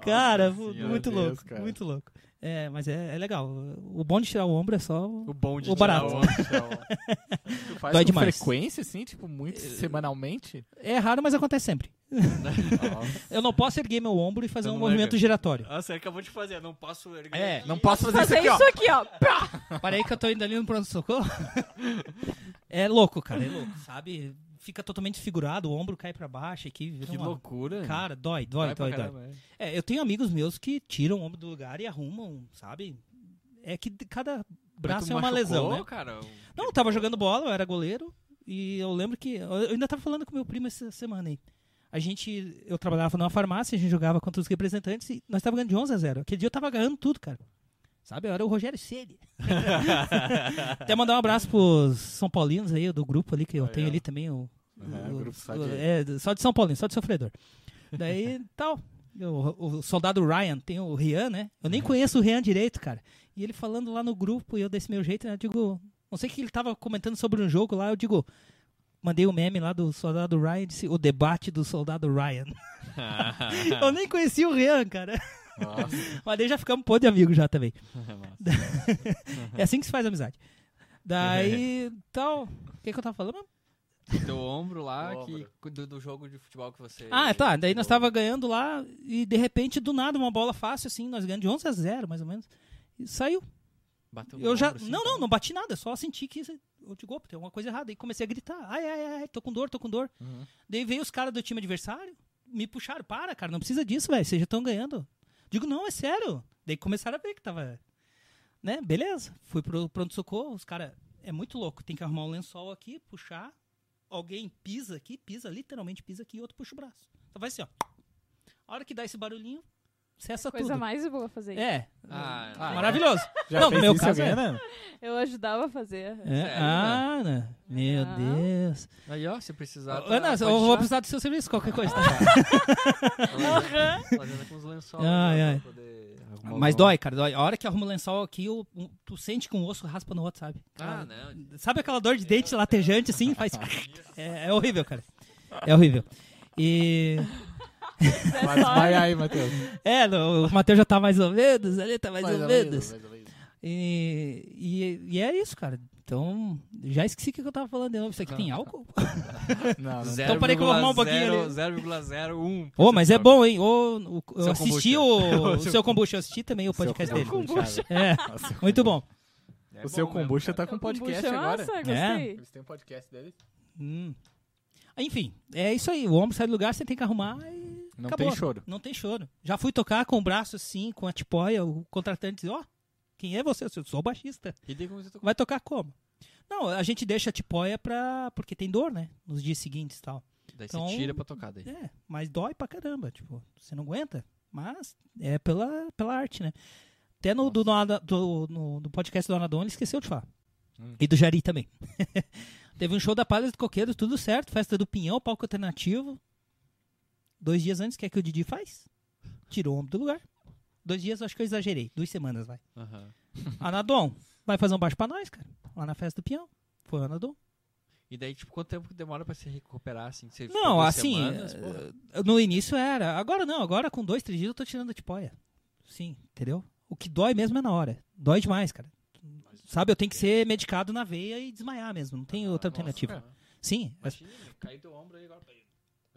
cara, Nossa muito Deus, louco, cara. muito louco. É, mas é, é legal. O bom de tirar o ombro é só O bom de O tirar barato. o ombro. [laughs] Tu faz Dói com demais. frequência, assim, tipo, muito semanalmente? É raro, mas acontece sempre. [laughs] Eu não posso erguer meu ombro e fazer um movimento ergue. giratório. Ah, você acabou de fazer, não posso erguer. É. Não posso fazer, Fazer isso aqui, isso aqui, ó. Aí que eu tô indo ali no pronto-socorro. [laughs] é louco, cara, é louco, sabe? Fica totalmente desfigurado, o ombro cai pra baixo aqui. Que uma- loucura. Cara, dói, dói, dói, dói. caramba, é. É, eu tenho amigos meus que tiram o ombro do lugar e arrumam, sabe? É que cada braço é uma machucou, lesão, né? cara? Não, eu tava jogando bola, eu era goleiro. E eu lembro que. Eu ainda tava falando com meu primo essa semana aí. A gente, eu trabalhava numa farmácia, a gente jogava contra os representantes e nós tava ganhando de 11 a 0. Aquele dia eu tava ganhando tudo, cara. Sabe? Eu era o Rogério Ceni. [laughs] Até mandar um abraço pros São Paulinos aí, do grupo ali, que eu Aí, tenho ó. ali também. O, É, o- o grupo só de- é, só de São Paulino, só de sofredor. Daí, [laughs] tal. O, o soldado Ryan, tem o Rian, né? Eu nem conheço o Rian direito, cara. E ele falando lá no grupo, e eu desse meu jeito, eu digo. Não sei o que ele tava comentando sobre um jogo lá, eu digo. Mandei o meme lá do soldado Ryan, disse o debate do soldado Ryan. [laughs] eu nem conhecia o Rian, cara. Nossa. Mas daí já ficamos pô de amigo já também. [laughs] Massa. [laughs] É assim que se faz amizade. Daí, [laughs] tal. O que, que eu tava falando? Teu ombro lá que, do, do jogo de futebol que você. Ah, tá. Daí nós tava ganhando lá e de repente, do nada, uma bola fácil, assim, nós ganhamos de 11 a 0, mais ou menos. E saiu. Bateu Eu já. ombro, assim, não, não, não bati nada, só senti que eu digo, opa, tem alguma coisa errada. E comecei a gritar, ai, ai, ai, tô com dor, tô com dor. Uhum. Daí veio os caras do time adversário, me puxaram, para, cara, não precisa disso, velho, vocês já estão ganhando. Digo, não, é sério. Daí começaram a ver que tava. Né, beleza. Fui pro pronto-socorro, os caras. É muito louco, tem que arrumar um lençol aqui, puxar. Alguém pisa aqui, pisa, literalmente pisa aqui e outro puxa o braço. Então vai assim, ó. A hora que dá esse barulhinho, cessa Coisa tudo. mais boa fazer isso. É. Ah, Ah, maravilhoso. Já Não, no fez meu isso caso alguém, é. né? Eu ajudava a fazer. É. Sério, Ah, Ana. Meu Ah. Deus. Aí, ó, se precisar. tá- Ana, eu vou precisar do seu serviço, qualquer coisa. tá? Fazendo- Fazendo com os lençóis. Ai, né, ai. pra poder arrumar Mas dói, cara, dói. A hora que arruma o lençol aqui, o- o- tu sente que um osso raspa no outro, sabe? Ah, não. Sabe aquela dor de dente latejante assim? Faz... [laughs] É, é horrível, cara. É horrível. E. [laughs] Vai desmaiar aí, Matheus. É, no- o Matheus já tá mais ou menos, ali tá mais, Mais ou ou menos. menos, mais ou menos. E, e, e é isso, cara. Então, já esqueci o que eu tava falando de novo. Isso aqui tem álcool? [laughs] Não, não. Então parei que eu vou arrumar um pouquinho ali. 0,01. Ô, mas é bom, hein? Ô, o- eu Seu assisti kombucha. o, [laughs] o Seu kombucha, eu assisti também o podcast Seu dele. kombucha. É, Nossa, muito bom. É o seu bom mesmo, kombucha cara. tá com Kombucha podcast é agora. massa, gostei. Eles têm um podcast deles. Hum. Enfim, é isso aí. O ombro sai do lugar, você tem que arrumar e. Não acabou. tem choro. Não tem choro. Já fui tocar com o braço assim, com a tipóia, o contratante diz, ó, quem é você? Eu sou o baixista. E daí como você tocou? Vai tocar como? Não, a gente deixa a tipóia pra. porque tem dor, né? Nos dias seguintes e tal. Daí Então- você tira pra tocar daí. É, mas dói pra caramba. Tipo, você não aguenta. Mas é pela, pela arte, né? Até no, do, no, do, no, do podcast do Anadon ele esqueceu de falar. Hum. E do Jari também. [laughs] Teve um show da Palha do Coqueiro, tudo certo. Festa do Pinhão, palco alternativo. Dois dias antes, o que é que o Didi faz? Tirou o ombro do lugar. Dois dias, eu acho que eu exagerei. Duas semanas, vai. Aham. [laughs] Anadon, vai fazer um baixo pra nós, cara. Lá na festa do Pinhão. Foi o Anadon. E daí, tipo, quanto tempo que demora pra se recuperar, assim? Você Não, assim, semanas, eh, no início era. Agora não, agora com dois, três dias eu tô tirando a tipóia. Sim, entendeu? O que dói mesmo é na hora. Dói demais, cara. Sabe, eu tenho que ser medicado na veia e desmaiar mesmo. Não tem outra alternativa. cara. Sim. é- Imagina, caiu teu ombro aí agora.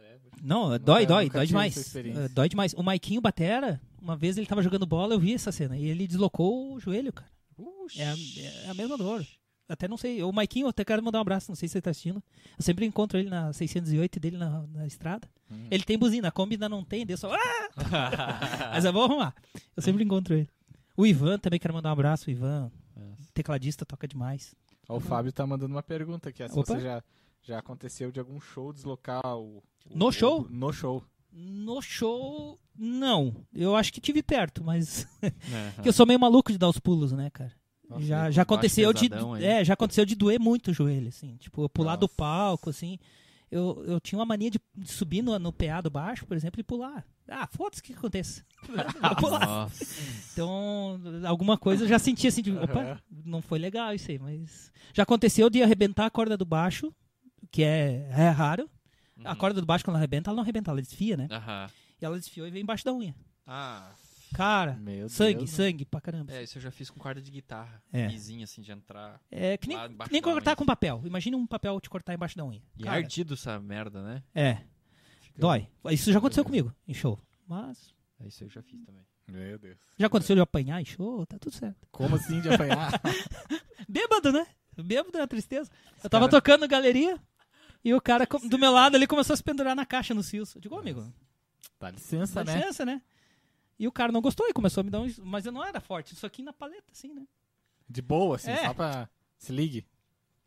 É, Não, dói, dói, dói demais. Eh, Dói demais. O Maiquinho Batera, uma vez ele tava jogando bola, eu vi essa cena. E ele deslocou o joelho, cara. É a, é a mesma dor. Até não sei. O Maiquinho, eu até quero mandar um abraço, não sei se ele tá assistindo. Eu sempre encontro ele na 608 dele na, na estrada. Hum. Ele tem buzina, a Kombi ainda não tem, deu só. "Ah!" [laughs] Mas eu vou arrumar. Eu sempre encontro ele. O Ivan também quero mandar um abraço. O Ivan, tecladista, toca demais. Ó, o Fábio tá mandando uma pergunta aqui. Se Opa. você já, já aconteceu de algum show deslocar o... o- No o- show? No show. No show, não. Eu acho que tive perto, mas. [laughs] Que eu sou meio maluco de dar os pulos, né, cara? Nossa, já, já aconteceu de. aí. É, já aconteceu de doer muito o joelho, assim. Tipo, eu pular do Nossa. palco, assim. Eu, eu tinha uma mania de, de subir no, no PA do baixo, por exemplo, e pular. Ah, foda-se o que aconteça. [laughs] Então, alguma coisa eu já senti assim de. Opa, Aham. não foi legal isso aí, mas. Já aconteceu de arrebentar a corda do baixo, que é, é raro. A Uhum. corda do baixo, quando ela arrebenta, ela não arrebenta, ela desfia, né? Aham. E ela desfiou e veio embaixo da unha. Ah, Cara, Meu sangue, Deus. sangue pra caramba. é, isso eu já fiz com corda de guitarra. É. Lisinha, assim, de entrar. É que nem, embaixo nem da cortar unha. com papel. Imagina um papel te cortar embaixo da unha. E é Cara, ardido essa merda, né? É, Fica- dói. Isso já aconteceu comigo em show. Mas É, isso eu já fiz também. Meu Deus. já aconteceu de eu apanhar em show, tá tudo certo. Como assim de apanhar? [laughs] Bêbado, né? Bêbado é tristeza. Eu tava cara- tocando galeria e o cara do meu lado ali começou a se pendurar na caixa no Silso. Eu digo, amigo, Dá licença, dá né? licença, né? E o cara não gostou e começou a me dar um. Mas eu não era forte, isso aqui na paleta, assim, né? De boa, assim, É. só pra... Se ligue.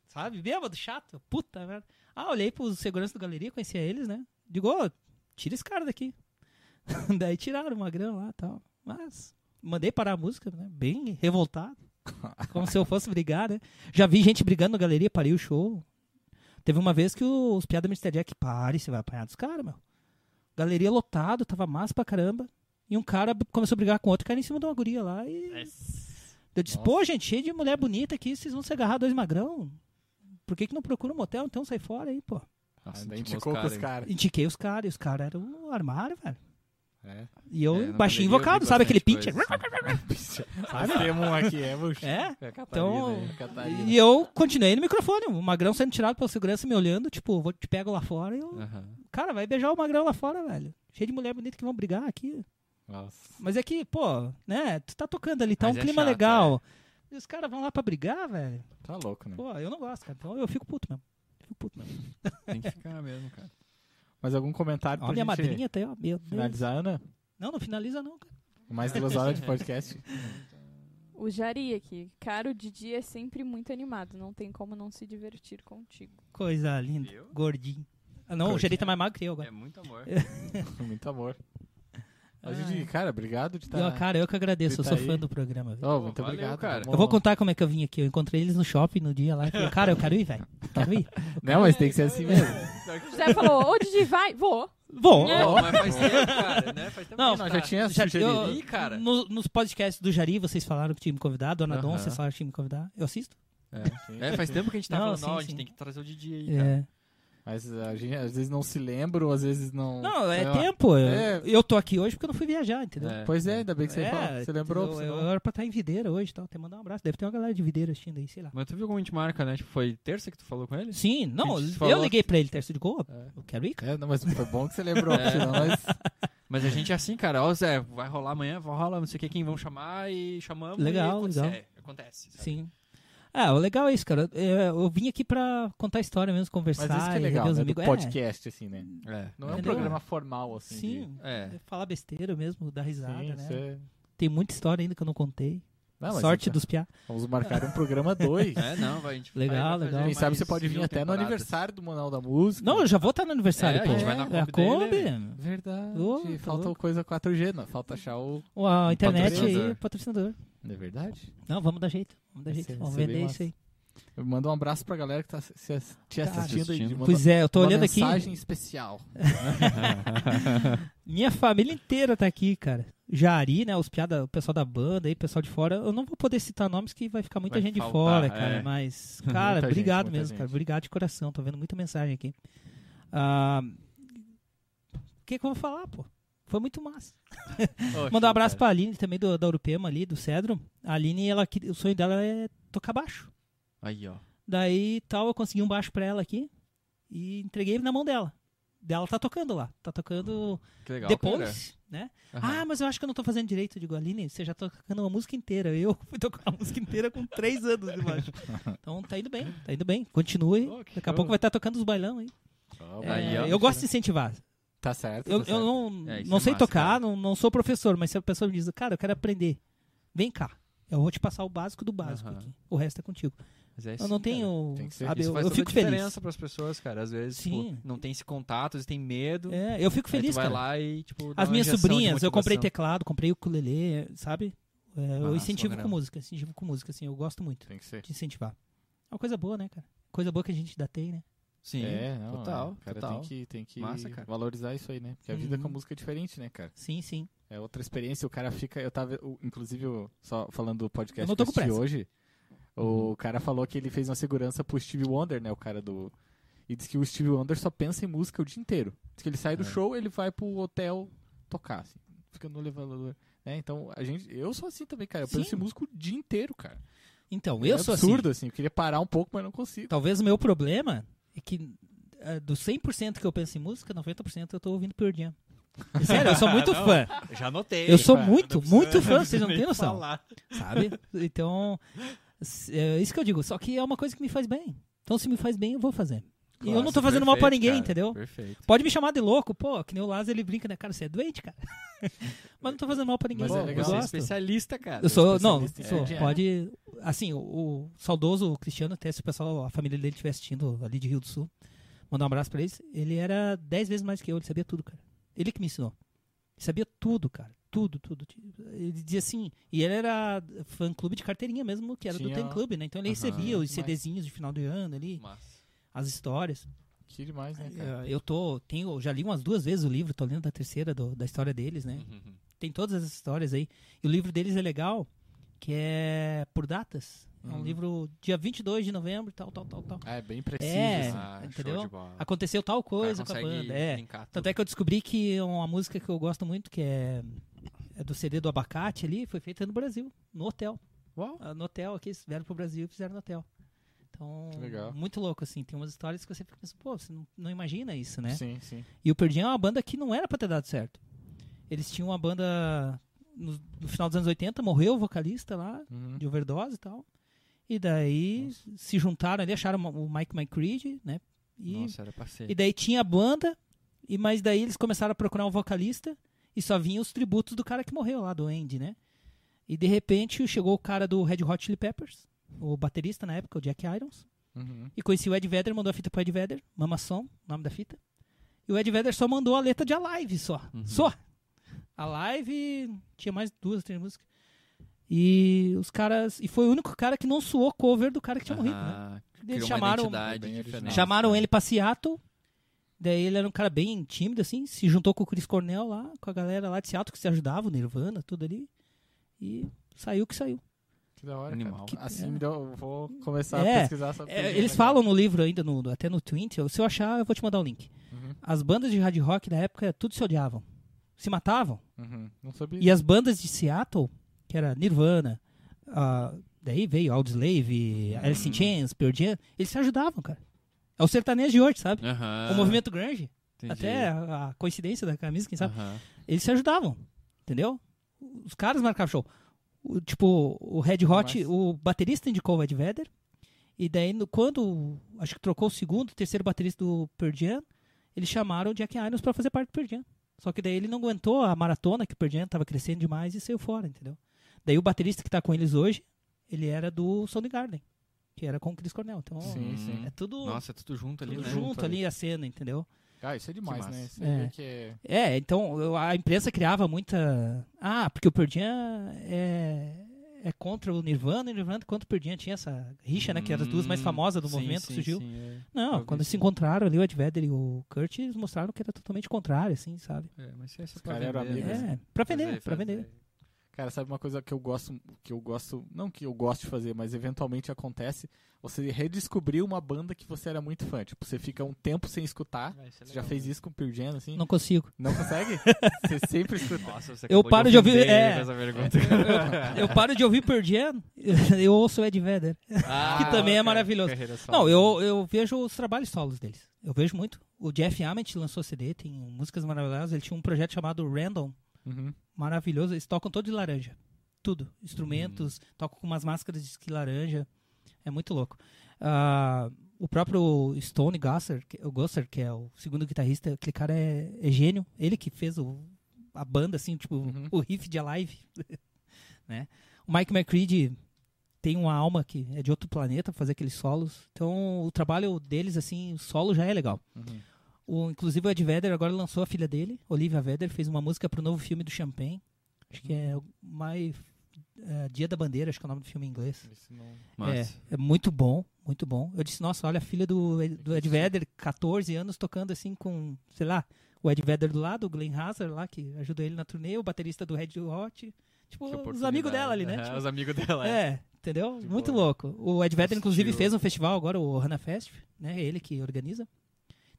Sabe? Bêbado, chato. Puta merda. Ah, olhei pros seguranças da galeria, conhecia eles, né? Digo, ô, tira esse cara daqui. [laughs] Daí tiraram o Magrão lá e tal. Mas mandei parar a música, né? Bem revoltado. [laughs] Como se eu fosse brigar, né? Já vi gente brigando na galeria, parei o show. Teve uma vez que os piadas Mr. Jack, pare, você vai apanhar dos caras, meu. Galeria lotado, tava massa pra caramba. E um cara começou a brigar com outro cara em cima de uma guria lá e. Eu disse, pô, gente, cheio de mulher bonita aqui, vocês vão se agarrar dois magrão. Por que, que não procura um motel? Então sai fora aí, pô. Nossa, Nossa, ficou os com os caras, caras. Indiquei os caras, e os caras eram um armário, velho. É. E eu, É, baixinho invocado, sabe aquele pincher? Nós [laughs] temos um aqui, é, bucho. É? É Então. Catarina. E eu continuei no microfone, o magrão sendo tirado pela segurança me olhando, tipo, vou te pego lá fora e eu. Cara, vai beijar o magrão lá fora, velho. Cheio de mulher bonita que vão brigar aqui. Nossa. Mas é que, pô, né, tu tá tocando ali, tá Mas um é clima chato, legal. E os caras vão lá pra brigar, velho. Tá louco, né? Pô, eu não gosto, cara. Então eu fico puto mesmo. Fico puto mesmo. Tem que ficar mesmo, cara. Mais algum comentário Ó, pra minha gente madrinha tá aí, ó. Meu Deus. finalizar, Ana? Não, não finaliza não, cara. Mais duas horas de podcast. [laughs] O Jari aqui. Cara, o Didi é sempre muito animado. Não tem como não se divertir contigo. Coisa linda. Viu? Gordinho. Ah, não, o. Jerry tá mais magro que eu agora. É muito amor. [laughs] Muito amor. Ah, Didi, cara, obrigado de estar. Ó, cara, eu que agradeço. Eu Tá sou aí. fã do programa. Ó, muito Valeu, obrigado. cara. Eu vou contar como é que eu vim aqui. Eu encontrei eles no shopping no dia lá. E falei, cara, eu quero ir, velho. Quero ir. [laughs] Não, mas tem que ser assim mesmo. [laughs] O José falou, ô Didi, vai, vou. Vou. É. Pô, mas faz tempo, cara, né? Faz tempo Não, que a Não, gente já tá- tinha Já- sugerido. eu- Ih, cara. no- nos podcasts do Jari, vocês falaram que tinha me convidado. Dona Dom, Aham. vocês falaram que tinha me convidado. Eu assisto. É, faz tempo que a gente tá Não, falando, sim, ó, a sim. gente tem que trazer o Didi aí, cara. Mas a gente às vezes não se lembra, ou às vezes não. Não, é tempo. Eu, É. eu tô aqui hoje porque eu não fui viajar, entendeu? É. Pois é, ainda bem que você, É, falou, você lembrou. Eu, senão- eu era pra estar em Videira hoje, então até mandar um abraço. Deve ter uma galera de Videira assistindo aí, sei lá. Mas tu viu como a gente marca, né? Tipo, foi terça que tu falou com ele? Sim, não, eu falou liguei pra ele terça de gol. É. Eu quero ir, cara. É, não, mas foi bom que você lembrou, [laughs] É. senão nós. Mas a gente é assim, cara. Ó, Zé, vai rolar amanhã, vai rolar, não sei o que, quem vão chamar e chamamos. Legal, e acontece, legal. é, acontece. sabe? Sim. Ah, o legal é isso, cara. É, Eu vim aqui pra contar história mesmo, conversar. Mas isso que é legal, né? Do amigos. É, podcast, assim, né? É. Não é um Entendeu? programa formal, assim. de- Sim, É. é falar besteira mesmo, dar risada, Sim, né? isso é- Tem muita história ainda que eu não contei. Não, Sorte então, dos piá. Vamos marcar um programa [laughs] 2. É, não, vai, a gente Legal, vai- legal. Quem sabe você pode vir até no temporadas. aniversário do Manual da Música. Não, eu já vou estar no aniversário, É, a pô. gente vai na É a Kombi dele. Kombi. Verdade. Tá Falta louco. coisa 4G, não. Falta achar o. A internet patrocinador. aí, patrocinador. Não é verdade? Não, vamos dar jeito. Vamos dar jeito. ser- Vamos vender isso aí. Eu mando um abraço pra galera que tá se- te Tá assistindo aí. assistindo. Manda Pois é, eu tô uma olhando aqui. mensagem especial. [laughs] Minha família inteira tá aqui, cara. Jari, né? Os piada, o pessoal da banda aí, o pessoal de fora. Eu não vou poder citar nomes que vai ficar muita Vai gente de faltar, fora, cara. é. Mas, [laughs] cara, Muita gente, obrigado muita mesmo, gente. cara. Obrigado de coração. Tô vendo muita mensagem aqui. Ah, O que, que eu vou falar, pô? Foi muito massa. [laughs] Mandar um abraço pra Aline também, do, da Urupema ali, do Cedro. A Aline, ela, o sonho dela é tocar baixo. Aí, ó. Daí tal, eu consegui um baixo pra ela aqui e entreguei na mão dela. Dela tá tocando lá. Tá tocando Que legal, depois, né? cara. Ah, mas eu acho que eu não tô fazendo direito. Eu digo, Aline, você já tá tocando uma música inteira. Eu [laughs] fui tocar a música inteira com três anos de baixo. [laughs] Então tá indo bem, tá indo bem. Continue. Oh, Daqui a show. pouco vai estar tocando os bailão aí. Ó, É, Aí, ó. eu gosto de incentivar. Tá certo. Eu, tá eu certo. não, É, não é sei massa, tocar, cara. não, não sou professor, mas se a pessoa me diz, cara, eu quero aprender, vem cá. Eu vou te passar o básico do básico aqui. O resto é contigo. Mas é eu assim, não cara. tenho. Tem que ser. Sabe, Isso eu, faz eu fico feliz. diferença pras pessoas, cara. Às vezes, tipo, não tem esse contato, eles têm medo. É, eu fico aí feliz, tu vai cara. lá e, tipo, dá As minhas sobrinhas, eu comprei teclado, comprei ukulele, sabe? É, eu Massa, incentivo com música, incentivo com música, assim, eu gosto muito Tem que ser. de incentivar. É uma coisa boa, né, cara? Coisa boa que a gente ainda tem, né? Sim, é, não, total, O cara total. tem que, tem que Massa, valorizar isso aí, né? Porque a vida Uhum. com a música é diferente, né, cara? Sim, sim. É outra experiência. O cara fica. Eu tava. Inclusive, só falando do podcast pressa. hoje. Uhum. O cara falou que ele fez uma segurança pro Steve Wonder, né? O cara do. E disse que o Steve Wonder só pensa em música o dia inteiro. Diz que ele sai do É. show, ele vai pro hotel tocar, assim. Fica no elevador. Né? Então, a gente. Eu sou assim também, cara. Eu penso Sim. em música o dia inteiro, cara. Então, é eu sou assim. absurdo, assim. Eu queria parar um pouco, mas não consigo. Talvez o meu problema é que é, do 100% que eu penso em música, 90% eu tô ouvindo Pearl Jam. [laughs] Sério, eu sou muito Não. fã. Já notei. Eu sou cara, muito, muito fã, vocês não têm noção. falar. Sabe? Então, é isso que eu digo. Só que é uma coisa que me faz bem. Então, se me faz bem, eu vou fazer. E eu não tô fazendo mal pra perfeito, ninguém, cara, entendeu? Perfeito. Pode me chamar de louco, pô, que nem o Lázaro ele brinca, né? Cara, você é doente, cara. [laughs] Mas não tô fazendo mal pra ninguém. Mas é eu legal. Você é especialista, cara. Eu sou, não, especialista em sou, pode, assim, o, o saudoso Cristiano, até se o pessoal, a família dele estiver assistindo ali de Rio do Sul, mandar um abraço pra eles, ele era 10 vezes mais que eu, ele sabia tudo, cara. Ele que me ensinou. Ele sabia tudo, cara. Tudo, tudo. Ele dizia assim. E ele era fã clube de carteirinha mesmo, que era do Tinha- Ten Club, né? Então ele Aham. recebia os. CDzinhos de final de ano ali, Massa. As histórias. Que demais, né, cara? Eh, Eu tô. Tenho, já li umas duas vezes o livro, tô lendo da terceira do- da história deles, né? Uhum. Tem todas essas histórias aí. E o livro deles é legal, que é por datas. É um Uhum. livro dia 22 de novembro, tal, tal, tal, tal. Ah, é bem preciso. É. Ah, entendeu? Aconteceu tal coisa com a banda. É. tudo. Tanto é que eu descobri que uma música que eu gosto muito, que é, é do CD do Abacate ali, foi feita no Brasil, no hotel. Uau. Ah, No hotel aqui, eles vieram pro Brasil e fizeram no hotel. Então, muito louco, assim. Tem umas histórias que você fica pensando, pô, você não, não imagina isso, né? Sim, sim. E o Jam é uma banda que não era pra ter dado certo. Eles tinham uma banda no, no final dos anos 80, morreu o vocalista lá, Uhum. de overdose e tal. E daí Nossa. se juntaram ali, acharam o Mike McCready, né? E, Nossa, era ser. e daí tinha a banda, e mas daí eles começaram a procurar um vocalista e só vinham os tributos do cara que morreu lá, do Andy, né? E de repente chegou o cara do Red Hot Chili Peppers, o baterista na época, o Jack Irons, Uhum. e conheci o Ed Vedder, mandou a fita pro Ed Vedder, Mama Song, nome da fita. E o Ed Vedder só mandou a letra de Alive só. Uhum. Só. Alive tinha mais duas, três músicas. E os caras. E foi o único cara que não suou cover do cara que tinha morrido, né? Eles chamaram, chamaram né? ele pra Seattle. Daí ele era um cara bem tímido, assim. Se juntou com o Chris Cornell lá, com a galera lá de Seattle que se ajudava, o Nirvana, tudo ali. E saiu que saiu. Que da hora, Animal. cara. Assim É. me deu, eu vou começar É, a pesquisar sobre É, eles falam no livro ainda, no, até no Twint. Se eu achar, eu vou te mandar o link. Uhum. As bandas de hard rock da época, tudo se odiavam. Se matavam. Uhum. Não sabia. E as bandas de Seattle, que era Nirvana, ah, daí veio Audioslave, Uhum. Alice in Chains, Pearl Jam, eles se ajudavam, cara. É o sertanejo de hoje, sabe? Aham. O movimento grunge, Entendi. até a, a coincidência da camisa, quem sabe? Eles se ajudavam, entendeu? Os caras marcavam show. O, tipo, o Red Hot, Mas- o baterista indicou o Ed Vedder, e daí no- quando, acho que trocou o segundo, terceiro baterista do Pearl Jam, eles chamaram o Jack Irons pra fazer parte do Pearl Jam. Só que daí ele não aguentou a maratona, que o Pearl Jam tava crescendo demais e saiu fora, entendeu? Daí o baterista que tá com eles hoje, ele era do Soundgarden, que era com o Chris Cornell. Então, Sim, sim. é tudo, Nossa, é tudo junto ali, tudo né? junto junto ali. ali a cena, entendeu? Ah, isso é demais, né? Isso É. é. que é... É, então eu- a imprensa criava muita. Ah, porque o Pearl Jam é, é contra o Nirvana, e o Nirvana contra o Pearl. Tinha essa rixa, né? Que eram as duas mais Hum, famosas do sim, movimento sim, que surgiu. sim, é. Não, Eu quando se encontraram ali o Ed Vedder e o Kurt, eles mostraram que era totalmente contrário, assim, sabe? É, mas isso é só Os pra caras eram vender, amigos. né? É, pra vender, pra fazer. vender. Cara, sabe uma coisa que eu gosto, que eu gosto, não que eu gosto de fazer, mas eventualmente acontece, você redescobrir uma banda que você era muito fã. Tipo, você fica um tempo sem escutar. Ah, é Você já legal, fez né? isso com o Pearl Jam, assim? Não consigo. Não consegue? [laughs] você sempre escuta. Nossa, você Eu paro de ouvir- é. pergunta. [laughs] Eu paro de ouvir Pearl Jam, [laughs] eu ouço o Ed Vedder. Ah, que também é maravilhoso. Não, eu, eu vejo os trabalhos solos deles. Eu vejo muito. O Jeff Ament lançou CD, tem músicas maravilhosas. Ele tinha um projeto chamado Random, Uhum. Maravilhoso. Eles tocam todo de laranja. Tudo. Instrumentos, tocam com umas máscaras de esqui laranja. É muito louco. Ah, o próprio Stone Gosser, que, o Gosser, que é o segundo guitarrista, aquele cara é, é gênio. Ele que fez o, a banda, assim, tipo, Uhum. o riff de Alive. [laughs] né? O Mike McCready tem uma alma que é de outro planeta fazer aqueles solos. Então, o trabalho deles, assim, o solo já é legal. Uhum. O, inclusive o Ed Vedder agora lançou a filha dele, Olivia Vedder, fez uma música pro novo filme do Champagne. Acho que é o My é, Dia da Bandeira, acho que é o nome do filme em inglês. Massa. É, é muito bom, muito bom. Eu disse, nossa, olha a filha do, Ed- do Ed Vedder, 14 anos, tocando assim com, sei lá, o Ed Vedder do lado, o Glenn Hazard lá, que ajudou ele na turnê, o baterista do Red Hot. Tipo, os amigos dela ali, né? É, Tipo, os amigos dela. é. é, entendeu? De Muito boa. louco. O Ed Vedder, inclusive, fez um festival agora, o Hana Fest, né? É ele que organiza.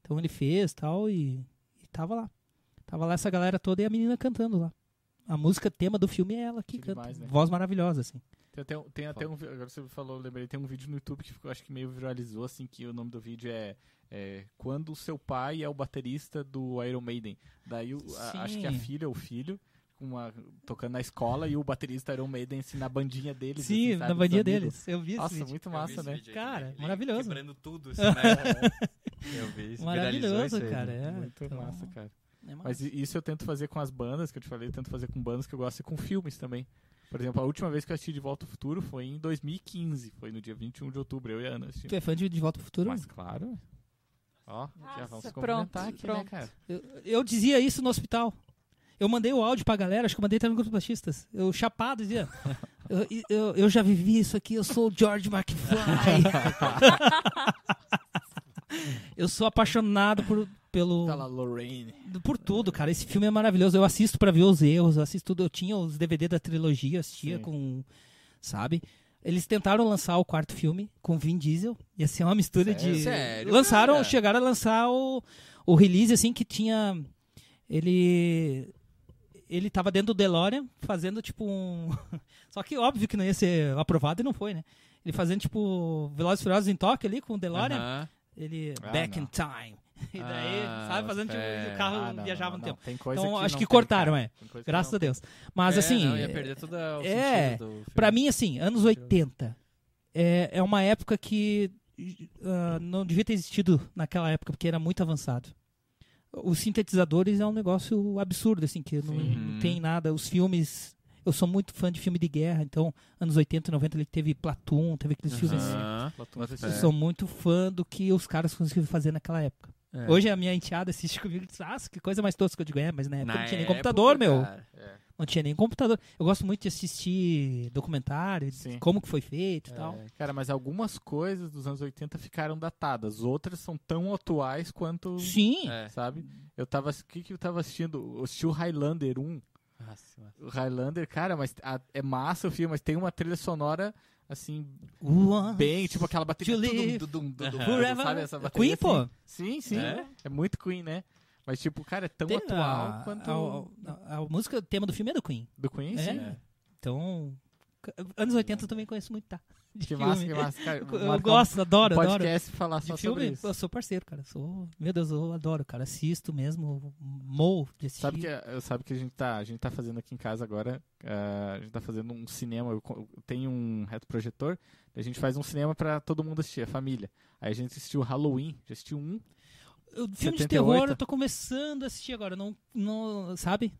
Então ele fez tal e, e tava lá. Tava lá essa galera toda e a menina cantando lá. A música tema do filme é ela que, Que canta. demais, né? Voz maravilhosa, assim. Tem até, um- tem até um. Agora você falou, eu lembrei, tem um vídeo no YouTube que ficou, acho que meio viralizou, assim, que o nome do vídeo é. é, Quando o seu pai é o baterista do Iron Maiden. Daí o- a- acho que a filha ou o filho. Uma, tocando na escola e o baterista Iron Maiden assim, na bandinha deles. Sim, assim, sabe, na bandinha deles. Eu vi esse Nossa, vídeo. muito massa, né? vídeo Cara, maravilhoso. Quebrando tudo, assim, né? [laughs] Eu vi isso. Maravilhoso, isso aí, cara. né? É, Muito então, massa, cara. é massa. Mas isso eu tento fazer com as bandas, que eu te falei, eu tento fazer com bandas que eu gosto e com filmes também. Por exemplo, a última vez que eu assisti De Volta ao Futuro foi em 2015, foi no dia 21 de outubro, eu e a Ana assistimos. Tu é fã de De Volta ao Futuro? Mas claro. Ó, já vamos Nossa, pronto, aqui, né, pronto. cara? Eu, eu dizia isso no hospital. Eu mandei o áudio pra galera, acho que eu mandei até no grupo baixistas. Eu chapado dizia. [laughs] Eu, eu, eu já vivi isso aqui, eu sou o George McFly. [laughs] eu sou apaixonado por, pelo, Tá lá, Lorraine. por tudo, cara. Esse filme é maravilhoso. Eu assisto pra ver os erros, eu assisto tudo. Eu tinha os DVD da trilogia, eu assistia Sim. com. Sabe? Eles tentaram lançar o quarto filme com Vin Diesel. Ia ser uma mistura Sério? de. Sério, Lançaram, cara? chegaram a lançar o, o release assim que tinha. Ele. Ele tava dentro do DeLorean fazendo tipo um. [laughs] Só que óbvio que não ia ser aprovado e não foi, né? Ele fazendo tipo Velozes e Furiosos em Tóquio ali com o DeLorean. Aham. Ele. Ah, back não. in time. [laughs] E daí, Ah, sabe, fazendo tipo. O carro Ah, não, viajava não, no tempo. Tem coisa Então, que acho que cortaram, é. Graças a Deus. Mas É, assim. Não, ia perder todo o é, do. Pra mim, assim, anos 80 é, é uma época que ah, não devia ter existido naquela época, porque era muito avançado. Os sintetizadores é um negócio absurdo, assim, que não, não tem nada. Os filmes. Eu sou muito fã de filme de guerra, então, anos 80 e 90 ele teve Platoon, teve aqueles filmes. Aham. Platão, Bota você- Eu sou muito fã do que os caras conseguiram fazer naquela época. É. Hoje a minha enteada assiste comigo e diz, ah, que coisa mais tosca. Eu digo, é, mas na época não tinha nem computador, meu. cara. É. Não tinha nem computador. Eu gosto muito de assistir documentário, de como que foi feito e tal. É, Cara, mas algumas coisas dos anos 80 ficaram datadas. Outras são tão atuais quanto. Sim. É. Sabe? Eu tava. O que, que eu tava assistindo? Eu assisti o Highlander 1. Nossa, mano. O Highlander, cara, mas a- é massa o filme, mas tem uma trilha sonora, assim, Uau. bem, tipo aquela bateria. Tudum, tudum, sabe essa bateria? Queen, pô. assim? Sim, sim. É? É? muito Queen, né? Mas, tipo, cara, é tão Tem atual a, quanto. a, a- a música, o tema do filme é do Queen. Do Queen, É. sim. Então, c- anos 80 eu também conheço muito, tá? De Que filme. massa, que massa. Cara, [laughs] Eu, gosto, adoro, um adoro. podcast falar De só sobre filme, isso. eu sou parceiro, cara. Sou, meu Deus, eu adoro, cara. Assisto mesmo, mou de assistir. Sabe que, eu sabe que a gente tá, a gente tá fazendo aqui em casa agora, ah, a gente tá fazendo um cinema, eu, eu tenho um retroprojetor, a gente faz um cinema pra todo mundo assistir, a família. Aí a gente assistiu Halloween, já assistiu um, O filme de 78. terror eu tô começando a assistir agora, não, não sabe?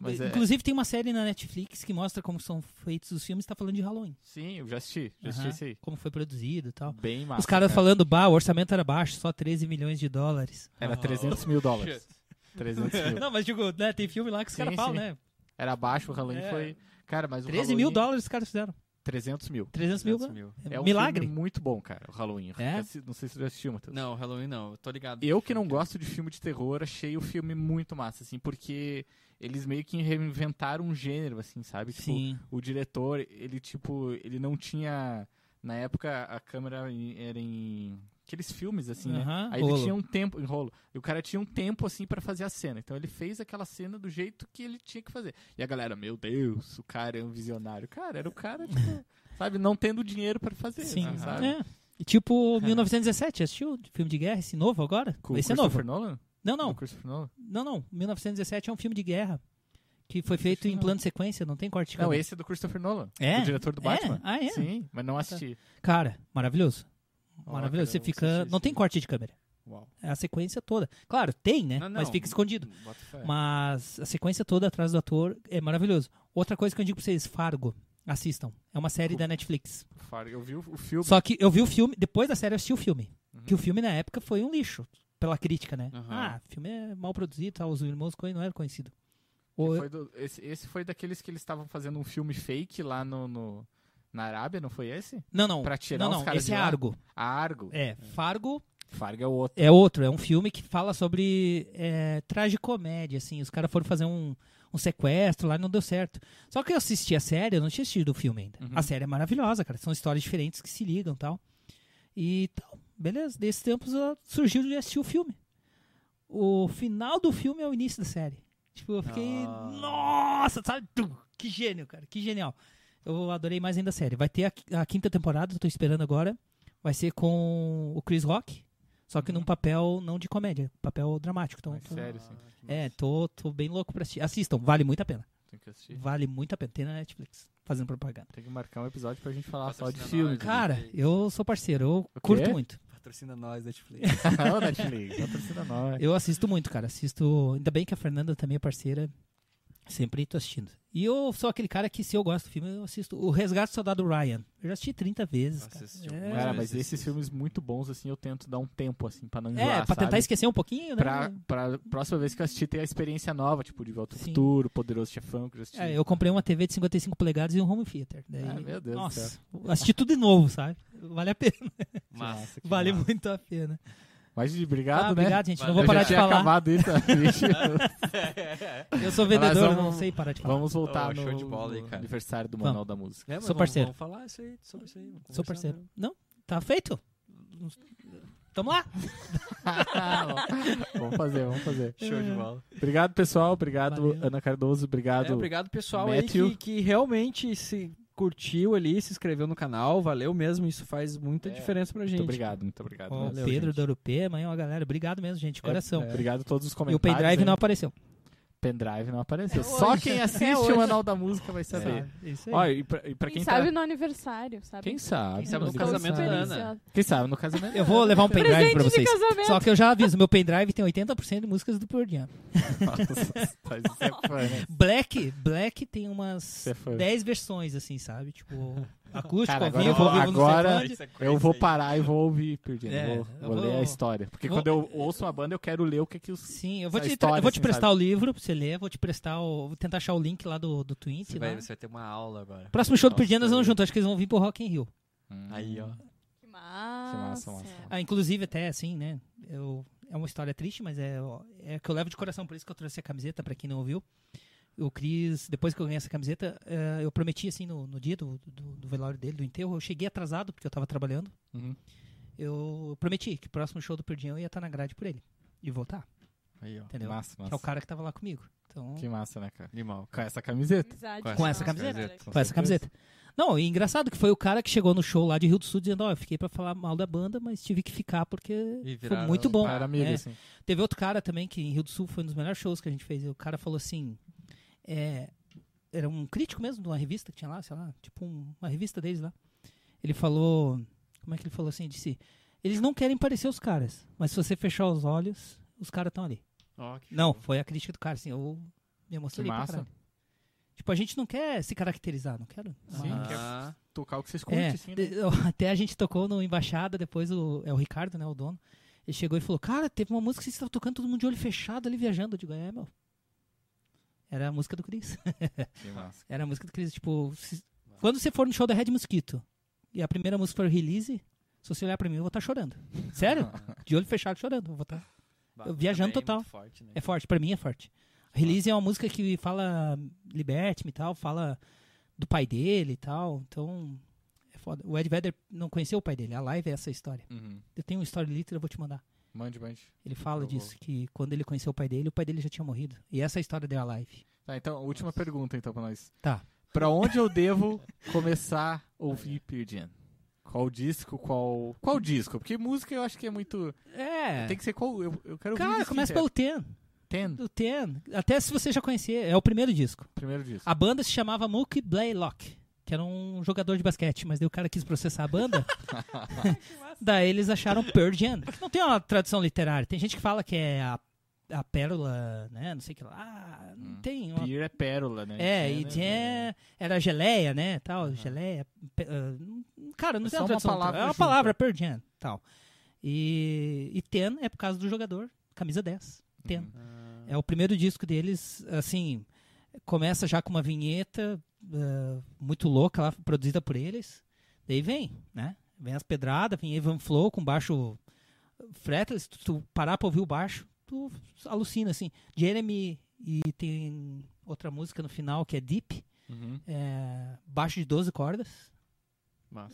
Mas é- Inclusive tem uma série na Netflix que mostra como são feitos os filmes, tá falando de Halloween. sim, eu já assisti, já assisti Aham. esse aí. Como foi produzido e tal. Bem massa. Os caras cara. falando, bah, o orçamento era baixo, só 13 milhões de dólares. Era Oh, 300 mil dólares. shit. 300 mil. [laughs] Não, mas digo, né, tem filme lá que os caras falam, né? Era baixo, o Halloween É. foi... Cara, mas o 13 mil Halloween- dólares os caras fizeram. 300 mil. 300 mil, 300 mil. é É um milagre. filme muito bom, cara, o Halloween. É? Não sei se você já assistiu, Matheus. Não, Halloween não. Eu tô ligado. Eu que não gosto de filme de terror, achei o filme muito massa, assim, porque eles meio que reinventaram um gênero, assim, sabe? Tipo, Sim. o diretor, ele, tipo, ele não tinha... Na época, a câmera era em... Aqueles filmes, assim, né? Aí ele rolo. tinha um tempo, enrolo. E o cara tinha um tempo, assim, pra fazer a cena. Então ele fez aquela cena do jeito que ele tinha que fazer. E a galera, meu Deus, o cara é um visionário. Cara, era o cara, tipo, [laughs] sabe? Não tendo dinheiro pra fazer, Sim, assim, sabe? é. E tipo, 1917, assistiu? Filme de guerra, esse novo agora? Com esse é novo. Nolan? Não, não. Não, não. 1917 é um filme de guerra. Que foi feito em plano de sequência, não tem corte de Não, esse é do Christopher Nolan. É? O diretor do É? Batman. Ah, é? Sim, mas não assisti. Cara, maravilhoso. Maravilhoso. Você fica. Não tem corte de câmera. Uau. É a sequência toda. Claro, tem, né? Não, não. Mas fica escondido. Mas a sequência toda atrás do ator é maravilhoso. Outra coisa que eu digo pra vocês, Fargo, assistam. É uma série da Netflix. Fargo, Eu vi o o filme. Só que eu vi o filme, depois da série eu assisti o filme. Uhum. Que o filme na época foi um lixo, pela crítica, né? Aham. Ah, o filme é mal produzido, tal, os irmãos Coen não eram conhecidos. O- foi do- esse, esse foi daqueles que eles estavam fazendo um filme fake lá no, no- na Arábia, não foi esse? Não, não. Pra tirar não, os não, caras esse de é lá? Argo. A Argo. É, Fargo Fargo é outro. é outro, é um filme que fala sobre é, tragicomédia, assim. Os caras foram fazer um, um sequestro lá e não deu certo. Só que eu assisti a série, eu não tinha assistido o filme ainda. Uhum. A série é maravilhosa, cara. São histórias diferentes que se ligam e tal. E tal, beleza. Desses tempos surgiu de assistir o filme. O final do filme é o início da série. Tipo, eu fiquei. Ah. Nossa, sabe? Que gênio, cara. Que genial. Eu adorei mais ainda a série. Vai ter a, a quinta temporada, tô esperando agora. Vai ser com o Chris Rock. Só que Uhum. num papel não de comédia, papel dramático. Então, Mais tô- sério, assim. é, tô, tô bem louco pra assistir. Assistam, vale muito a pena. Tem que assistir. Vale muito a pena. Tem na Netflix, fazendo propaganda. Tem que marcar um episódio pra gente falar só de filme. Cara, eu sou parceiro, eu curto muito. Patrocina nós, Netflix. [laughs] Ô, Netflix, patrocina nós. Eu assisto muito, cara. Assisto. Ainda bem que a Fernanda também é parceira. Sempre tô assistindo. E eu sou aquele cara que, se eu gosto do filme, eu assisto O Resgate do Soldado Ryan. Eu já assisti 30 vezes. Cara. É, algumas Cara, mas esses esse- filmes muito bons, assim, eu tento dar um tempo, assim, pra não é, enjoar, pra tentar sabe? esquecer um pouquinho, né? Pra, pra próxima vez que eu assistir, ter a experiência nova, tipo, De Volta ao Sim. Futuro, Poderoso Chefão, que eu já assisti. É, eu comprei uma TV de 55 polegadas e um home theater. Daí, Ah, meu Deus do nossa, céu. assisti tudo de novo, sabe? Vale a pena. Mas, massa, que Vale massa. muito a pena. Mas obrigado, ah, né? obrigado, gente. Não vou Eu parar de falar. acabado isso, tá? [laughs] Eu sou vendedor, vamos- não sei parar de falar. Vamos voltar Oh, show no, de bola aí, no cara. aniversário do Vamos. Manual da Música. É, Sou vamos- parceiro. Vamos falar isso aí, sobre isso aí. vamos Sou parceiro. né? Não, tá feito. Tamo lá. [laughs] [laughs] vamos fazer, vamos fazer. Show de bola. Obrigado, pessoal. Obrigado, Valeu. Ana Cardoso. Obrigado. É, obrigado pessoal Matthew. aí que, que realmente se curtiu ali, se inscreveu no canal, valeu mesmo, isso faz muita É, diferença pra gente. Muito obrigado, muito obrigado. Ó, mesmo. Pedro gente. da Europê, amanhã, ó, galera. Obrigado mesmo, gente, de coração. é. Obrigado a todos os E o comentários. pendrive hein? não apareceu. Pendrive não apareceu. É Só quem [laughs] É assiste hoje. o Manual da Música vai saber. Sabe? Isso aí. Ó, e pra, e pra Quem, quem, sabe tá... no aniversário, sabe? Quem sabe? Quem sabe no aniversário. casamento da Ana. Quem sabe no casamento. Eu vou levar um pendrive pra vocês. Só que eu já aviso, meu pendrive tem 80% de músicas do Pearl Jam. É [laughs] né? Black, Black tem umas Você é fã. 10 versões, assim, sabe? Tipo, acústico, Cara, ao agora vivo, eu vou- ao vivo, agora-. Eu vou parar e vou ouvir Perdido. É, vou vou vou- ler a história. Porque vou- quando eu ouço uma banda, eu quero ler o que, que os. Sim, eu vou te, história, eu vou te assim, prestar o livro pra você ler, vou te prestar o, vou tentar achar o link lá do, do Twint. Você vai, você vai ter uma aula agora. Próximo show do Nossa, Perdido nós vamos juntos, acho que eles vão vir pro Rock in Rio. Aí, ó. Que massa. massa, massa. Ah, inclusive até assim, né? Eu, é uma história triste, mas é, é que eu levo de coração, por isso que eu trouxe a camiseta pra quem não ouviu. O Cris, depois que eu ganhei essa camiseta, eh, eu prometi assim no, no dia do, do, do velório dele, do enterro, eu cheguei atrasado porque eu tava trabalhando. Uhum. Eu prometi que o próximo show do Perdião eu ia estar na grade por ele e voltar, Aí, ó. entendeu? Massa, Que é o massa. cara que tava lá comigo. Então, Que massa, né, cara? Animal. Com essa camiseta. Amizade Com com essa camiseta? cara. Com com essa camiseta. Não, e engraçado que foi o cara que chegou no show lá de Rio do Sul dizendo, ó, eu fiquei pra falar mal da banda, mas tive que ficar porque foi muito bom. Amigo, É. assim. Teve outro cara também que em Rio do Sul foi um dos melhores shows que a gente fez. E o cara falou assim: é, era um crítico mesmo de uma revista que tinha lá, sei lá, tipo um- uma revista deles lá. Ele falou: como é que ele falou assim? Disse: eles não querem parecer os caras, mas se você fechar os olhos, os caras estão ali. Que Não, show. foi a crítica do cara, assim, eu me emocionei Que pra massa. caralho. Tipo, a gente não quer se caracterizar, não quero. Sim, mas- quer Ah, Tocar o que vocês curtem, é, assim, né? [laughs] até a gente tocou no Embaixada, depois o, é o Ricardo, né, o dono. Ele chegou e falou, cara, teve uma música que você estava tocando todo mundo de olho fechado ali viajando. Eu digo, é, meu. Era a música do Cris. Que massa. Era a música do Cris. Tipo, se- quando você for no show da Red Mosquito e a primeira música for release, se você olhar pra mim, eu vou estar chorando. Sério? [laughs] De olho fechado chorando. Eu vou estar. bah, viajando é total. muito forte, né? É forte, pra mim é forte. Release é uma música que fala liberte-me e tal, fala do pai dele e tal. Então, é foda. O Ed Vedder não conheceu o pai dele. A live é essa história. Uhum. Eu tenho um story literal, eu vou te mandar. Mande, mande. Ele fala Eu vou. disso, que quando ele conheceu o pai dele, o pai dele já tinha morrido. E essa é a história da live. Tá, então, última pergunta, então, pra nós. Tá. Pra onde eu devo começar a ouvir Pearl Jam? Qual disco, qual... Qual disco? Porque música eu acho que é muito... É. Tem que ser qual... Eu, eu quero o Cara, começa pelo Ten. Ten, Do Ten. Até se você já conhecer, é o primeiro disco. primeiro disco. A banda se chamava Mookie Blaylock, que era um jogador de basquete, mas daí o cara quis processar a banda. [laughs] daí eles acharam Pearl Jam, não tem uma tradução literária. Tem gente que fala que é a, a pérola, né? Não sei o que lá. Não Hum. tem uma Pear é pérola, né? É, Jam, e né? Jam era geleia, né, tal, Aham. geleia. pe- ah, cara, não É tem uma uma tradução. palavra é uma palavra, Pearl Jam, tal. E, e Ten é por causa do jogador, camisa 10, Ten. Uhum. Ah, É o primeiro disco deles, assim, começa já com uma vinheta ah, muito louca lá, produzida por eles. Daí vem, né, vem as pedradas, vem Evan Flow com baixo fretless, tu, tu parar pra ouvir o baixo, tu alucina, assim. Jeremy e tem outra música no final que é Deep, Uhum. é, baixo de 12 cordas.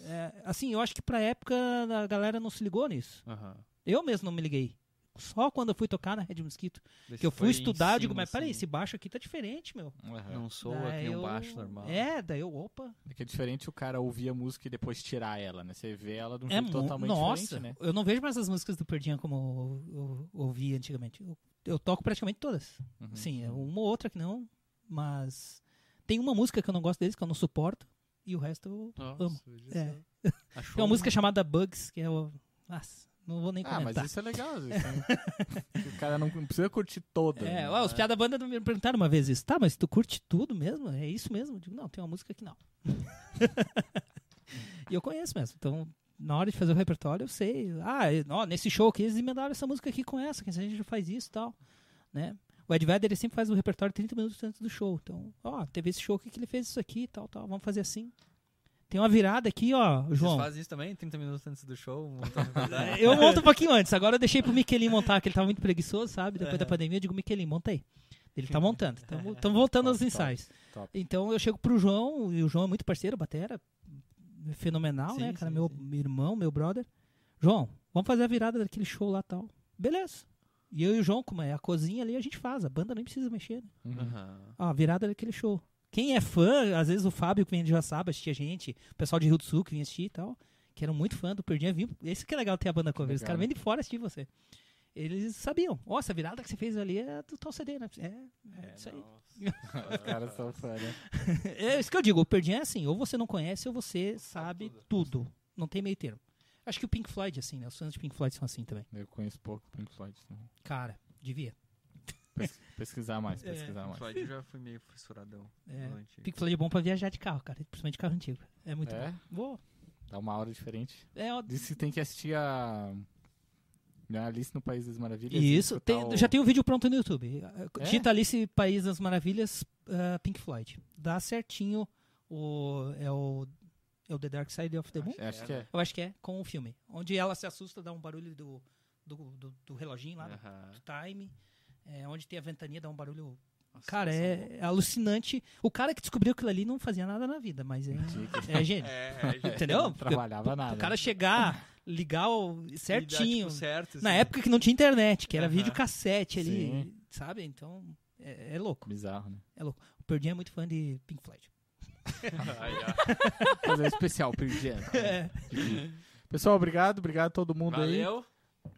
É, assim, eu acho que pra época a galera não se ligou nisso. Aham. Eu mesmo não me liguei. Só quando eu fui tocar na Red Mosquito, que eu fui estudar, eu em digo, cima, mas peraí, assim, esse baixo aqui tá diferente, meu. Uhum. Não soa nem eu- um baixo normal. É, daí eu, opa. É que é diferente o cara ouvir a música e depois tirar ela, né? Você vê ela de um É jeito totalmente Nossa, diferente, né? eu não vejo mais as músicas do Perdinha como eu, eu ouvi antigamente. Eu, eu toco praticamente todas. Uhum. Sim, é uma ou outra que não, mas tem uma música que eu não gosto deles, que eu não suporto, e o resto eu Nossa, amo. É. Tem uma um- música chamada Bugs, que é o. Nossa, Não vou nem Ah, mas comentar. isso é legal. [laughs] vezes, né? o cara não precisa curtir toda. É, né? ó, os piada banda me perguntaram uma vez isso. Tá, mas tu curte tudo mesmo? É isso mesmo? Eu digo, não, tem uma música que não. [laughs] e eu conheço mesmo. Então, na hora de fazer o repertório, eu sei. Ah, ó, nesse show aqui, eles emendaram essa música aqui com essa, que a gente já faz isso e tal. Né? O Ed Vedder, ele sempre faz o repertório 30 minutos antes do show. Então, ó, teve esse show aqui que ele fez isso aqui e tal, tal. Vamos fazer assim. Tem uma virada aqui, ó, João. Vocês fazem isso também? 30 minutos antes do show? [laughs] Eu monto um pouquinho antes. Agora eu deixei pro Miquelin montar, que ele tava muito preguiçoso, sabe? Depois É. da pandemia, eu digo, Miquelin, monta aí. Ele tá montando. Estamos [laughs] voltando aos Top, ensaios. top. Então eu chego pro João, e o João é muito parceiro, batera. Fenomenal, Sim, né, cara? sim, meu sim. irmão, meu brother. João, vamos fazer a virada daquele show lá tal. Beleza. E eu e o João, como é a cozinha ali, a gente faz. A banda nem precisa mexer. Né? Uhum. Ó, a virada daquele show. Quem é fã, às vezes o Fábio que vem de Joaçaba assistia a gente, o pessoal de Rio do Sul que vinha assistir e tal, que eram muito fã do Perdinha, viu? Esse que é legal ter a banda cover. Os caras vêm de fora assistir você. Eles sabiam. Ó, essa virada que você fez ali é do tal CD, né? É, é isso aí. Os caras são fã, né? [laughs] É isso que eu digo, o Perdinha é assim, ou você não conhece ou você sabe tudo. Não tem meio termo. Acho que o Pink Floyd, assim, né? Os fãs de Pink Floyd são assim também. Eu conheço pouco Pink Floyd. também. Cara, devia. Pes- pesquisar mais, É. pesquisar mais. Floyd já fui meio fissuradão. É. Pink Floyd é bom pra viajar de carro, cara. Principalmente carro antigo. É muito É? bom. Boa. Dá uma hora diferente. É, ó, Disse que tem que assistir a. né, Alice no País das Maravilhas. Isso, tem- o- já tem o vídeo pronto no YouTube. É? Digita Alice País das Maravilhas, ah, Pink Floyd. Dá certinho o é o é o The Dark Side of the Moon. Acho que é. Eu acho que é com o filme, onde ela se assusta, dá um barulho do do, do, do reloginho lá, Aham. do time, é, onde tem a ventania dá um barulho. Nossa, Cara, é, é alucinante. O cara que descobriu aquilo ali não fazia nada na vida, mas é, é gênio. [laughs] É, é, gente. [laughs] Entendeu? Não trabalhava nada. O cara chegar, ligar o dá, certinho. tipo, certo, Na assim. época que não tinha internet, que era Aham. videocassete ali, Sim. sabe? Então, é, é louco. Bizarro, né? O Perdinho é muito fã de Pink Floyd. [laughs] Fazer um especial, perdi. É. Pessoal, obrigado. Obrigado a todo mundo aí. Valeu.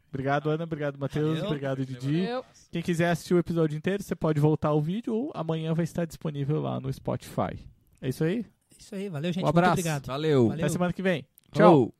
Obrigado, Ana. Obrigado, Matheus. Obrigado, Didi. Eu, Quem quiser assistir o episódio inteiro, você pode voltar ao vídeo ou amanhã vai estar disponível lá no Spotify. É isso aí? Isso aí, valeu, gente. Um abraço. Muito obrigado. Valeu. Valeu. Até semana que vem. Tchau. Tchau.